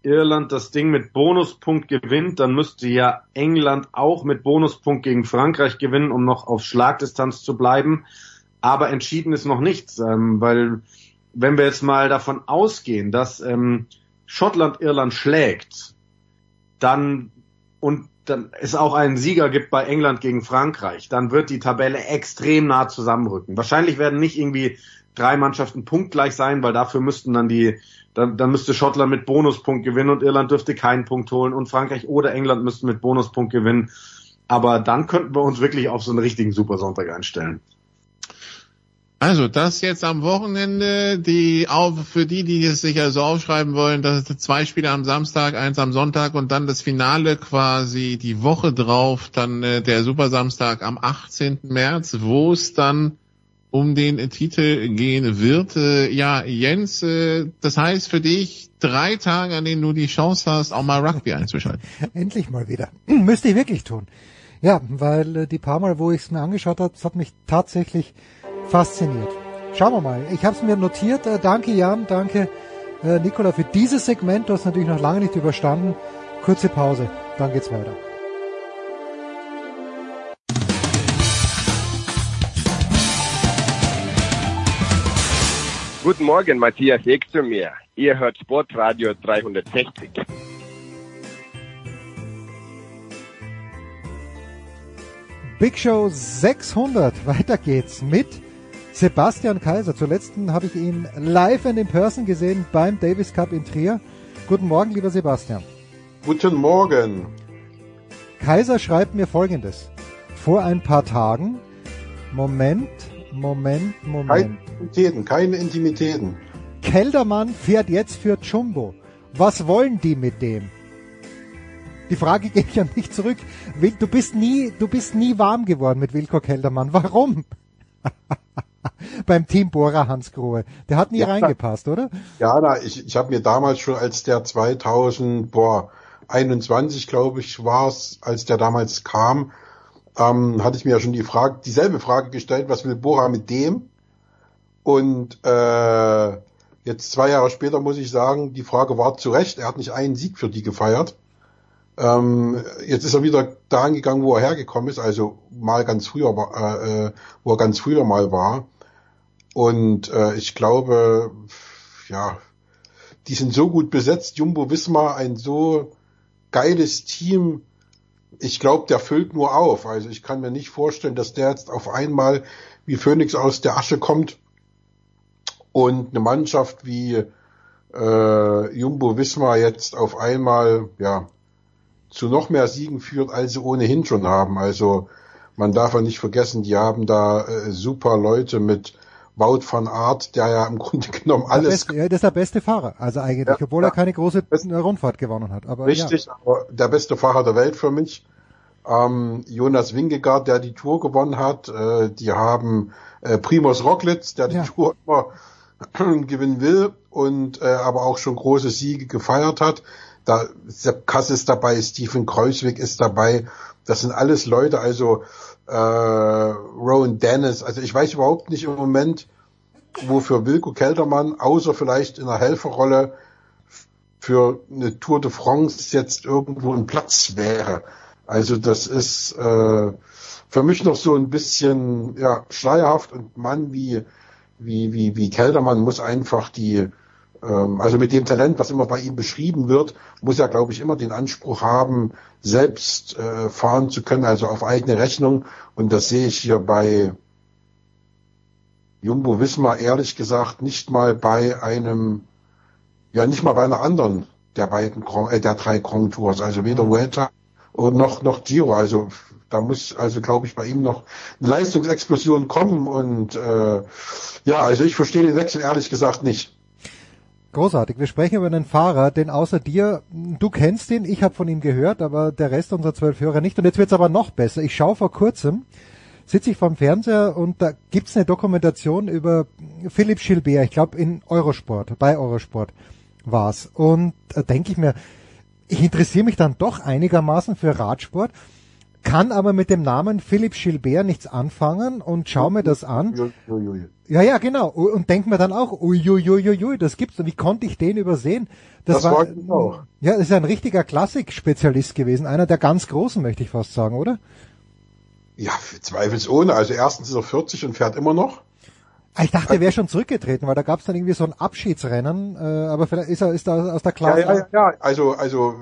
Irland das Ding mit Bonuspunkt gewinnt, dann müsste ja England auch mit Bonuspunkt gegen Frankreich gewinnen, um noch auf Schlagdistanz zu bleiben. Aber entschieden ist noch nichts, ähm, weil wenn wir jetzt mal davon ausgehen, dass ähm, Schottland Irland schlägt, dann und dann es auch einen Sieger gibt bei England gegen Frankreich, dann wird die Tabelle extrem nah zusammenrücken. Wahrscheinlich werden nicht irgendwie drei Mannschaften punktgleich sein, weil dafür müssten dann die dann, dann müsste Schottland mit Bonuspunkt gewinnen und Irland dürfte keinen Punkt holen und Frankreich oder England müssten mit Bonuspunkt gewinnen. Aber dann könnten wir uns wirklich auf so einen richtigen Supersonntag einstellen. Also das jetzt am Wochenende, die auf, für die, die es sich also aufschreiben wollen, das zwei Spiele am Samstag, eins am Sonntag und dann das Finale quasi die Woche drauf, dann äh, der Supersamstag am 18. März, wo es dann um den Titel gehen wird. Äh, ja, Jens, äh, das heißt für dich drei Tage, an denen du die Chance hast, auch mal Rugby einzuschalten. *laughs* Endlich mal wieder. *clears throat* Müsste ich wirklich tun. Ja, weil äh, die paar Mal, wo ich es mir angeschaut habe, das hat mich tatsächlich fasziniert. Schauen wir mal. Ich habe es mir notiert. Äh, danke Jan, danke äh, Nicola für dieses Segment. Du hast natürlich noch lange nicht überstanden. Kurze Pause, dann geht's weiter. Guten Morgen, Matthias Eck zu mir. Ihr hört Sportradio 360. Big Show 600. *laughs* Weiter geht's mit Sebastian Kaiser. Zuletzt habe ich ihn live and in person gesehen beim Davis Cup in Trier. Guten Morgen, lieber Sebastian. Guten Morgen. Kaiser schreibt mir folgendes. Vor ein paar Tagen, Moment, Moment, Moment. Keine Intimitäten, keine Intimitäten. Keldermann fährt jetzt für Jumbo. Was wollen die mit dem? Die Frage *laughs* geht ja nicht zurück. Du bist nie, du bist nie warm geworden mit Wilko Keldermann. Warum? *laughs* *laughs* Beim Team Bora Hans Grohe. Der hat nie ja, reingepasst, oder? Ja, na, ich, ich habe mir damals schon, als der 2000, boah, 21, glaube ich, war es, als der damals kam, ähm, hatte ich mir ja schon die Frage, dieselbe Frage gestellt, was will Bora mit dem? Und äh, jetzt zwei Jahre später muss ich sagen, die Frage war zu Recht. Er hat nicht einen Sieg für die gefeiert. Ähm, jetzt ist er wieder da gegangen, wo er hergekommen ist, also mal ganz früher, äh, äh, wo er ganz früher mal war. Und äh, ich glaube, ja, die sind so gut besetzt. Jumbo Wismar, ein so geiles Team. Ich glaube, der füllt nur auf. Also ich kann mir nicht vorstellen, dass der jetzt auf einmal wie Phoenix aus der Asche kommt und eine Mannschaft wie äh, Jumbo Wismar jetzt auf einmal ja zu noch mehr Siegen führt, als sie ohnehin schon haben. Also man darf ja nicht vergessen, die haben da äh, super Leute mit Wout van Art, der ja im Grunde *laughs* genommen alles. Der beste, das ist der beste Fahrer, also eigentlich, ja, obwohl ja. er keine große Rundfahrt gewonnen hat. Aber Richtig, ja. aber der beste Fahrer der Welt für mich. Ähm, Jonas Wingegaard, der die Tour gewonnen hat. Äh, die haben äh, Primoz Roglic, der die Tour immer *clears throat* gewinnen will und äh, aber auch schon große Siege gefeiert hat. Da Sepp Kass ist dabei, Stephen Kreuzweg ist dabei. Das sind alles Leute, also äh, Rowan Dennis. Also ich weiß überhaupt nicht im Moment, wofür Wilko Keltermann, außer vielleicht in einer Helferrolle für eine Tour de France jetzt irgendwo ein Platz wäre. Also das ist äh, für mich noch so ein bisschen ja schleierhaft und Mann wie wie, wie, wie Keldermann muss einfach die, also mit dem Talent, was immer bei ihm beschrieben wird, muss er, glaube ich, immer den Anspruch haben, selbst äh, fahren zu können, also auf eigene Rechnung. Und das sehe ich hier bei Jumbo Wismar ehrlich gesagt nicht mal bei einem, ja nicht mal bei einer anderen der beiden, äh, der drei Grand Tours, also weder Vuelta und noch, noch Giro, also da muss also glaube ich bei ihm noch eine Leistungsexplosion kommen und äh, ja, also ich verstehe den Wechsel ehrlich gesagt nicht. Großartig. Wir sprechen über einen Fahrer, den außer dir, du kennst ihn, ich habe von ihm gehört, aber der Rest unserer zwölf Hörer nicht. Und jetzt wird's aber noch besser. Ich schaue vor kurzem, sitze ich vorm Fernseher und da gibt's eine Dokumentation über Philipp Gilbert, ich glaube in Eurosport, bei Eurosport war's. Und da denke ich mir, ich interessiere mich dann doch einigermaßen für Radsport, kann aber mit dem Namen Philipp Gilbert nichts anfangen und schaue mir das an. Ja, ja, genau. Und denk mir dann auch, uiuiuiui, das gibt's. Und wie konnte ich den übersehen? Das war ich auch. Ja, das ist ein richtiger Klassik-Spezialist gewesen. Einer der ganz Großen, möchte ich fast sagen, oder? Ja, zweifelsohne. Also erstens ist er 40 und fährt immer noch. Ah, Ich dachte, er wäre schon zurückgetreten, weil da gab's dann irgendwie so ein Abschiedsrennen, äh, aber vielleicht ist er, ist er aus der Klasse. ja, ja, ja. Also, also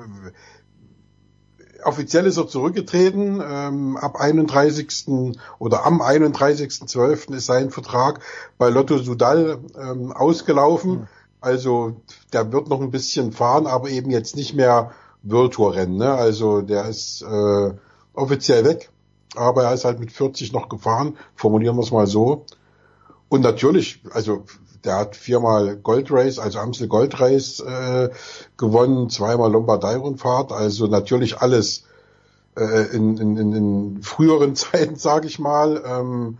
offiziell ist er zurückgetreten. Ähm, ab 31. oder am 31.12. ist sein Vertrag bei Lotto Sudal ähm, ausgelaufen. Also der wird noch ein bisschen fahren, aber eben jetzt nicht mehr World Tour Rennen. Ne? Also der ist äh, offiziell weg, aber er ist halt mit 40 noch gefahren. Formulieren wir es mal so. Und natürlich, also der hat viermal Gold Race, also Amstel Gold Race äh, gewonnen, zweimal Lombardei-Rundfahrt, also natürlich alles äh, in, in, in, in früheren *laughs* Zeiten, sage ich mal. Ähm,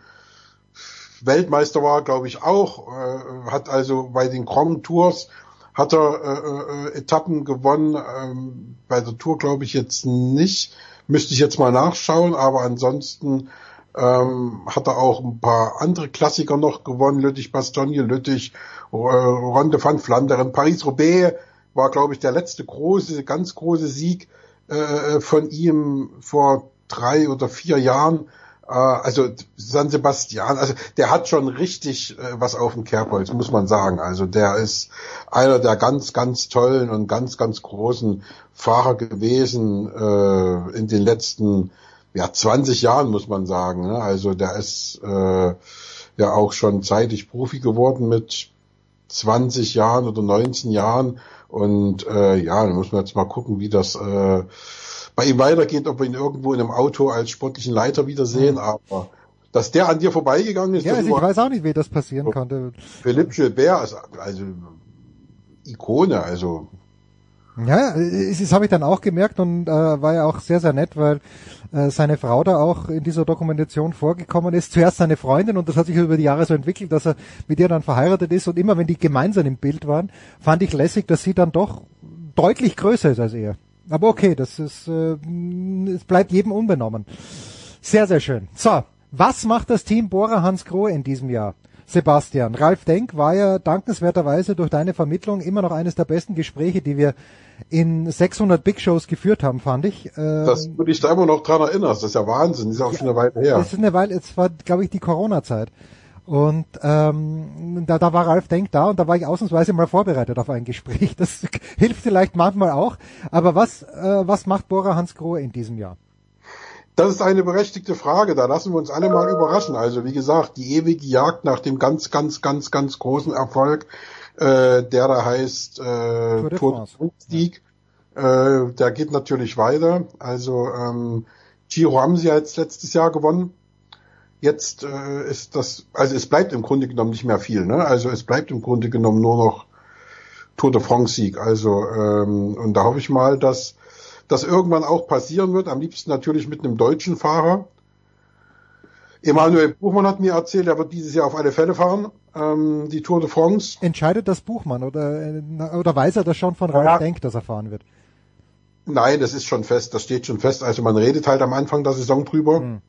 Weltmeister war, glaube ich, auch, äh, hat also bei den Grand Tours hat er äh, äh, Etappen gewonnen, ähm, bei der Tour glaube ich jetzt nicht, müsste ich jetzt mal nachschauen, aber ansonsten ähm, hat er auch ein paar andere Klassiker noch gewonnen, Lüttich Bastogne, Lüttich, äh, Ronde van Flandern, Paris-Roubaix war, glaube ich, der letzte große, ganz große Sieg äh, von ihm vor drei oder vier Jahren. Äh, also San Sebastian, also der hat schon richtig äh, was auf dem Kerbholz, muss man sagen. Also der ist einer der ganz, ganz tollen und ganz, ganz großen Fahrer gewesen äh, in den letzten ja 20 Jahren, muss man sagen. Ne? Also der ist äh, ja auch schon zeitig Profi geworden mit 20 Jahren oder 19 Jahren. Und äh, ja, dann muss man jetzt mal gucken, wie das äh, bei ihm weitergeht, ob wir ihn irgendwo in einem Auto als sportlichen Leiter wiedersehen. Aber dass der an dir vorbeigegangen ist, Ja, also ich weiß auch nicht, wie das passieren konnte. Philipp Gilbert ist also Ikone, also Ja, das habe ich dann auch gemerkt und äh, war ja auch sehr, sehr nett, weil äh, seine Frau da auch in dieser Dokumentation vorgekommen ist. Zuerst seine Freundin und das hat sich über die Jahre so entwickelt, dass er mit ihr dann verheiratet ist und immer wenn die gemeinsam im Bild waren, fand ich lässig, dass sie dann doch deutlich größer ist als er. Aber okay, das ist, äh, es bleibt jedem unbenommen. Sehr, sehr schön. So, was macht das Team Bora Hans Grohe in diesem Jahr? Sebastian, Ralf Denk war ja dankenswerterweise durch deine Vermittlung immer noch eines der besten Gespräche, die wir in 600 Big Shows geführt haben, fand ich. Ähm, das würde ich da immer noch dran erinnern. Das ist ja Wahnsinn, das ist auch schon eine Weile her. Das ist eine Weile, es war, glaube ich, die Corona-Zeit. Und ähm, da, da war Ralf Denk da und da war ich ausnahmsweise mal vorbereitet auf ein Gespräch. Das *laughs* hilft vielleicht manchmal auch. Aber was, äh, was macht Bora Hans Grohe in diesem Jahr? Das ist eine berechtigte Frage, da lassen wir uns alle mal überraschen. Also wie gesagt, die ewige Jagd nach dem ganz, ganz, ganz, ganz großen Erfolg, äh, der da heißt äh, Tour Sieg, äh, der geht natürlich weiter. Also ähm, Giro haben sie ja jetzt letztes Jahr gewonnen. Jetzt äh, ist das, also es bleibt im Grunde genommen nicht mehr viel. Ne? Also es bleibt im Grunde genommen nur noch Tour de France Sieg. Also ähm, und da hoffe ich mal, dass das irgendwann auch passieren wird. Am liebsten natürlich mit einem deutschen Fahrer. Emanuel Buchmann hat mir erzählt, er wird dieses Jahr auf alle Fälle fahren, ähm, die Tour de France. Entscheidet das Buchmann oder, äh, oder weiß er das schon von Ralf Ja. Denk, dass er fahren wird? Nein, das ist schon fest, das steht schon fest. Also man redet halt am Anfang der Saison drüber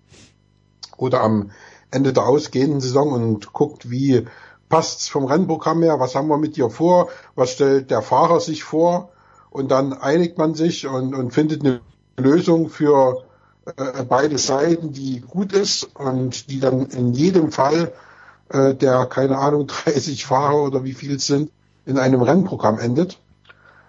oder am Ende der ausgehenden Saison und guckt, wie passt's vom Rennprogramm her, was haben wir mit dir vor, was stellt der Fahrer sich vor und dann einigt man sich und, und findet eine Lösung für äh, beide Seiten, die gut ist und die dann in jedem Fall äh, der, keine Ahnung, *laughs* 30 Fahrer oder wie viel es sind, in einem Rennprogramm endet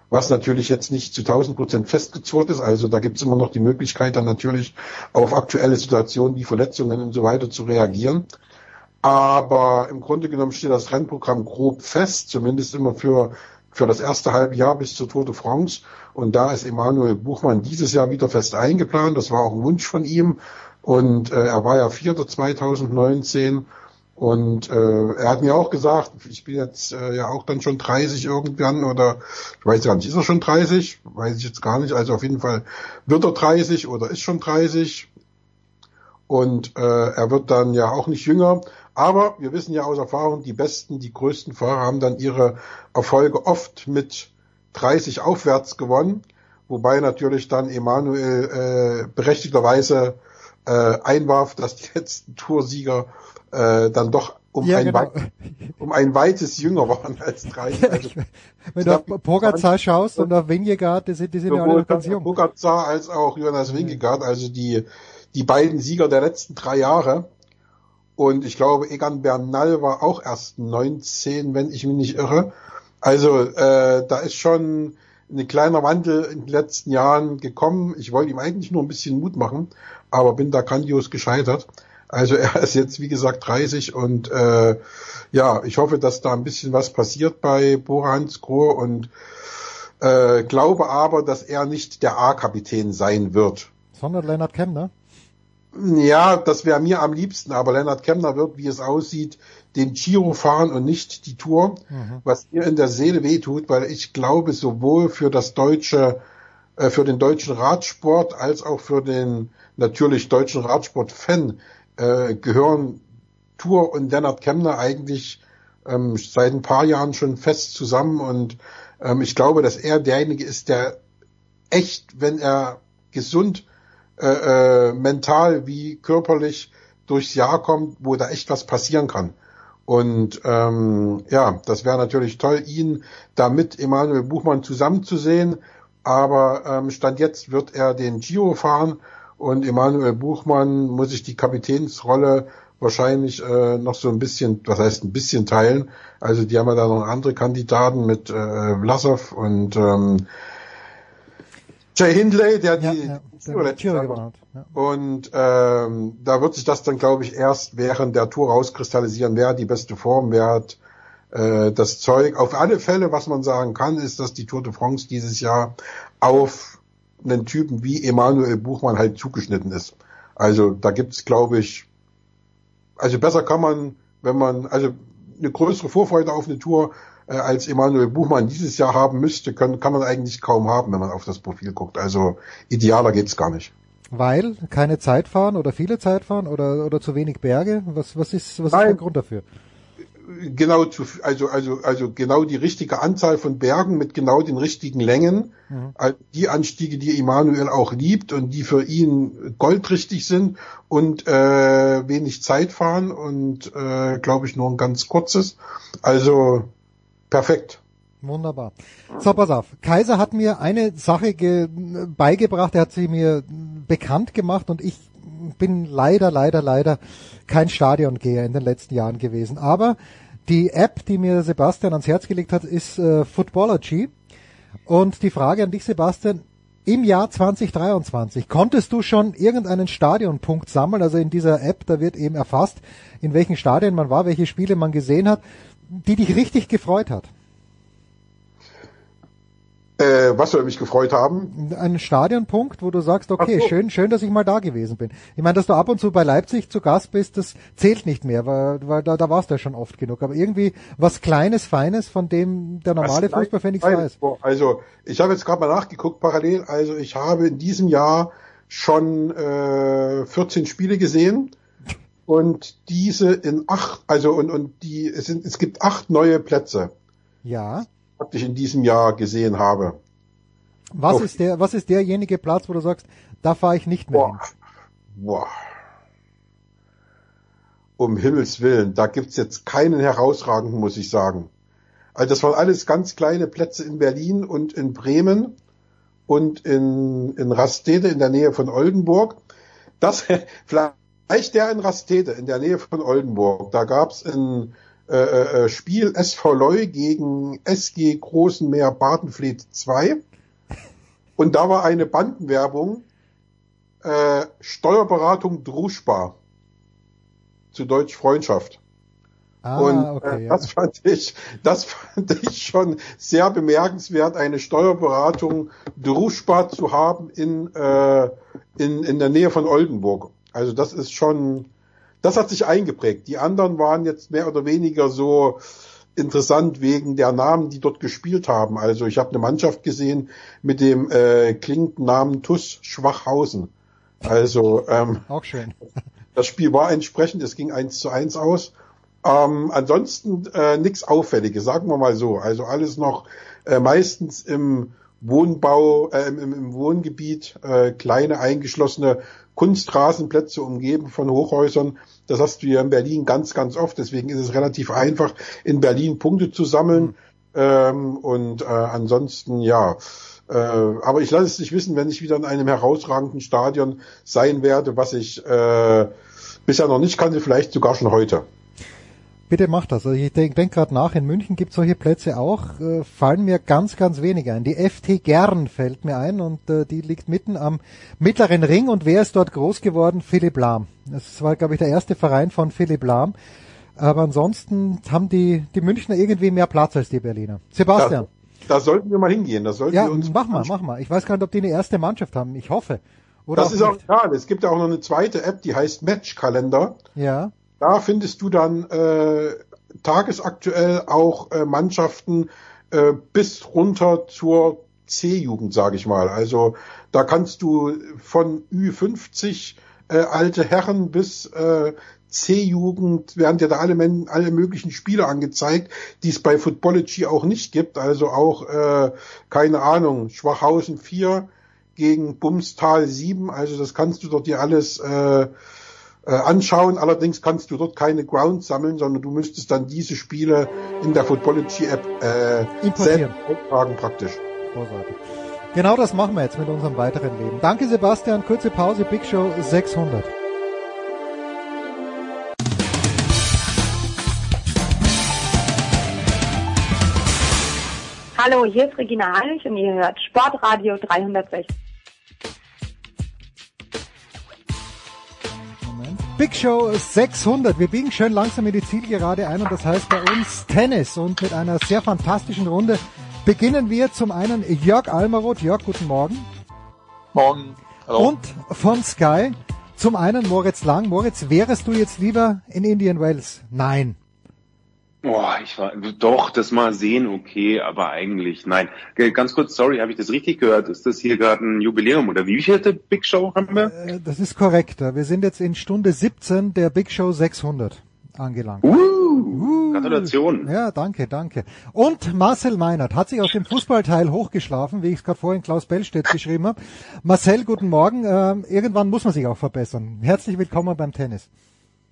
was natürlich jetzt nicht zu 1000 Prozent festgezurrt ist. Also da gibt es immer noch die Möglichkeit, dann natürlich auf aktuelle Situationen wie Verletzungen und so weiter zu reagieren. Aber im Grunde genommen steht das Rennprogramm grob fest, zumindest immer für, für das erste halbe Jahr bis zur Tour de France. Und da ist Emanuel Buchmann dieses Jahr wieder fest eingeplant. Das war auch ein Wunsch von ihm. Und äh, er war ja Vierter 2019. Und äh, er hat mir auch gesagt, ich bin jetzt äh, ja auch dann schon 30 irgendwann oder ich weiß gar nicht, ist er schon 30? Weiß ich jetzt gar nicht. Also auf jeden Fall wird er 30 oder ist schon 30. Und äh, er wird dann ja auch nicht jünger. Aber wir wissen ja aus Erfahrung, die besten, die größten Fahrer haben dann ihre Erfolge oft mit 30 aufwärts gewonnen. Wobei natürlich dann Emanuel äh, berechtigterweise äh, einwarf, dass die *laughs* letzten Toursieger äh, dann doch um, Ja, ein genau. um ein weites jünger waren als 30. Also, Wenn du auf Pogacar schaust und auf Vingegaard, die sind, die sind ja alle ganz jung. Pogacar als auch Jonas Vingegaard, also die, die beiden Sieger der letzten drei Jahre. Und ich glaube, Egan Bernal war auch erst 19, wenn ich mich nicht irre. Also äh, da ist schon ein kleiner Wandel in den letzten Jahren gekommen. Ich wollte ihm eigentlich nur ein bisschen Mut machen, aber bin da grandios gescheitert. Also *laughs* er ist jetzt, wie gesagt, 30 und äh, ja, ich hoffe, dass da ein bisschen was passiert bei Borans Grohe und äh, glaube aber, dass er nicht der A-Kapitän sein wird. Sondern Leonard Kemner. Ja, das wäre mir am liebsten, aber Lennart Kemner wird, wie es aussieht, den Giro fahren und nicht die Tour, Mhm. was mir in der Seele wehtut, weil ich glaube, sowohl für das deutsche, äh, für den deutschen Radsport als auch für den natürlich deutschen Radsport-Fan äh, gehören Tour und Lennart Kemner eigentlich ähm, seit ein paar Jahren schon fest zusammen und ähm, ich glaube, dass er derjenige ist, der echt, wenn er gesund äh, äh, mental wie körperlich durchs Jahr kommt, wo da echt was passieren kann. Und ähm, ja, das wäre natürlich toll, ihn da mit Emanuel Buchmann zusammenzusehen. Aber ähm, Stand jetzt wird er den Giro fahren und Emanuel Buchmann muss sich die Kapitänsrolle wahrscheinlich äh, noch so ein bisschen, was heißt ein bisschen teilen. Also die haben ja da noch andere Kandidaten mit äh, Vlasov und ähm, Jay Hindley, der die ja, der Giro Jahr gewonnen hat. Ja. und ähm, da wird sich das dann, glaube ich, erst während der Tour rauskristallisieren, wer hat die beste Form, wer hat äh, das Zeug. Auf alle Fälle, was man sagen kann, ist, dass die Tour de France dieses Jahr auf einen Typen wie Emanuel Buchmann halt zugeschnitten ist. Also da gibt's, glaube ich, also besser kann man, wenn man, also eine größere Vorfreude auf eine Tour äh, als Emanuel Buchmann dieses Jahr haben müsste, können, kann man eigentlich kaum haben, wenn man auf das Profil guckt. Also idealer geht's gar nicht. Weil keine Zeit fahren oder viele Zeit fahren oder, oder zu wenig Berge? Was, was ist, was ist der Grund dafür? genau zu, also, also, also genau die richtige Anzahl von Bergen mit genau den richtigen Längen. Mhm. Die Anstiege, die Emanuel auch liebt und die für ihn goldrichtig sind und äh, wenig Zeit fahren und äh, glaube ich nur ein ganz kurzes. Also perfekt. Wunderbar. So, pass auf. Kaiser hat mir eine Sache ge beigebracht, er hat sie mir bekannt gemacht und ich bin leider, leider, leider kein Stadiongeher in den letzten Jahren gewesen. Aber die App, die mir Sebastian ans Herz gelegt hat, ist äh, Footballergy. Und die Frage an dich, Sebastian, im Jahr 2023, konntest du schon irgendeinen Stadionpunkt sammeln? Also in dieser App, da wird eben erfasst, in welchen Stadien man war, welche Spiele man gesehen hat, die dich richtig gefreut hat. Äh, was soll mich gefreut haben? einen Stadionpunkt, wo du sagst, okay, schön, schön, dass ich mal da gewesen bin. Ich meine, dass du ab und zu bei Leipzig zu Gast bist, das zählt nicht mehr, weil, weil da, da warst du ja schon oft genug. Aber irgendwie was Kleines, Feines, von dem der normale Was Fußballfan nichts weiß. Also ich habe jetzt gerade mal nachgeguckt parallel. Also ich habe in diesem Jahr schon äh, 14 Spiele gesehen und diese in acht, also und und die es sind es gibt acht neue Plätze, Ja. die ich in diesem Jahr gesehen habe. Was Auf- ist der, was ist derjenige Platz, wo du sagst, da fahre ich nicht mehr hin? Boah. Um Himmels Willen, da gibt's jetzt keinen herausragenden, muss ich sagen. Also das waren alles ganz kleine Plätze in Berlin und in Bremen und in, in Rastede in der Nähe von Oldenburg. Das *laughs* vielleicht der in Rastede in der Nähe von Oldenburg. Da gab's ein äh, äh, Spiel SV Leu gegen SG Großenmeer Badenfleet 2. Und da war eine Bandenwerbung äh, Steuerberatung Druschbar. Zu Deutsch Freundschaft. Ah, und okay, äh, ja. das fand ich, das fand ich schon sehr bemerkenswert, eine Steuerberatung Druschbad zu haben in, äh, in, in der Nähe von Oldenburg. Also das ist schon, das hat sich eingeprägt. Die anderen waren jetzt mehr oder weniger so interessant wegen der Namen, die dort gespielt haben. Also ich habe eine Mannschaft gesehen mit dem äh, klingenden Namen TUS Schwachhausen. Also ähm, Auch schön. *laughs* das Spiel war entsprechend, es ging eins zu eins aus. Ähm, ansonsten äh, nichts Auffälliges, sagen wir mal so. Also alles noch äh, meistens im Wohnbau, äh, im, im Wohngebiet, äh, kleine eingeschlossene Kunstrasenplätze umgeben von Hochhäusern. Das hast du ja in Berlin ganz, ganz oft. Deswegen ist es relativ einfach, in Berlin Punkte zu sammeln. Ähm, und äh, ansonsten, ja. Äh, aber ich lasse es nicht wissen, wenn ich wieder in einem herausragenden Stadion sein werde, was ich äh, bisher noch nicht kannte, vielleicht sogar schon heute. Bitte mach das. Also ich denke denk gerade nach, in München gibt solche Plätze auch, äh, fallen mir ganz, ganz wenig ein. Die FT Gern fällt mir ein und äh, die liegt mitten am mittleren Ring und wer ist dort groß geworden? Philipp Lahm. Das war, glaube ich, der erste Verein von Philipp Lahm. Aber ansonsten haben die, die Münchner irgendwie mehr Platz als die Berliner. Sebastian. Da, da sollten wir mal hingehen. Das sollten Ja, wir uns mach mal, mach mal. Ich weiß gar nicht, ob die eine erste Mannschaft haben. Ich hoffe. Oder das ist auch egal. Es gibt ja auch noch eine zweite App, die heißt Matchkalender. Ja. Da findest du dann äh, tagesaktuell auch äh, Mannschaften äh, bis runter zur C-Jugend, sage ich mal. Also da kannst du von Ü50 äh, alte Herren bis äh, C-Jugend werden dir da alle, Men alle möglichen Spiele angezeigt, die es bei Footballogy auch nicht gibt. Also auch, äh, keine Ahnung, Schwachhausen 4 gegen Bumstal 7. Also das kannst du dort dir alles äh, äh, anschauen. Allerdings kannst du dort keine Ground sammeln, sondern du müsstest dann diese Spiele in der Footballogy-App äh, Importieren. selbst eintragen praktisch. Großartig. Genau das machen wir jetzt mit unserem weiteren Leben. Danke Sebastian, kurze Pause, Big Show 600. Hallo, hier ist Regina Heinrich und ihr hört Sportradio 360. Big Show 600. Wir biegen schön langsam in die Zielgerade ein und das heißt bei uns Tennis und mit einer sehr fantastischen Runde beginnen wir zum einen Jörg Almaroth. Jörg, guten Morgen. Morgen. Hallo. Und von Sky zum einen Moritz Lang. Moritz, wärest du jetzt lieber in Indian Wells? Nein. Boah, ich war doch das mal sehen, okay, aber eigentlich nein. Ganz kurz, sorry, habe ich das richtig gehört? Ist das hier gerade ein Jubiläum oder wie vielte Big Show haben wir? Äh, Das ist korrekt. Wir sind jetzt in Stunde 17 der Big Show 600 angelangt. Uh, Gratulation. Ja, danke, danke. Und Marcel Meinert hat sich aus dem Fußballteil hochgeschlafen, wie ich es gerade vorhin Klaus Bellstedt geschrieben habe. Marcel, guten Morgen. Ähm, irgendwann muss man sich auch verbessern. Herzlich willkommen beim Tennis.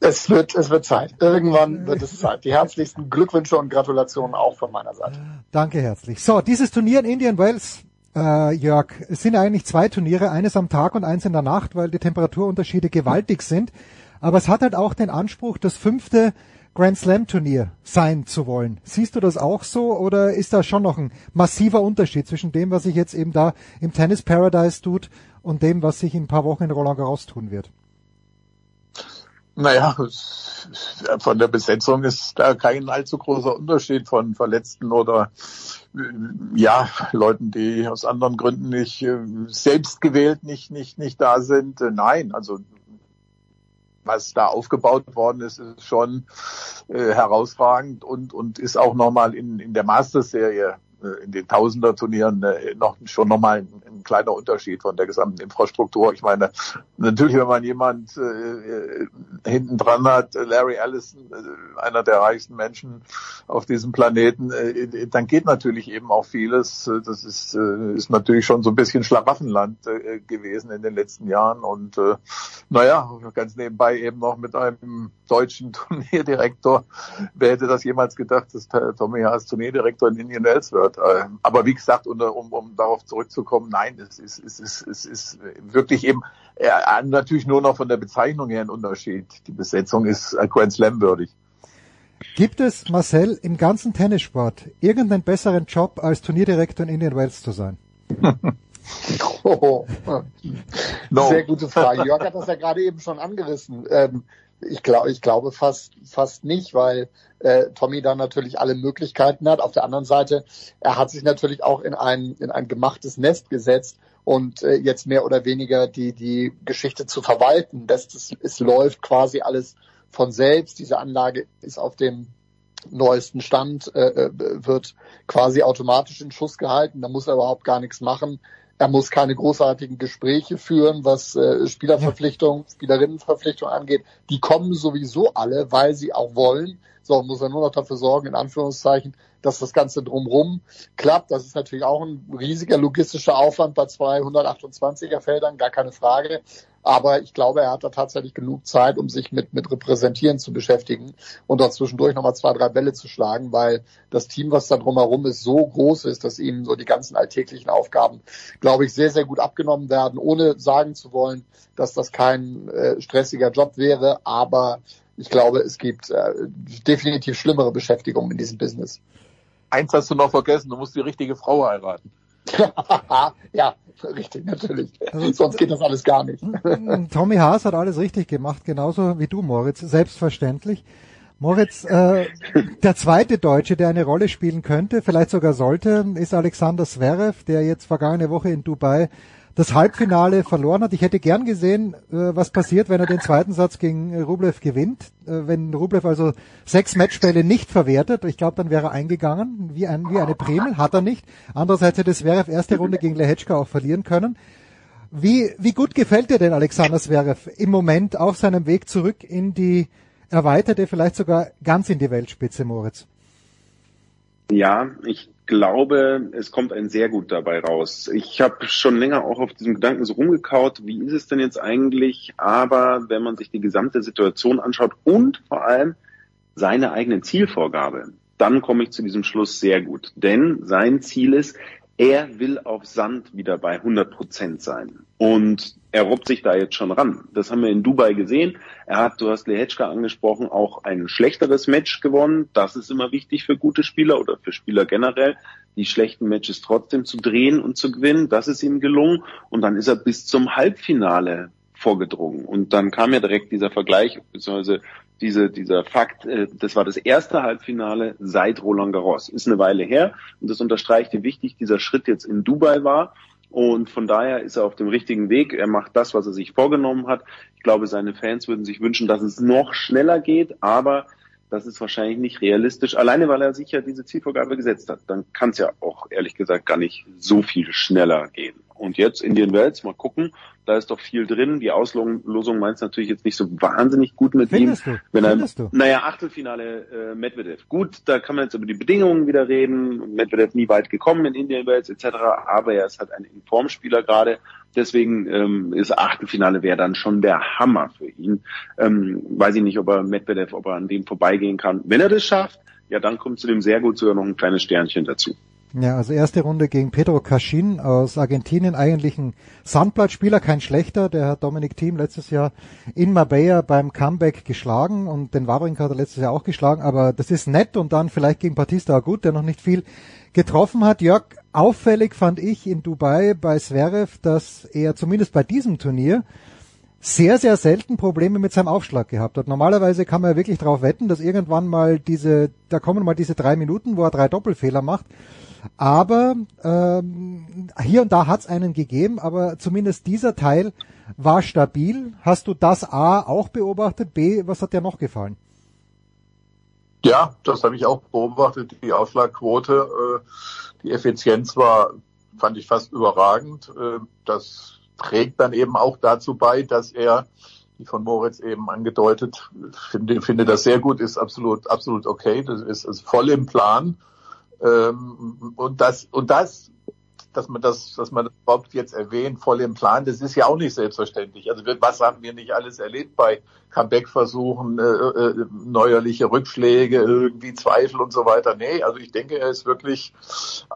Es wird, es wird Zeit. Irgendwann *laughs* wird es Zeit. Die herzlichsten Glückwünsche und Gratulationen auch von meiner Seite. Danke herzlich. So, dieses Turnier in Indian Wells, äh, Jörg, es sind eigentlich zwei Turniere, eines am Tag und eins in der Nacht, weil die Temperaturunterschiede gewaltig sind. Aber es hat halt auch den Anspruch, das fünfte Grand Slam Turnier sein zu wollen. Siehst du das auch so oder ist da schon noch ein massiver Unterschied zwischen dem, was sich jetzt eben da im Tennis Paradise tut und dem, was sich in ein paar Wochen in Roland Garros tun wird? Naja, von der Besetzung ist da kein allzu großer Unterschied von Verletzten oder äh, ja, Leuten, die aus anderen Gründen nicht äh, selbst gewählt nicht, nicht, nicht da sind. Äh, Nein, also was da aufgebaut worden ist, ist schon äh, herausragend und, und ist auch nochmal in, in der Masters-Serie, in den Tausender-Turnieren äh, noch schon nochmal ein, ein kleiner Unterschied von der gesamten Infrastruktur. Ich meine, natürlich, wenn man jemand äh, äh, hinten dran hat, äh, Larry Ellison, äh, einer der reichsten Menschen auf diesem Planeten, äh, dann geht natürlich eben auch vieles. Äh, Das ist, äh, ist natürlich schon so ein bisschen Schlaraffenland äh, gewesen in den letzten Jahren und äh, naja, ganz nebenbei eben noch mit einem deutschen *laughs* Turnierdirektor. Wer hätte das jemals gedacht, dass Tommy Haas Turnierdirektor in Indian Wells wird? Äh, Aber wie gesagt, um, um, um darauf zurückzukommen, nein, es ist, es ist, es ist wirklich eben äh, natürlich nur noch von der Bezeichnung her ein Unterschied. Die Besetzung ist äh, Grand Slam würdig. Gibt es, Marcel, im ganzen Tennissport irgendeinen besseren Job als Turnierdirektor in Indian Wells zu sein? *laughs* Oh, No. Sehr gute Frage. Jörg hat das ja gerade eben schon angerissen. Ähm, Ich glaube, ich glaube fast, fast nicht, weil äh, Tommy dann natürlich alle Möglichkeiten hat. Auf der anderen Seite, er hat sich natürlich auch in ein, in ein gemachtes Nest gesetzt und äh, jetzt mehr oder weniger die, die Geschichte zu verwalten. Das, das, es läuft quasi alles von selbst. Diese Anlage ist auf dem neuesten Stand, äh, äh wird quasi automatisch in Schuss gehalten. Da muss er überhaupt gar nichts machen. Er muss keine großartigen Gespräche führen, was äh, Spielerverpflichtung, Spielerinnenverpflichtung angeht. Die kommen sowieso alle, weil sie auch wollen. So, muss er nur noch dafür sorgen, in Anführungszeichen, dass das Ganze drumrum klappt. Das ist natürlich auch ein riesiger logistischer Aufwand bei 228er Feldern, gar keine Frage. Aber ich glaube, er hat da tatsächlich genug Zeit, um sich mit, mit Repräsentieren zu beschäftigen und dort zwischendurch nochmal zwei, drei Bälle zu schlagen, weil das Team, was da drumherum ist, so groß ist, dass ihm so die ganzen alltäglichen Aufgaben, glaube ich, sehr, sehr gut abgenommen werden, ohne sagen zu wollen, dass das kein äh, stressiger Job wäre. Aber ich glaube, es gibt äh, definitiv schlimmere Beschäftigungen in diesem Business. Eins hast du noch vergessen, du musst die richtige Frau heiraten. *laughs* ja, richtig, natürlich. Also, Sonst geht das alles gar nicht. Tommy Haas hat alles richtig gemacht, genauso wie du, Moritz, selbstverständlich. Moritz, äh, der zweite Deutsche, der eine Rolle spielen könnte, vielleicht sogar sollte, ist Alexander Zverev, der jetzt vergangene Woche in Dubai das Halbfinale verloren hat. Ich hätte gern gesehen, äh, was passiert, wenn er den zweiten Satz gegen Rublev gewinnt. Äh, wenn Rublev also sechs Matchbälle nicht verwertet, ich glaube, dann wäre er eingegangen, wie, ein, wie eine Primel, hat er nicht. Andererseits hätte Zverev erste Runde gegen Lehechka auch verlieren können. Wie, wie gut gefällt dir denn Alexander Zverev im Moment auf seinem Weg zurück in die erweiterte, vielleicht sogar ganz in die Weltspitze, Moritz? Ja, ich glaube, es kommt ein sehr gut dabei raus. Ich habe schon länger auch auf diesem Gedanken so rumgekaut, wie ist es denn jetzt eigentlich? Aber wenn man sich die gesamte Situation anschaut und vor allem seine eigene Zielvorgabe, dann komme ich zu diesem Schluss sehr gut. Denn sein Ziel ist, er will auf Sand wieder bei 100 Prozent sein. Und er robbt sich da jetzt schon ran. Das haben wir in Dubai gesehen. Er hat, du hast Lehetschka angesprochen, auch ein schlechteres Match gewonnen. Das ist immer wichtig für gute Spieler oder für Spieler generell, die schlechten Matches trotzdem zu drehen und zu gewinnen. Das ist ihm gelungen. Und dann ist er bis zum Halbfinale vorgedrungen. Und dann kam ja direkt dieser Vergleich, beziehungsweise diese, dieser Fakt, äh, das war das erste Halbfinale seit Roland Garros. Ist eine Weile her und das unterstreicht, wie wichtig dieser Schritt jetzt in Dubai war. Und von daher ist er auf dem richtigen Weg. Er macht das, was er sich vorgenommen hat. Ich glaube, seine Fans würden sich wünschen, dass es noch schneller geht, aber das ist wahrscheinlich nicht realistisch, alleine weil er sich ja diese Zielvorgabe gesetzt hat. Dann kann es ja auch ehrlich gesagt gar nicht so viel schneller gehen. Und jetzt Indian Wells, mal gucken, da ist doch viel drin. Die Auslosung meint natürlich jetzt nicht so wahnsinnig gut mit Findest ihm. Du? Wenn Findest er, du? Naja, Achtelfinale äh, Medvedev. Gut, da kann man jetzt über die Bedingungen wieder reden. Medvedev nie weit gekommen in Indian Wells etc. Aber er ist halt ein Informspieler gerade. Deswegen ähm, ist Achtelfinale wäre dann schon der Hammer für ihn. Ähm, weiß ich nicht, ob er Medvedev, ob er an dem vorbeigehen kann. Wenn er das schafft, ja, dann kommt zu dem sehr gut sogar noch ein kleines Sternchen dazu. Ja, also erste Runde gegen Pedro Caschin aus Argentinien, eigentlich ein Sandblattspieler, kein schlechter. Der hat Dominic Thiem letztes Jahr in Marbella beim Comeback geschlagen und den Wawrinka hat er letztes Jahr auch geschlagen, aber das ist nett und dann vielleicht gegen Batista gut, der noch nicht viel getroffen hat. Jörg, auffällig fand ich in Dubai bei Zverev, dass er zumindest bei diesem Turnier sehr, sehr selten Probleme mit seinem Aufschlag gehabt hat. Normalerweise kann man ja wirklich darauf wetten, dass irgendwann mal diese, da kommen mal diese drei Minuten, wo er drei Doppelfehler macht aber ähm, hier und da hat es einen gegeben, aber zumindest dieser Teil war stabil. Hast du das A auch beobachtet? B, was hat dir noch gefallen? Ja, das habe ich auch beobachtet. Die Aufschlagquote, äh, die Effizienz war, fand ich fast überragend. Äh, das trägt dann eben auch dazu bei, dass er, wie von Moritz eben angedeutet, finde, finde das sehr gut, ist absolut, absolut okay. Das ist, ist voll im Plan. Ähm, und das, und das, dass man das, dass man das überhaupt jetzt erwähnt, voll im Plan, das ist ja auch nicht selbstverständlich. Also was haben wir nicht alles erlebt bei Comeback-Versuchen, äh, äh, neuerliche Rückschläge, irgendwie Zweifel und so weiter. Nee, also ich denke, er ist wirklich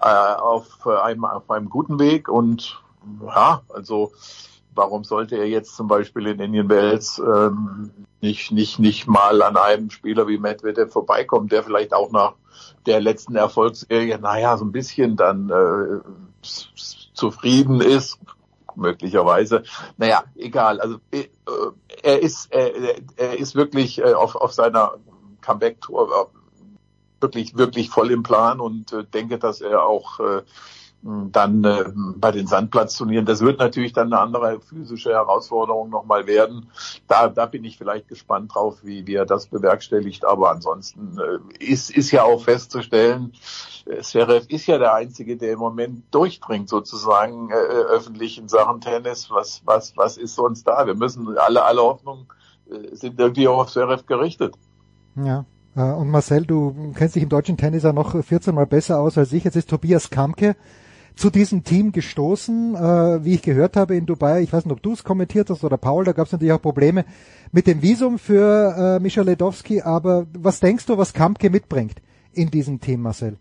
äh, auf, einem, auf einem guten Weg und ja, also warum sollte er jetzt zum Beispiel in Indian Wells ähm, nicht, nicht, nicht mal an einem Spieler wie Medvedev vorbeikommen, der vielleicht auch nach der letzten Erfolgsserie, naja, so ein bisschen dann äh, zufrieden ist, möglicherweise. Naja, egal. Also äh, er ist, er, er ist wirklich äh, auf, auf seiner Comeback-Tour äh, wirklich, wirklich voll im Plan und äh, denke, dass er auch äh, dann äh, bei den Sandplatzturnieren. Das wird natürlich dann eine andere physische Herausforderung nochmal werden. Da, da bin ich vielleicht gespannt drauf, wie, wie er das bewerkstelligt. Aber ansonsten äh, ist, ist ja auch festzustellen, äh, Zverev ist ja der Einzige, der im Moment durchdringt sozusagen äh, öffentlich in Sachen Tennis. Was, was, was ist sonst da? Wir müssen alle, alle Hoffnungen äh, sind irgendwie auch auf Zverev gerichtet. Ja, äh, und Marcel, du kennst dich im deutschen Tennis ja noch 14 Mal besser aus als ich. Jetzt ist Tobias Kamke zu diesem Team gestoßen, äh, wie ich gehört habe in Dubai. Ich weiß nicht, ob du es kommentiert hast oder Paul, da gab es natürlich auch Probleme mit dem Visum für äh, Michel Ledowski. Aber was denkst du, was Kampke mitbringt in diesem Team, Marcel?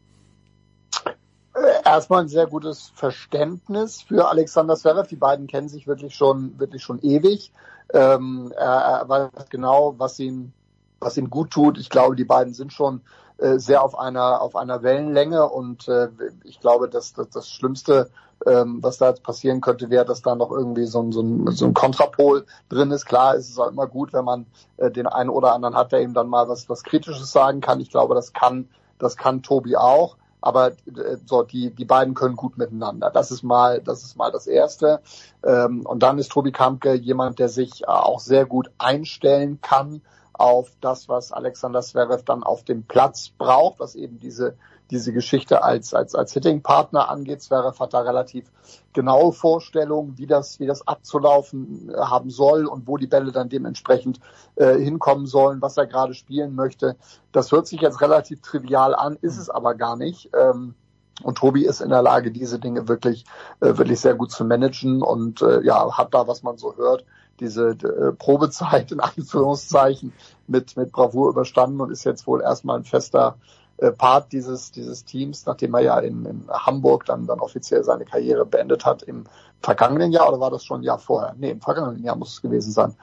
Äh, erstmal ein sehr gutes Verständnis für Alexander Zverev. Die beiden kennen sich wirklich schon, wirklich schon ewig. Ähm, er, er weiß genau, was ihn, was ihm gut tut. Ich glaube, die beiden sind schon äh, sehr auf einer auf einer Wellenlänge und äh, ich glaube, dass, dass das Schlimmste, ähm, was da jetzt passieren könnte, wäre, dass da noch irgendwie so ein, so ein, so ein Kontrapol drin ist. Klar ist es auch immer gut, wenn man äh, den einen oder anderen hat, der eben dann mal was was Kritisches sagen kann. Ich glaube, das kann das kann Tobi auch. Aber äh, so die die beiden können gut miteinander. Das ist mal das ist mal das erste. Ähm, und dann ist Tobi Kampke jemand, der sich äh, auch sehr gut einstellen kann auf das, was Alexander Zverev dann auf dem Platz braucht, was eben diese diese Geschichte als als als Hitting-Partner angeht. Zverev hat da relativ genaue Vorstellungen, wie das wie das abzulaufen äh, haben soll und wo die Bälle dann dementsprechend äh, hinkommen sollen, was er gerade spielen möchte. Das hört sich jetzt relativ trivial an, ist es aber gar nicht. Ähm, und Tobi ist in der Lage, diese Dinge wirklich, äh, wirklich sehr gut zu managen und äh, ja, hat da, was man so hört, diese äh, Probezeit in Anführungszeichen mit, mit Bravour überstanden und ist jetzt wohl erstmal ein fester äh, Part dieses, dieses Teams, nachdem er ja in, in Hamburg dann, dann offiziell seine Karriere beendet hat im vergangenen Jahr oder war das schon ein Jahr vorher? Nee, im vergangenen Jahr muss es gewesen sein.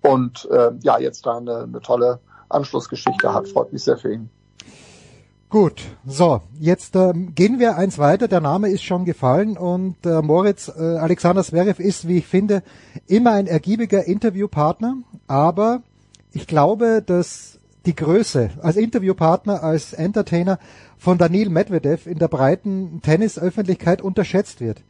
Und äh, ja, jetzt da eine, eine tolle Anschlussgeschichte hat. Freut mich sehr für ihn. Gut, so, jetzt ähm, gehen wir eins weiter. Der Name ist schon gefallen und äh, Moritz äh, Alexander Zverev ist, wie ich finde, immer ein ergiebiger Interviewpartner, aber ich glaube, dass die Größe als Interviewpartner, als Entertainer von Daniil Medvedev in der breiten Tennisöffentlichkeit unterschätzt wird.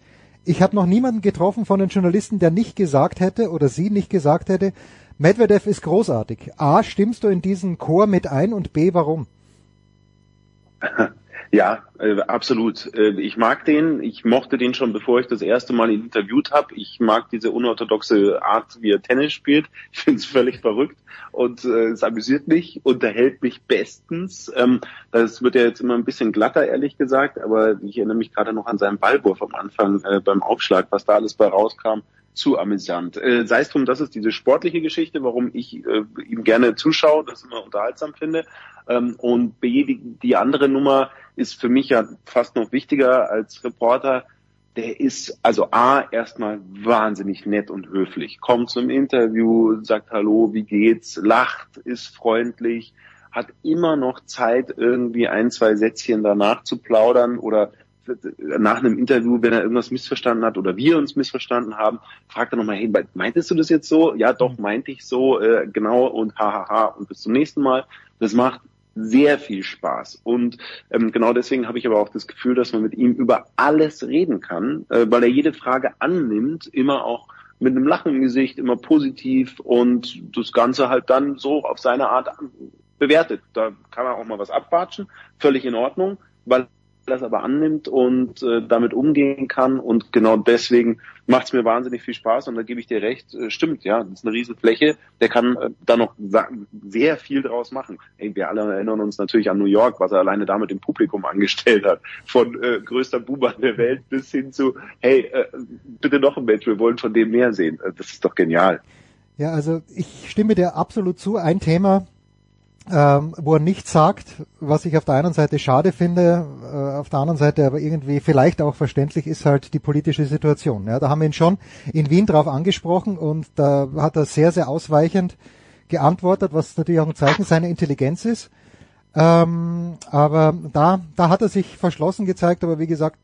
Ich habe noch niemanden getroffen von den Journalisten, der nicht gesagt hätte oder sie nicht gesagt hätte, Medvedev ist großartig. A, stimmst du in diesen Chor mit ein und B, warum? *laughs* Ja, äh, absolut. Äh, ich mag den. Ich mochte den schon, bevor ich das erste Mal ihn interviewt habe. Ich mag diese unorthodoxe Art, wie er Tennis spielt. *laughs* Ich finde es völlig verrückt und äh, es amüsiert mich, unterhält mich bestens. Ähm, das wird ja jetzt immer ein bisschen glatter, ehrlich gesagt, aber ich erinnere mich gerade noch an seinen Ballwurf am Anfang äh, beim Aufschlag, was da alles bei rauskam zu amüsant. Äh, sei es drum, das ist diese sportliche Geschichte, warum ich äh, ihm gerne zuschaue, das immer unterhaltsam finde. Ähm, und B, die, die andere Nummer ist für mich ja fast noch wichtiger als Reporter. Der ist also A, erstmal wahnsinnig nett und höflich. Kommt zum Interview, sagt Hallo, wie geht's, lacht, ist freundlich, hat immer noch Zeit, irgendwie ein, zwei Sätzchen danach zu plaudern oder nach einem Interview, wenn er irgendwas missverstanden hat oder wir uns missverstanden haben, fragt er nochmal, hey, meintest du das jetzt so? Ja, doch, meinte ich so, äh, genau und hahaha und bis zum nächsten Mal. Das macht sehr viel Spaß. Und ähm, genau deswegen habe ich aber auch das Gefühl, dass man mit ihm über alles reden kann, äh, weil er jede Frage annimmt, immer auch mit einem Lachen im Gesicht, immer positiv und das Ganze halt dann so auf seine Art bewertet. Da kann er auch mal was abwatschen, völlig in Ordnung, weil das aber annimmt und äh, damit umgehen kann. Und genau deswegen macht es mir wahnsinnig viel Spaß und da gebe ich dir recht, äh, stimmt, ja, das ist eine riesen Fläche, der kann äh, da noch sehr viel draus machen. Ey, wir alle erinnern uns natürlich an New York, was er alleine damit im Publikum angestellt hat. Von äh, größter Buber der Welt bis hin zu, hey, äh, bitte noch ein Match, wir wollen von dem mehr sehen. Äh, das ist doch genial. Ja, also ich stimme dir absolut zu. Ein Thema, ähm, wo er nichts sagt, was ich auf der einen Seite schade finde, äh, auf der anderen Seite aber irgendwie vielleicht auch verständlich ist halt die politische Situation. Ja, da haben wir ihn schon in Wien drauf angesprochen und da hat er sehr, sehr ausweichend geantwortet, was natürlich auch ein Zeichen seiner Intelligenz ist. Ähm, aber da, da hat er sich verschlossen gezeigt, aber wie gesagt,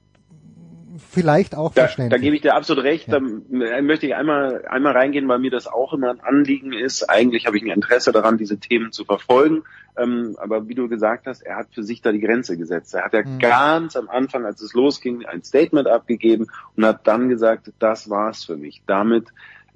vielleicht auch da, verständlich. Da gebe ich dir absolut recht. Ja. Da möchte ich einmal, einmal reingehen, weil mir das auch immer ein Anliegen ist. Eigentlich habe ich ein Interesse daran, diese Themen zu verfolgen. Ähm, aber wie du gesagt hast, er hat für sich da die Grenze gesetzt. Er hat ja mhm. ganz am Anfang, als es losging, ein Statement abgegeben und hat dann gesagt, das war's für mich. Damit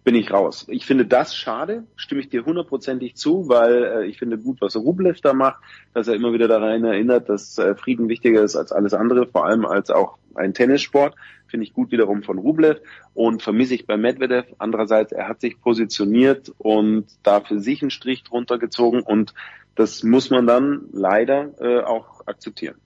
bin ich raus. Ich finde das schade, stimme ich dir hundertprozentig zu, weil äh, ich finde gut, was Rublev da macht, dass er immer wieder daran erinnert, dass äh, Frieden wichtiger ist als alles andere, vor allem als auch ein Tennissport. Finde ich gut wiederum von Rublev und vermisse ich bei Medvedev. Andererseits, er hat sich positioniert und da für sich einen Strich drunter gezogen und das muss man dann leider äh, auch akzeptieren.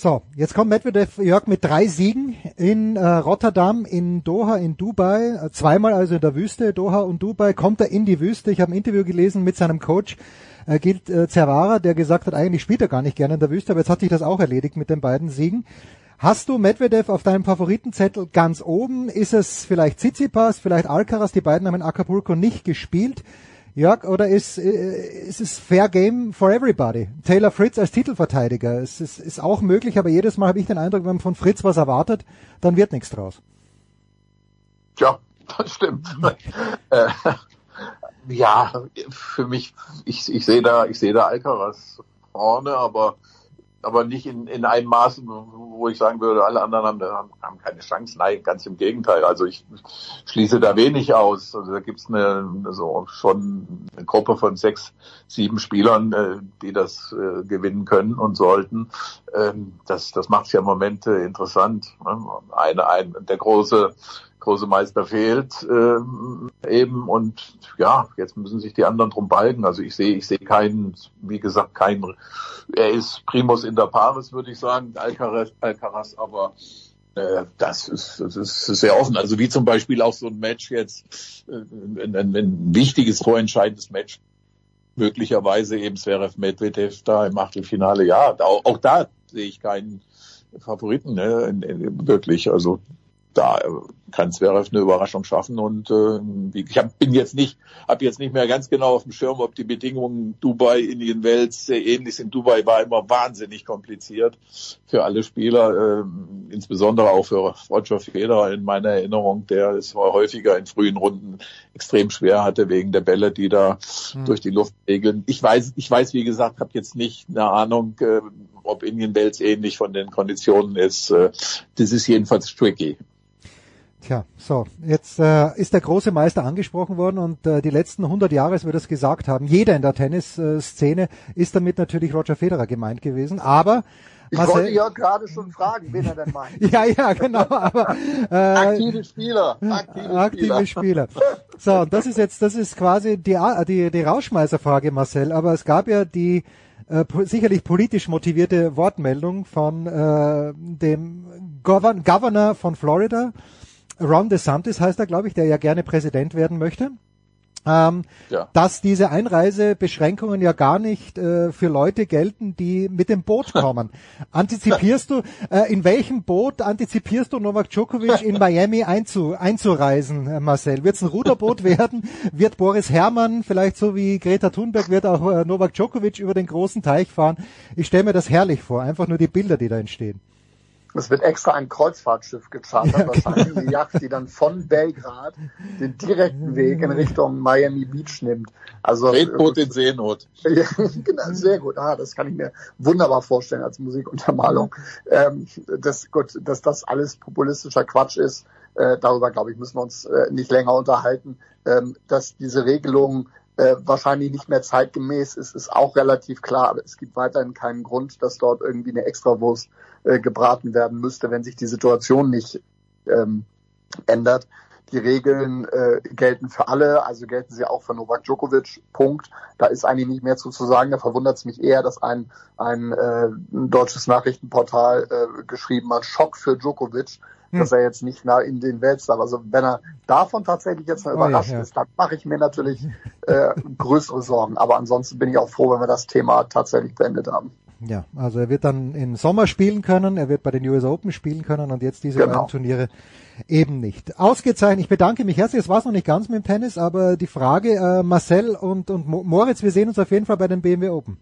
So, jetzt kommt Medvedev Jörg mit drei Siegen in äh, Rotterdam, in Doha, in Dubai, äh, zweimal also in der Wüste, Doha und Dubai, kommt er in die Wüste. Ich habe ein Interview gelesen mit seinem Coach äh, Gilt äh, Zervara, der gesagt hat, eigentlich spielt er gar nicht gerne in der Wüste, aber jetzt hat sich das auch erledigt mit den beiden Siegen. Hast du Medvedev auf deinem Favoritenzettel ganz oben? Ist es vielleicht Tsitsipas, vielleicht Alcaraz? Die beiden haben in Acapulco nicht gespielt. Jörg, oder ist, äh, ist es Fair Game for everybody? Taylor Fritz als Titelverteidiger, es ist, ist auch möglich, aber jedes Mal habe ich den Eindruck, wenn man von Fritz was erwartet, dann wird nichts draus. Ja, *laughs* das stimmt. *laughs* äh, ja, für mich, ich, ich sehe da, ich sehe da Alcaraz vorne, aber aber nicht in, in einem Maß, wo ich sagen würde, alle anderen haben, haben keine Chance. Nein, ganz im Gegenteil. Also ich schließe da wenig aus. Also da gibt's eine, so schon eine Gruppe von sechs, sieben Spielern, äh, die das äh, gewinnen können und sollten. Ähm, das, das macht es ja im Moment äh, interessant. Ne? Eine, ein, der große große Meister fehlt ähm, eben und ja, jetzt müssen sich die anderen drum balgen. Also ich sehe, ich sehe keinen, wie gesagt, keinen. Er ist Primus in der Paris, würde ich sagen, Alcaraz, Alcaraz aber äh, das ist, das ist sehr offen. Also wie zum Beispiel auch so ein Match jetzt, äh, ein, ein, ein wichtiges, vorentscheidendes Match möglicherweise eben Zverev Medvedev da im Achtelfinale. Ja, auch, auch da sehe ich keinen Favoriten, ne, wirklich. Also da kann Zverev eine Überraschung schaffen und äh, ich hab, bin jetzt nicht, habe jetzt nicht mehr ganz genau auf dem Schirm, ob die Bedingungen Dubai, Indien, Wels sehr ähnlich sind. Dubai war immer wahnsinnig kompliziert für alle Spieler, äh, insbesondere auch für Roger Federer in meiner Erinnerung, der es häufiger in frühen Runden extrem schwer hatte wegen der Bälle, die da mhm. durch die Luft regeln. Ich weiß, ich weiß, wie gesagt, habe jetzt nicht eine Ahnung, äh, ob Indien Wels ähnlich von den Konditionen ist. Äh, das ist jedenfalls tricky. Tja, so, jetzt äh, ist der große Meister angesprochen worden und äh, die letzten 100 Jahre, als wir das gesagt haben, jeder in der Tennisszene ist damit natürlich Roger Federer gemeint gewesen, aber ich Marcel, wollte ja gerade schon fragen, wen er denn meint. *laughs* ja, ja, genau, aber äh, aktive Spieler, aktive, aktive Spieler. Spieler. So, und das ist jetzt, das ist quasi die die die Rauschmeißerfrage, Marcel, aber es gab ja die äh, sicherlich politisch motivierte Wortmeldung von äh, dem Govern Governor von Florida, Ron DeSantis heißt er, glaube ich, der ja gerne Präsident werden möchte. Ähm, ja. dass diese Einreisebeschränkungen ja gar nicht äh, für Leute gelten, die mit dem Boot *laughs* kommen. Antizipierst du, äh, in welchem Boot antizipierst du Novak Djokovic in *laughs* Miami einzu, einzureisen, äh, Marcel? Wird es ein Ruderboot *laughs* werden? Wird Boris Herrmann, vielleicht so wie Greta Thunberg, wird auch äh, Novak Djokovic über den großen Teich fahren? Ich stelle mir das herrlich vor, einfach nur die Bilder, die da entstehen. Es wird extra ein Kreuzfahrtschiff gechartert, ja, wahrscheinlich eine Yacht, die dann von Belgrad den direkten Weg in Richtung Miami Beach nimmt. Also Redboot in Seenot. *laughs* Ja, genau, sehr gut. Ah, das kann ich mir wunderbar vorstellen als Musikuntermalung. Ähm, das, gut, dass das alles populistischer Quatsch ist, äh, darüber glaube ich müssen wir uns äh, nicht länger unterhalten. Ähm, dass diese Regelung äh, wahrscheinlich nicht mehr zeitgemäß ist, ist auch relativ klar. Aber es gibt weiterhin keinen Grund, dass dort irgendwie eine Extrawurst äh, gebraten werden müsste, wenn sich die Situation nicht ähm, ändert. Die Regeln äh, gelten für alle, also gelten sie auch für Novak Djokovic. Punkt. Da ist eigentlich nicht mehr zu, zu sagen. Da verwundert es mich eher, dass ein, ein, äh, deutsches Nachrichtenportal äh, geschrieben hat, Schock für Djokovic hm. dass er jetzt nicht nah in den Weltstar. Also wenn er davon tatsächlich jetzt mal überrascht oh, ja, ja. ist, dann mache ich mir natürlich äh, größere Sorgen. Aber ansonsten bin ich auch froh, wenn wir das Thema tatsächlich beendet haben. Ja, also er wird dann im Sommer spielen können, er wird bei den US Open spielen können und jetzt diese genau. beiden Turniere eben nicht. Ausgezeichnet, ich bedanke mich herzlich, es war noch nicht ganz mit dem Tennis, aber die Frage, äh, Marcel und, und Moritz, wir sehen uns auf jeden Fall bei den BMW Open.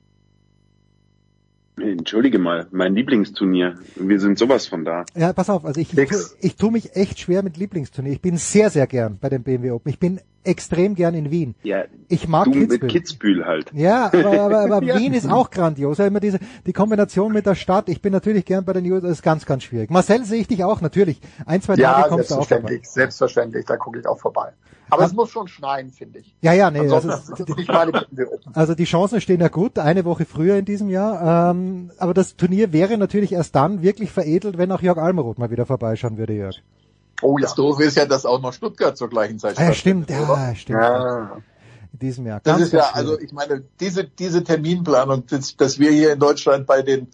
Entschuldige mal, mein Lieblingsturnier. Wir sind sowas von da. Ja, pass auf, also ich, ich, tu, ich tue mich echt schwer mit Lieblingsturnier. Ich bin sehr, sehr gern bei dem BMW Open. Ich bin extrem gern in Wien. Ja, ich mag du Kitzbühel. mit Kitzbühel halt. Ja, aber, aber, aber *laughs* Ja. Wien ist auch grandios. Ja, immer diese die Kombination mit der Stadt. Ich bin natürlich gern bei den US, das ist ganz, ganz schwierig. Marcel sehe ich dich auch natürlich. Ein, zwei Tage Ja, kommst du auch vorbei. selbstverständlich, selbstverständlich, da gucke ich auch vorbei. Aber es muss schon schneien, finde ich. Ja, ja, nee. Ansonsten Also, ist nicht meine also die Chancen stehen ja gut, eine Woche früher in diesem Jahr. Ähm, aber das Turnier wäre natürlich erst dann wirklich veredelt, wenn auch Jörg Almeroth mal wieder vorbeischauen würde, Jörg. Oh Das Doofe ist ja, dass auch noch Stuttgart zur gleichen Zeit Ah, ja, stattfindet, stimmt, ja, stimmt. Ja. In diesem Jahr. Das Ganz, ist ja, also ich meine, diese, diese Terminplanung, dass, dass wir hier in Deutschland bei den,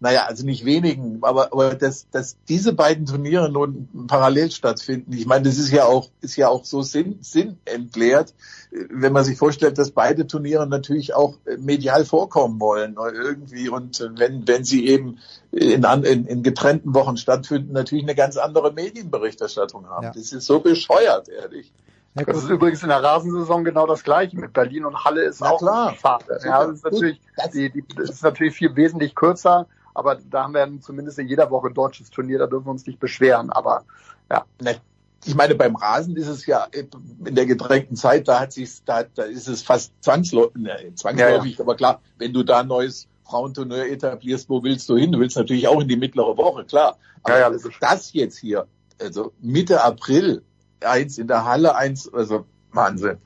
naja, also nicht wenigen, aber, aber dass, dass diese beiden Turniere nun parallel stattfinden, ich meine, das ist ja auch, ist ja auch so sinn, sinnentleert, wenn man sich vorstellt, dass beide Turniere natürlich auch medial vorkommen wollen oder irgendwie und wenn, wenn sie eben in, an- in, in getrennten Wochen stattfinden, natürlich eine ganz andere Medienberichterstattung haben. Ja. Das ist so bescheuert, ehrlich. Das ist übrigens in der Rasensaison genau das gleiche. Mit Berlin und Halle ist Na auch klar. Phase. Ja, das ist natürlich, die, die, das ist natürlich viel wesentlich kürzer, aber da haben wir zumindest in jeder Woche ein deutsches Turnier, da dürfen wir uns nicht beschweren. Aber ja. Ne, ich meine, beim Rasen ist es ja in der gedrängten Zeit, da hat sich, da, da ist es fast zwangsläufig, ne, zwangsläufig, aber klar, wenn du da ein neues Frauenturnier etablierst, wo willst du hin? Du willst natürlich auch in die mittlere Woche, klar. Aber Ja, ja, das, das jetzt hier, also Mitte April, eins in der Halle, eins, also Wahnsinn.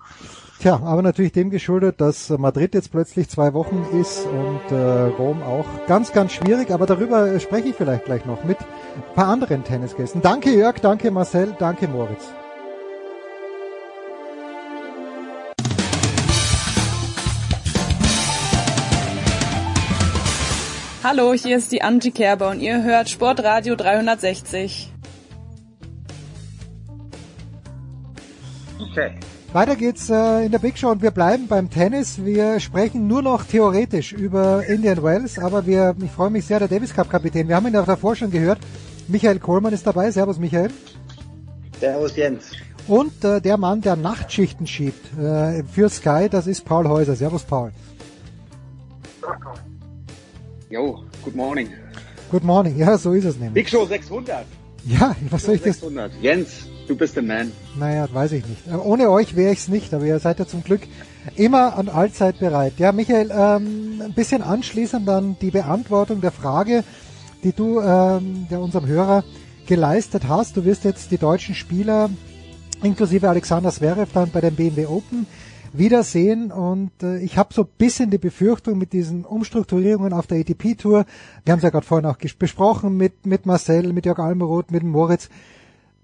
Tja, aber natürlich dem geschuldet, dass Madrid jetzt plötzlich zwei Wochen ist und äh, Rom auch ganz, ganz schwierig. Aber darüber äh, spreche ich vielleicht gleich noch mit ein paar anderen Tennisgästen. Danke Jörg, danke Marcel, danke Moritz. Hallo, hier ist die Angie Kerber und ihr hört Sportradio 360. Okay. Weiter geht's äh, in der Big Show und wir bleiben beim Tennis. Wir sprechen nur noch theoretisch über Indian Wells, aber wir, ich freue mich sehr, der Davis Cup Kapitän. Wir haben ihn ja davor schon gehört. Michael Kohlmann ist dabei. Servus Michael. Servus Jens. Und äh, der Mann, der Nachtschichten schiebt äh, für Sky, das ist Paul Häuser. Servus Paul. Jo, good morning. Good morning. Ja, so ist es nämlich. Big Show 600. Ja, was soll ich das? 600. Jens, du bist der Man. Naja, weiß ich nicht. Ohne euch wäre ich's nicht, aber ihr seid ja zum Glück immer an allzeit bereit. Ja, Michael, ähm, ein bisschen anschließend an die Beantwortung der Frage, die du ähm, der unserem Hörer geleistet hast. Du wirst jetzt die deutschen Spieler inklusive Alexander Zverev dann bei den BMW Open wiedersehen und äh, ich habe so bisschen die Befürchtung mit diesen Umstrukturierungen auf der ATP-Tour, wir haben es ja gerade vorhin auch besprochen mit, mit Marcel, mit Jörg Almeroth, mit Moritz,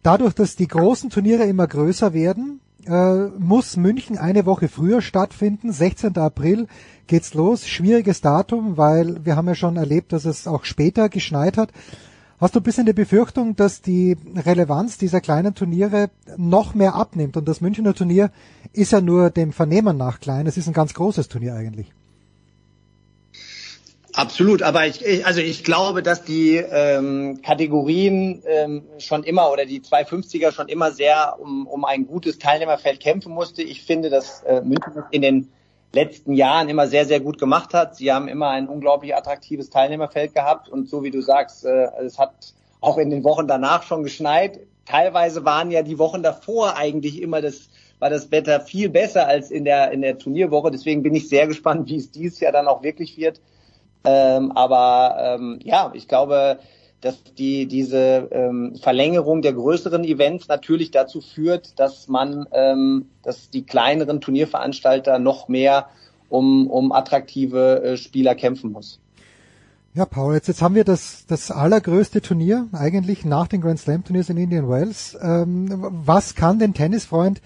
dadurch, dass die großen Turniere immer größer werden, äh, muss München eine Woche früher stattfinden. 16. April geht's los. Schwieriges Datum, weil wir haben ja schon erlebt, dass es auch später geschneit hat. Hast du ein bisschen die Befürchtung, dass die Relevanz dieser kleinen Turniere noch mehr abnimmt? Und das Münchner Turnier ist ja nur dem Vernehmen nach klein. Es ist ein ganz großes Turnier eigentlich. Absolut, aber ich, ich also ich glaube, dass die ähm, Kategorien ähm, schon immer oder die 250er schon immer sehr um, um ein gutes Teilnehmerfeld kämpfen musste. Ich finde, dass äh, München das in den letzten Jahren immer sehr, sehr gut gemacht hat. Sie haben immer ein unglaublich attraktives Teilnehmerfeld gehabt und so wie du sagst, äh, es hat auch in den Wochen danach schon geschneit. Teilweise waren ja die Wochen davor eigentlich immer das war das Wetter viel besser als in der in der Turnierwoche. Deswegen bin ich sehr gespannt, wie es dieses Jahr dann auch wirklich wird. Ähm, aber ähm, ja, ich glaube, dass die diese ähm, Verlängerung der größeren Events natürlich dazu führt, dass man, ähm, dass die kleineren Turnierveranstalter noch mehr um, um attraktive äh, Spieler kämpfen muss. Ja, Paul, jetzt, jetzt haben wir das, das allergrößte Turnier eigentlich nach den Grand Slam Turniers in Indian Wells. Ähm, was kann den Tennisfreund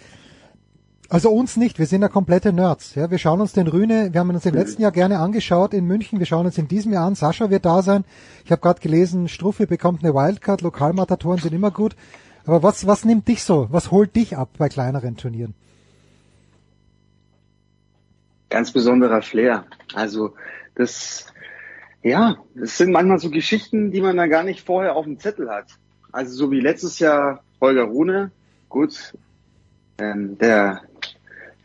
also uns nicht, wir sind ja komplette Nerds. Ja, wir schauen uns den Rühne, wir haben uns im letzten Jahr gerne angeschaut in München, wir schauen uns in diesem Jahr an, Sascha wird da sein. Ich habe gerade gelesen, Struffi bekommt eine Wildcard, Lokalmatatoren sind immer gut. Aber was, was nimmt dich so, was holt dich ab bei kleineren Turnieren? Ganz besonderer Flair. Also das, ja, das sind manchmal so Geschichten, die man da gar nicht vorher auf dem Zettel hat. Also so wie letztes Jahr Holger Rune, gut, ähm, der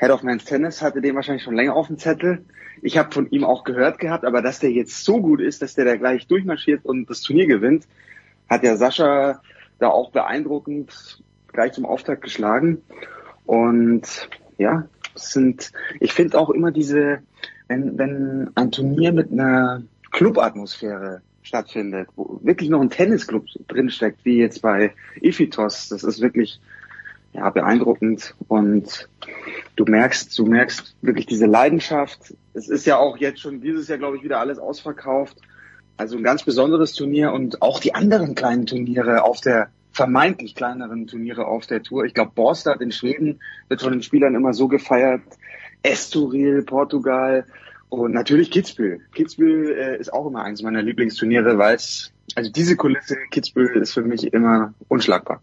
Head of Men's Tennis hatte den wahrscheinlich schon länger auf dem Zettel. ich habe von ihm auch gehört gehabt, aber dass der jetzt so gut ist, dass der da gleich durchmarschiert und das Turnier gewinnt, hat ja Sascha da auch beeindruckend gleich zum Auftakt geschlagen. Und ja, sind, ich finde auch immer diese, wenn, wenn ein Turnier mit einer Clubatmosphäre stattfindet, wo wirklich noch ein Tennisclub drinsteckt, wie jetzt bei Ifitos, das ist wirklich ja, beeindruckend und du merkst, du merkst wirklich diese Leidenschaft. Es ist ja auch jetzt schon dieses Jahr, glaube ich, wieder alles ausverkauft. Also ein ganz besonderes Turnier und auch die anderen kleinen Turniere auf der vermeintlich kleineren Turniere auf der Tour. Ich glaube, Borstad in Schweden wird von den Spielern immer so gefeiert. Estoril, Portugal und natürlich Kitzbühel. Kitzbühel äh, ist auch immer eins meiner Lieblingsturniere, weil es, also diese Kulisse Kitzbühel ist für mich immer unschlagbar.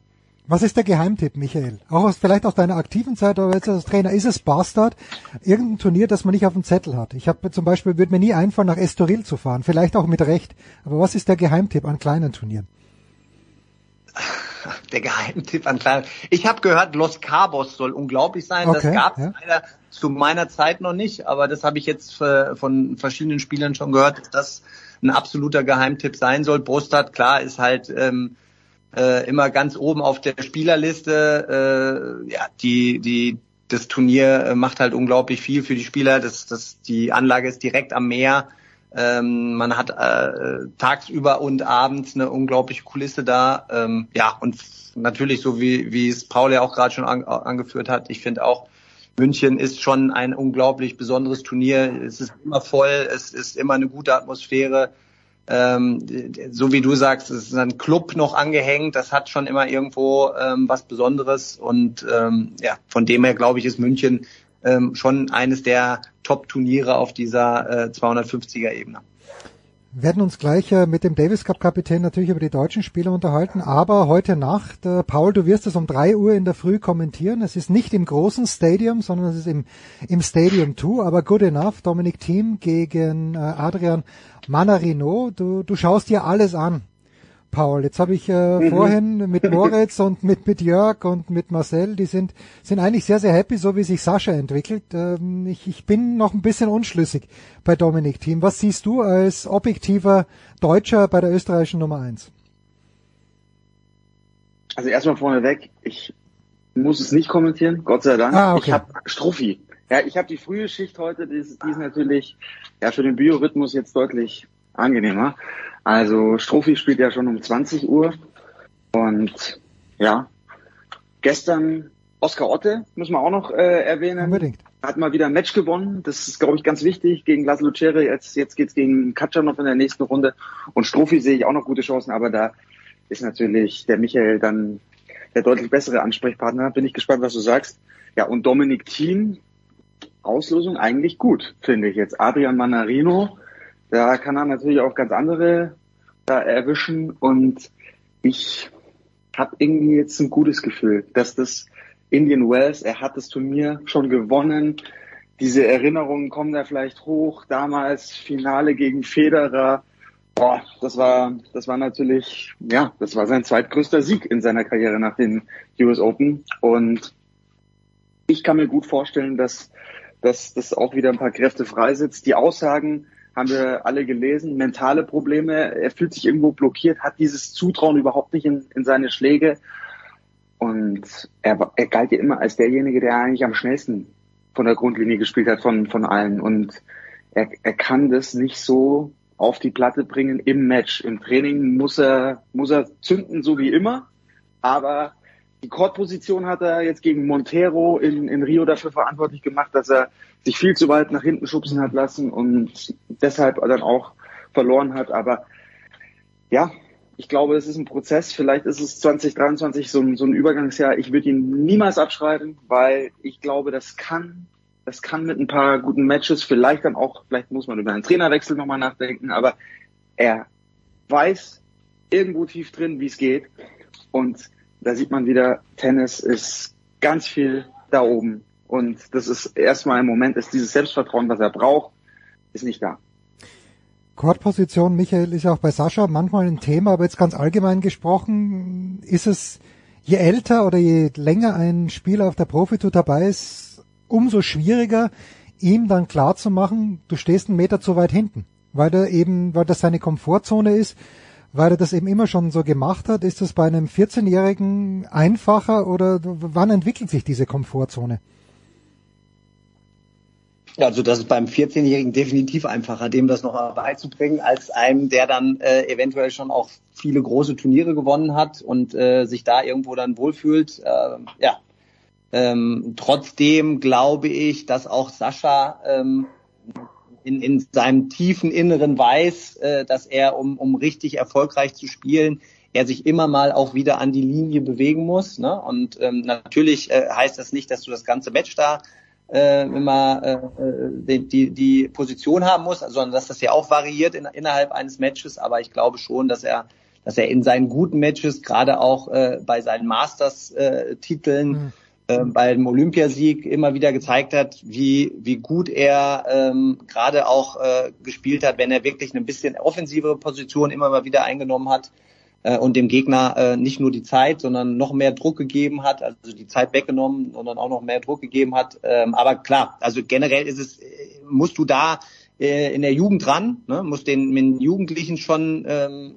Was ist der Geheimtipp, Michael? Auch aus, vielleicht aus deiner aktiven Zeit oder jetzt als Trainer. Ist es Bastard? Irgendein Turnier, das man nicht auf dem Zettel hat. Ich habe zum Beispiel, würde mir nie einfallen, nach Estoril zu fahren. Vielleicht auch mit Recht. Aber was ist der Geheimtipp an kleinen Turnieren? *laughs* Der Geheimtipp an kleinen. Ich habe gehört, Los Cabos soll unglaublich sein. Okay, das gab es ja. leider zu meiner Zeit noch nicht, aber das habe ich jetzt von verschiedenen Spielern schon gehört, dass das ein absoluter Geheimtipp sein soll. Brustad, klar, ist halt ähm, äh, immer ganz oben auf der Spielerliste. Äh, ja, die, die, das Turnier äh, macht halt unglaublich viel für die Spieler. Das, das, die Anlage ist direkt am Meer. Ähm, man hat äh, tagsüber und abends eine unglaubliche Kulisse da. Ähm, ja, und natürlich, so wie, wie es Paul ja auch gerade schon an, angeführt hat, ich finde auch, München ist schon ein unglaublich besonderes Turnier. Es ist immer voll, es ist immer eine gute Atmosphäre ähm, so wie du sagst, es ist ein Club noch angehängt, das hat schon immer irgendwo ähm, was Besonderes und ähm, ja, von dem her glaube ich, ist München ähm, schon eines der Top-Turniere auf dieser äh, 250er Ebene. Wir werden uns gleich äh, mit dem Davis Cup Kapitän natürlich über die deutschen Spieler unterhalten, aber heute Nacht, äh, Paul, du wirst es um drei Uhr in der Früh kommentieren. Es ist nicht im großen Stadium, sondern es ist im, im Stadium 2, aber good enough. Dominik Thiem gegen äh, Adrian Manarino. Du, du schaust dir alles an. Paul. Jetzt habe ich äh, mhm. vorhin mit *laughs* Moritz und mit, mit Jörg und mit Marcel, die sind, sind eigentlich sehr, sehr happy, so wie sich Sascha entwickelt. Ähm, ich, ich bin noch ein bisschen unschlüssig bei Dominik Team. Was siehst du als objektiver Deutscher bei der österreichischen Nummer eins? Also erstmal vorneweg, ich muss es nicht kommentieren, Gott sei Dank. Ah, okay. Ich habe Struffi. Ja, ich habe die frühe Schicht heute, die ist, die ist natürlich ja für den Biorhythmus jetzt deutlich angenehmer. Also Strophi spielt ja schon um 20 Uhr. Und ja, gestern Oskar Otte, müssen wir auch noch äh, erwähnen. Unbedingt. Hat mal wieder ein Match gewonnen. Das ist, glaube ich, ganz wichtig gegen Laszlo Ceri. Jetzt, jetzt geht's gegen Katschanov in der nächsten Runde. Und Strophi sehe ich auch noch gute Chancen, aber da ist natürlich der Michael dann der deutlich bessere Ansprechpartner. Bin ich gespannt, was du sagst. Ja, und Dominik Thiem, Auslosung eigentlich gut, finde ich jetzt. Adrian Manarino, da kann er natürlich auch ganz andere da erwischen und ich habe irgendwie jetzt ein gutes Gefühl, dass das Indian Wells, er hat das Turnier schon gewonnen. Diese Erinnerungen kommen da vielleicht hoch. Damals Finale gegen Federer. Boah, das war, das war natürlich, ja, das war sein zweitgrößter Sieg in seiner Karriere nach den US Open. Und ich kann mir gut vorstellen, dass, dass das auch wieder ein paar Kräfte freisetzt. Die Aussagen haben wir alle gelesen, mentale Probleme. Er fühlt sich irgendwo blockiert, hat dieses Zutrauen überhaupt nicht in, in seine Schläge. Und er, er galt ja immer als derjenige, der eigentlich am schnellsten von der Grundlinie gespielt hat von, von allen. Und er, er kann das nicht so auf die Platte bringen im Match. Im Training muss er, muss er zünden, so wie immer. Aber die Court-Position hat er jetzt gegen Montero in, in Rio dafür verantwortlich gemacht, dass er sich viel zu weit nach hinten schubsen hat lassen und deshalb dann auch verloren hat. Aber ja, ich glaube, es ist ein Prozess. Vielleicht ist es 2023 so ein, so ein Übergangsjahr. Ich würde ihn niemals abschreiben, weil ich glaube, das kann, das kann mit ein paar guten Matches, vielleicht dann auch, vielleicht muss man über einen Trainerwechsel nochmal nachdenken, aber er weiß irgendwo tief drin, wie es geht. Und da sieht man wieder, Tennis ist ganz viel da oben. Und das ist erstmal im Moment, ist dieses Selbstvertrauen, was er braucht, ist nicht da. Courtposition, Michael, ist ja auch bei Sascha manchmal ein Thema, aber jetzt ganz allgemein gesprochen, ist es, je älter oder je länger ein Spieler auf der Profitour dabei ist, umso schwieriger, ihm dann klar zu machen, du stehst einen Meter zu weit hinten, weil er eben, weil das seine Komfortzone ist, weil er das eben immer schon so gemacht hat. Ist das bei einem 14-Jährigen einfacher oder wann entwickelt sich diese Komfortzone? Also das ist beim 14-Jährigen definitiv einfacher, dem das noch beizubringen, als einem, der dann äh, eventuell schon auch viele große Turniere gewonnen hat und äh, sich da irgendwo dann wohlfühlt. Äh, ja. Ähm, trotzdem glaube ich, dass auch Sascha ähm, in, in seinem tiefen Inneren weiß, äh, dass er, um, um richtig erfolgreich zu spielen, er sich immer mal auch wieder an die Linie bewegen muss. Ne? Und ähm, natürlich äh, heißt das nicht, dass du das ganze Match da äh, immer äh, die, die, die Position haben muss, sondern dass das ja auch variiert in, innerhalb eines Matches. Aber ich glaube schon, dass er dass er in seinen guten Matches, gerade auch äh, bei seinen Masters-Titeln, mhm. Äh, beim Olympiasieg immer wieder gezeigt hat, wie, wie gut er ähm, gerade auch äh, gespielt hat, wenn er wirklich eine bisschen offensivere Position immer mal wieder eingenommen hat äh, und dem Gegner äh, nicht nur die Zeit, sondern noch mehr Druck gegeben hat, also die Zeit weggenommen, sondern auch noch mehr Druck gegeben hat. Ähm, aber klar, also generell ist es, musst du da äh, in der Jugend ran, ne, musst den, den Jugendlichen schon ähm,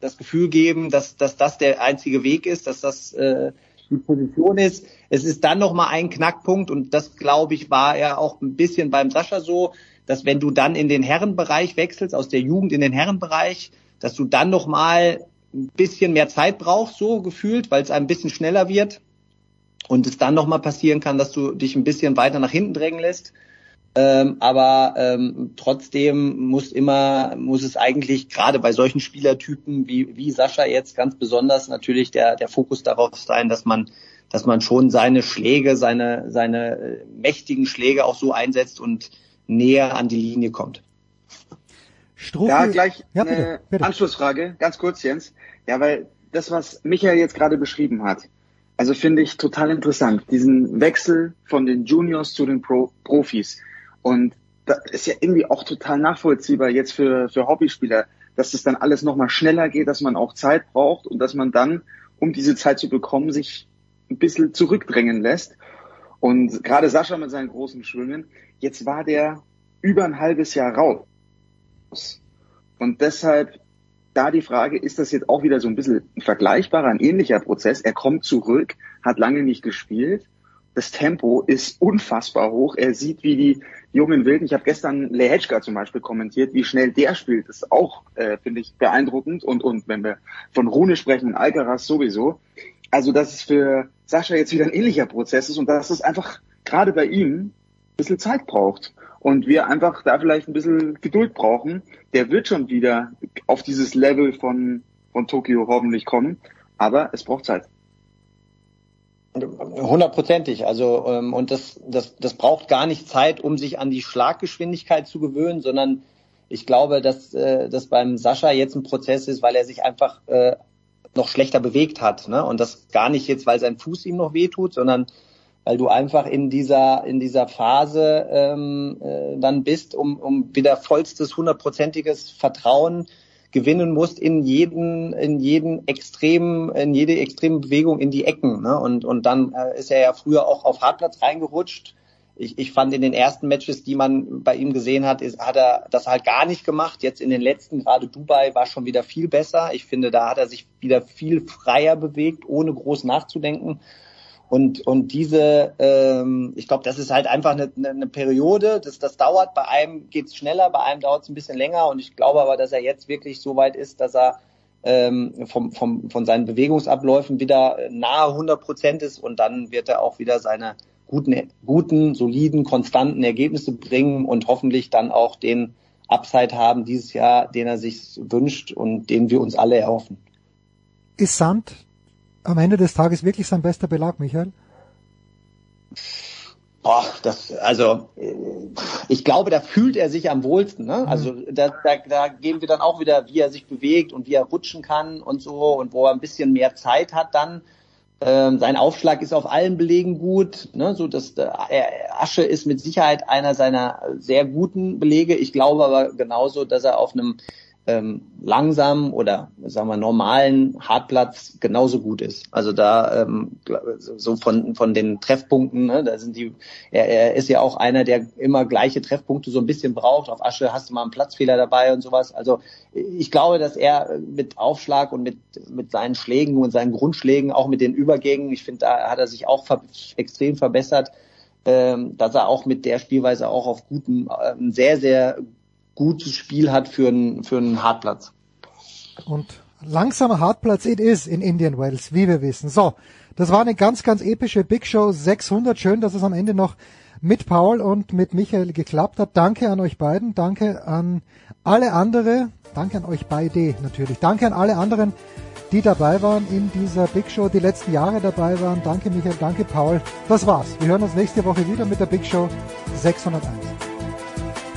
das Gefühl geben, dass, dass das der einzige Weg ist, dass das äh, die Position ist. Es ist dann noch mal ein Knackpunkt und das glaube ich war ja auch ein bisschen beim Sascha so, dass wenn du dann in den Herrenbereich wechselst aus der Jugend in den Herrenbereich, dass du dann noch mal ein bisschen mehr Zeit brauchst, so gefühlt, weil es ein bisschen schneller wird und es dann nochmal passieren kann, dass du dich ein bisschen weiter nach hinten drängen lässt. Ähm, aber ähm, trotzdem muss immer, muss es eigentlich gerade bei solchen Spielertypen wie, wie Sascha jetzt ganz besonders natürlich der, der Fokus darauf sein, dass man, dass man schon seine Schläge, seine, seine äh, mächtigen Schläge auch so einsetzt und näher an die Linie kommt. Struppel. Ja, gleich ja, bitte, eine bitte. Anschlussfrage, ganz kurz, Jens. Ja, weil das, was Michael jetzt gerade beschrieben hat, also finde ich total interessant, diesen Wechsel von den Juniors zu den Pro Profis. Und das ist ja irgendwie auch total nachvollziehbar jetzt für, für Hobbyspieler, dass das dann alles nochmal schneller geht, dass man auch Zeit braucht und dass man dann, um diese Zeit zu bekommen, sich ein bisschen zurückdrängen lässt. Und gerade Sascha mit seinen großen Schwüngen, jetzt war der über ein halbes Jahr raus. Und deshalb da die Frage, ist das jetzt auch wieder so ein bisschen ein vergleichbarer, ein ähnlicher Prozess? Er kommt zurück, hat lange nicht gespielt. Das Tempo ist unfassbar hoch. Er sieht, wie die jungen Wilden, ich habe gestern Lehechka zum Beispiel kommentiert, wie schnell der spielt. Das ist auch, äh, finde ich, beeindruckend. Und, und wenn wir von Rune sprechen, Alcaraz sowieso. Also, dass es für Sascha jetzt wieder ein ähnlicher Prozess ist und dass es einfach gerade bei ihm ein bisschen Zeit braucht und wir einfach da vielleicht ein bisschen Geduld brauchen. Der wird schon wieder auf dieses Level von, von Tokio hoffentlich kommen, aber es braucht Zeit. Hundertprozentig. Also ähm, und das, das, das braucht gar nicht Zeit, um sich an die Schlaggeschwindigkeit zu gewöhnen, sondern ich glaube, dass äh, das beim Sascha jetzt ein Prozess ist, weil er sich einfach äh, noch schlechter bewegt hat. Ne? Und das gar nicht jetzt, weil sein Fuß ihm noch wehtut, sondern weil du einfach in dieser in dieser Phase ähm, äh, dann bist, um, um wieder vollstes hundertprozentiges Vertrauen gewinnen musst in jeden in jeden extremen in jede extreme Bewegung in die Ecken ne? und und dann äh, ist er ja früher auch auf Hartplatz reingerutscht. Ich, ich fand in den ersten Matches, die man bei ihm gesehen hat, ist, hat er das halt gar nicht gemacht. Jetzt in den letzten, gerade Dubai, war schon wieder viel besser. Ich finde, da hat er sich wieder viel freier bewegt, ohne groß nachzudenken. Und, und diese, ähm, ich glaube, das ist halt einfach eine, eine Periode, das, das dauert, bei einem geht's schneller, bei einem dauert es ein bisschen länger und ich glaube aber, dass er jetzt wirklich so weit ist, dass er ähm, vom, vom, von seinen Bewegungsabläufen wieder nahe 100 Prozent ist und dann wird er auch wieder seine guten, guten, soliden, konstanten Ergebnisse bringen und hoffentlich dann auch den Upside haben dieses Jahr, den er sich wünscht und den wir uns alle erhoffen. Ist Sand am Ende des Tages wirklich sein bester Belag, Michael? Boah, das, also ich glaube, da fühlt er sich am wohlsten. Ne? Also mhm. da, da, da gehen wir dann auch wieder, wie er sich bewegt und wie er rutschen kann und so und wo er ein bisschen mehr Zeit hat dann. Ähm, sein Aufschlag ist auf allen Belegen gut. Ne? So dass äh, Asche ist mit Sicherheit einer seiner sehr guten Belege. Ich glaube aber genauso, dass er auf einem ähm, langsam oder sagen wir normalen Hartplatz genauso gut ist. Also da ähm, so von von den Treffpunkten, ne, da sind die. Er, er ist ja auch einer, der immer gleiche Treffpunkte so ein bisschen braucht. Auf Asche hast du mal einen Platzfehler dabei und sowas. Also ich glaube, dass er mit Aufschlag und mit mit seinen Schlägen und seinen Grundschlägen, auch mit den Übergängen, ich finde, da hat er sich auch ver extrem verbessert. Ähm, dass er auch mit der Spielweise auch auf guten, äh, sehr, sehr gutes Spiel hat für einen, für einen Hartplatz. Und langsamer Hartplatz it is in Indian Wells, wie wir wissen. So, das war eine ganz, ganz epische Big Show 600. Schön, dass es am Ende noch mit Paul und mit Michael geklappt hat. Danke an euch beiden. Danke an alle andere. Danke an euch beide natürlich. Danke an alle anderen, die dabei waren in dieser Big Show, die letzten Jahre dabei waren. Danke Michael, danke Paul. Das war's. Wir hören uns nächste Woche wieder mit der Big Show 601.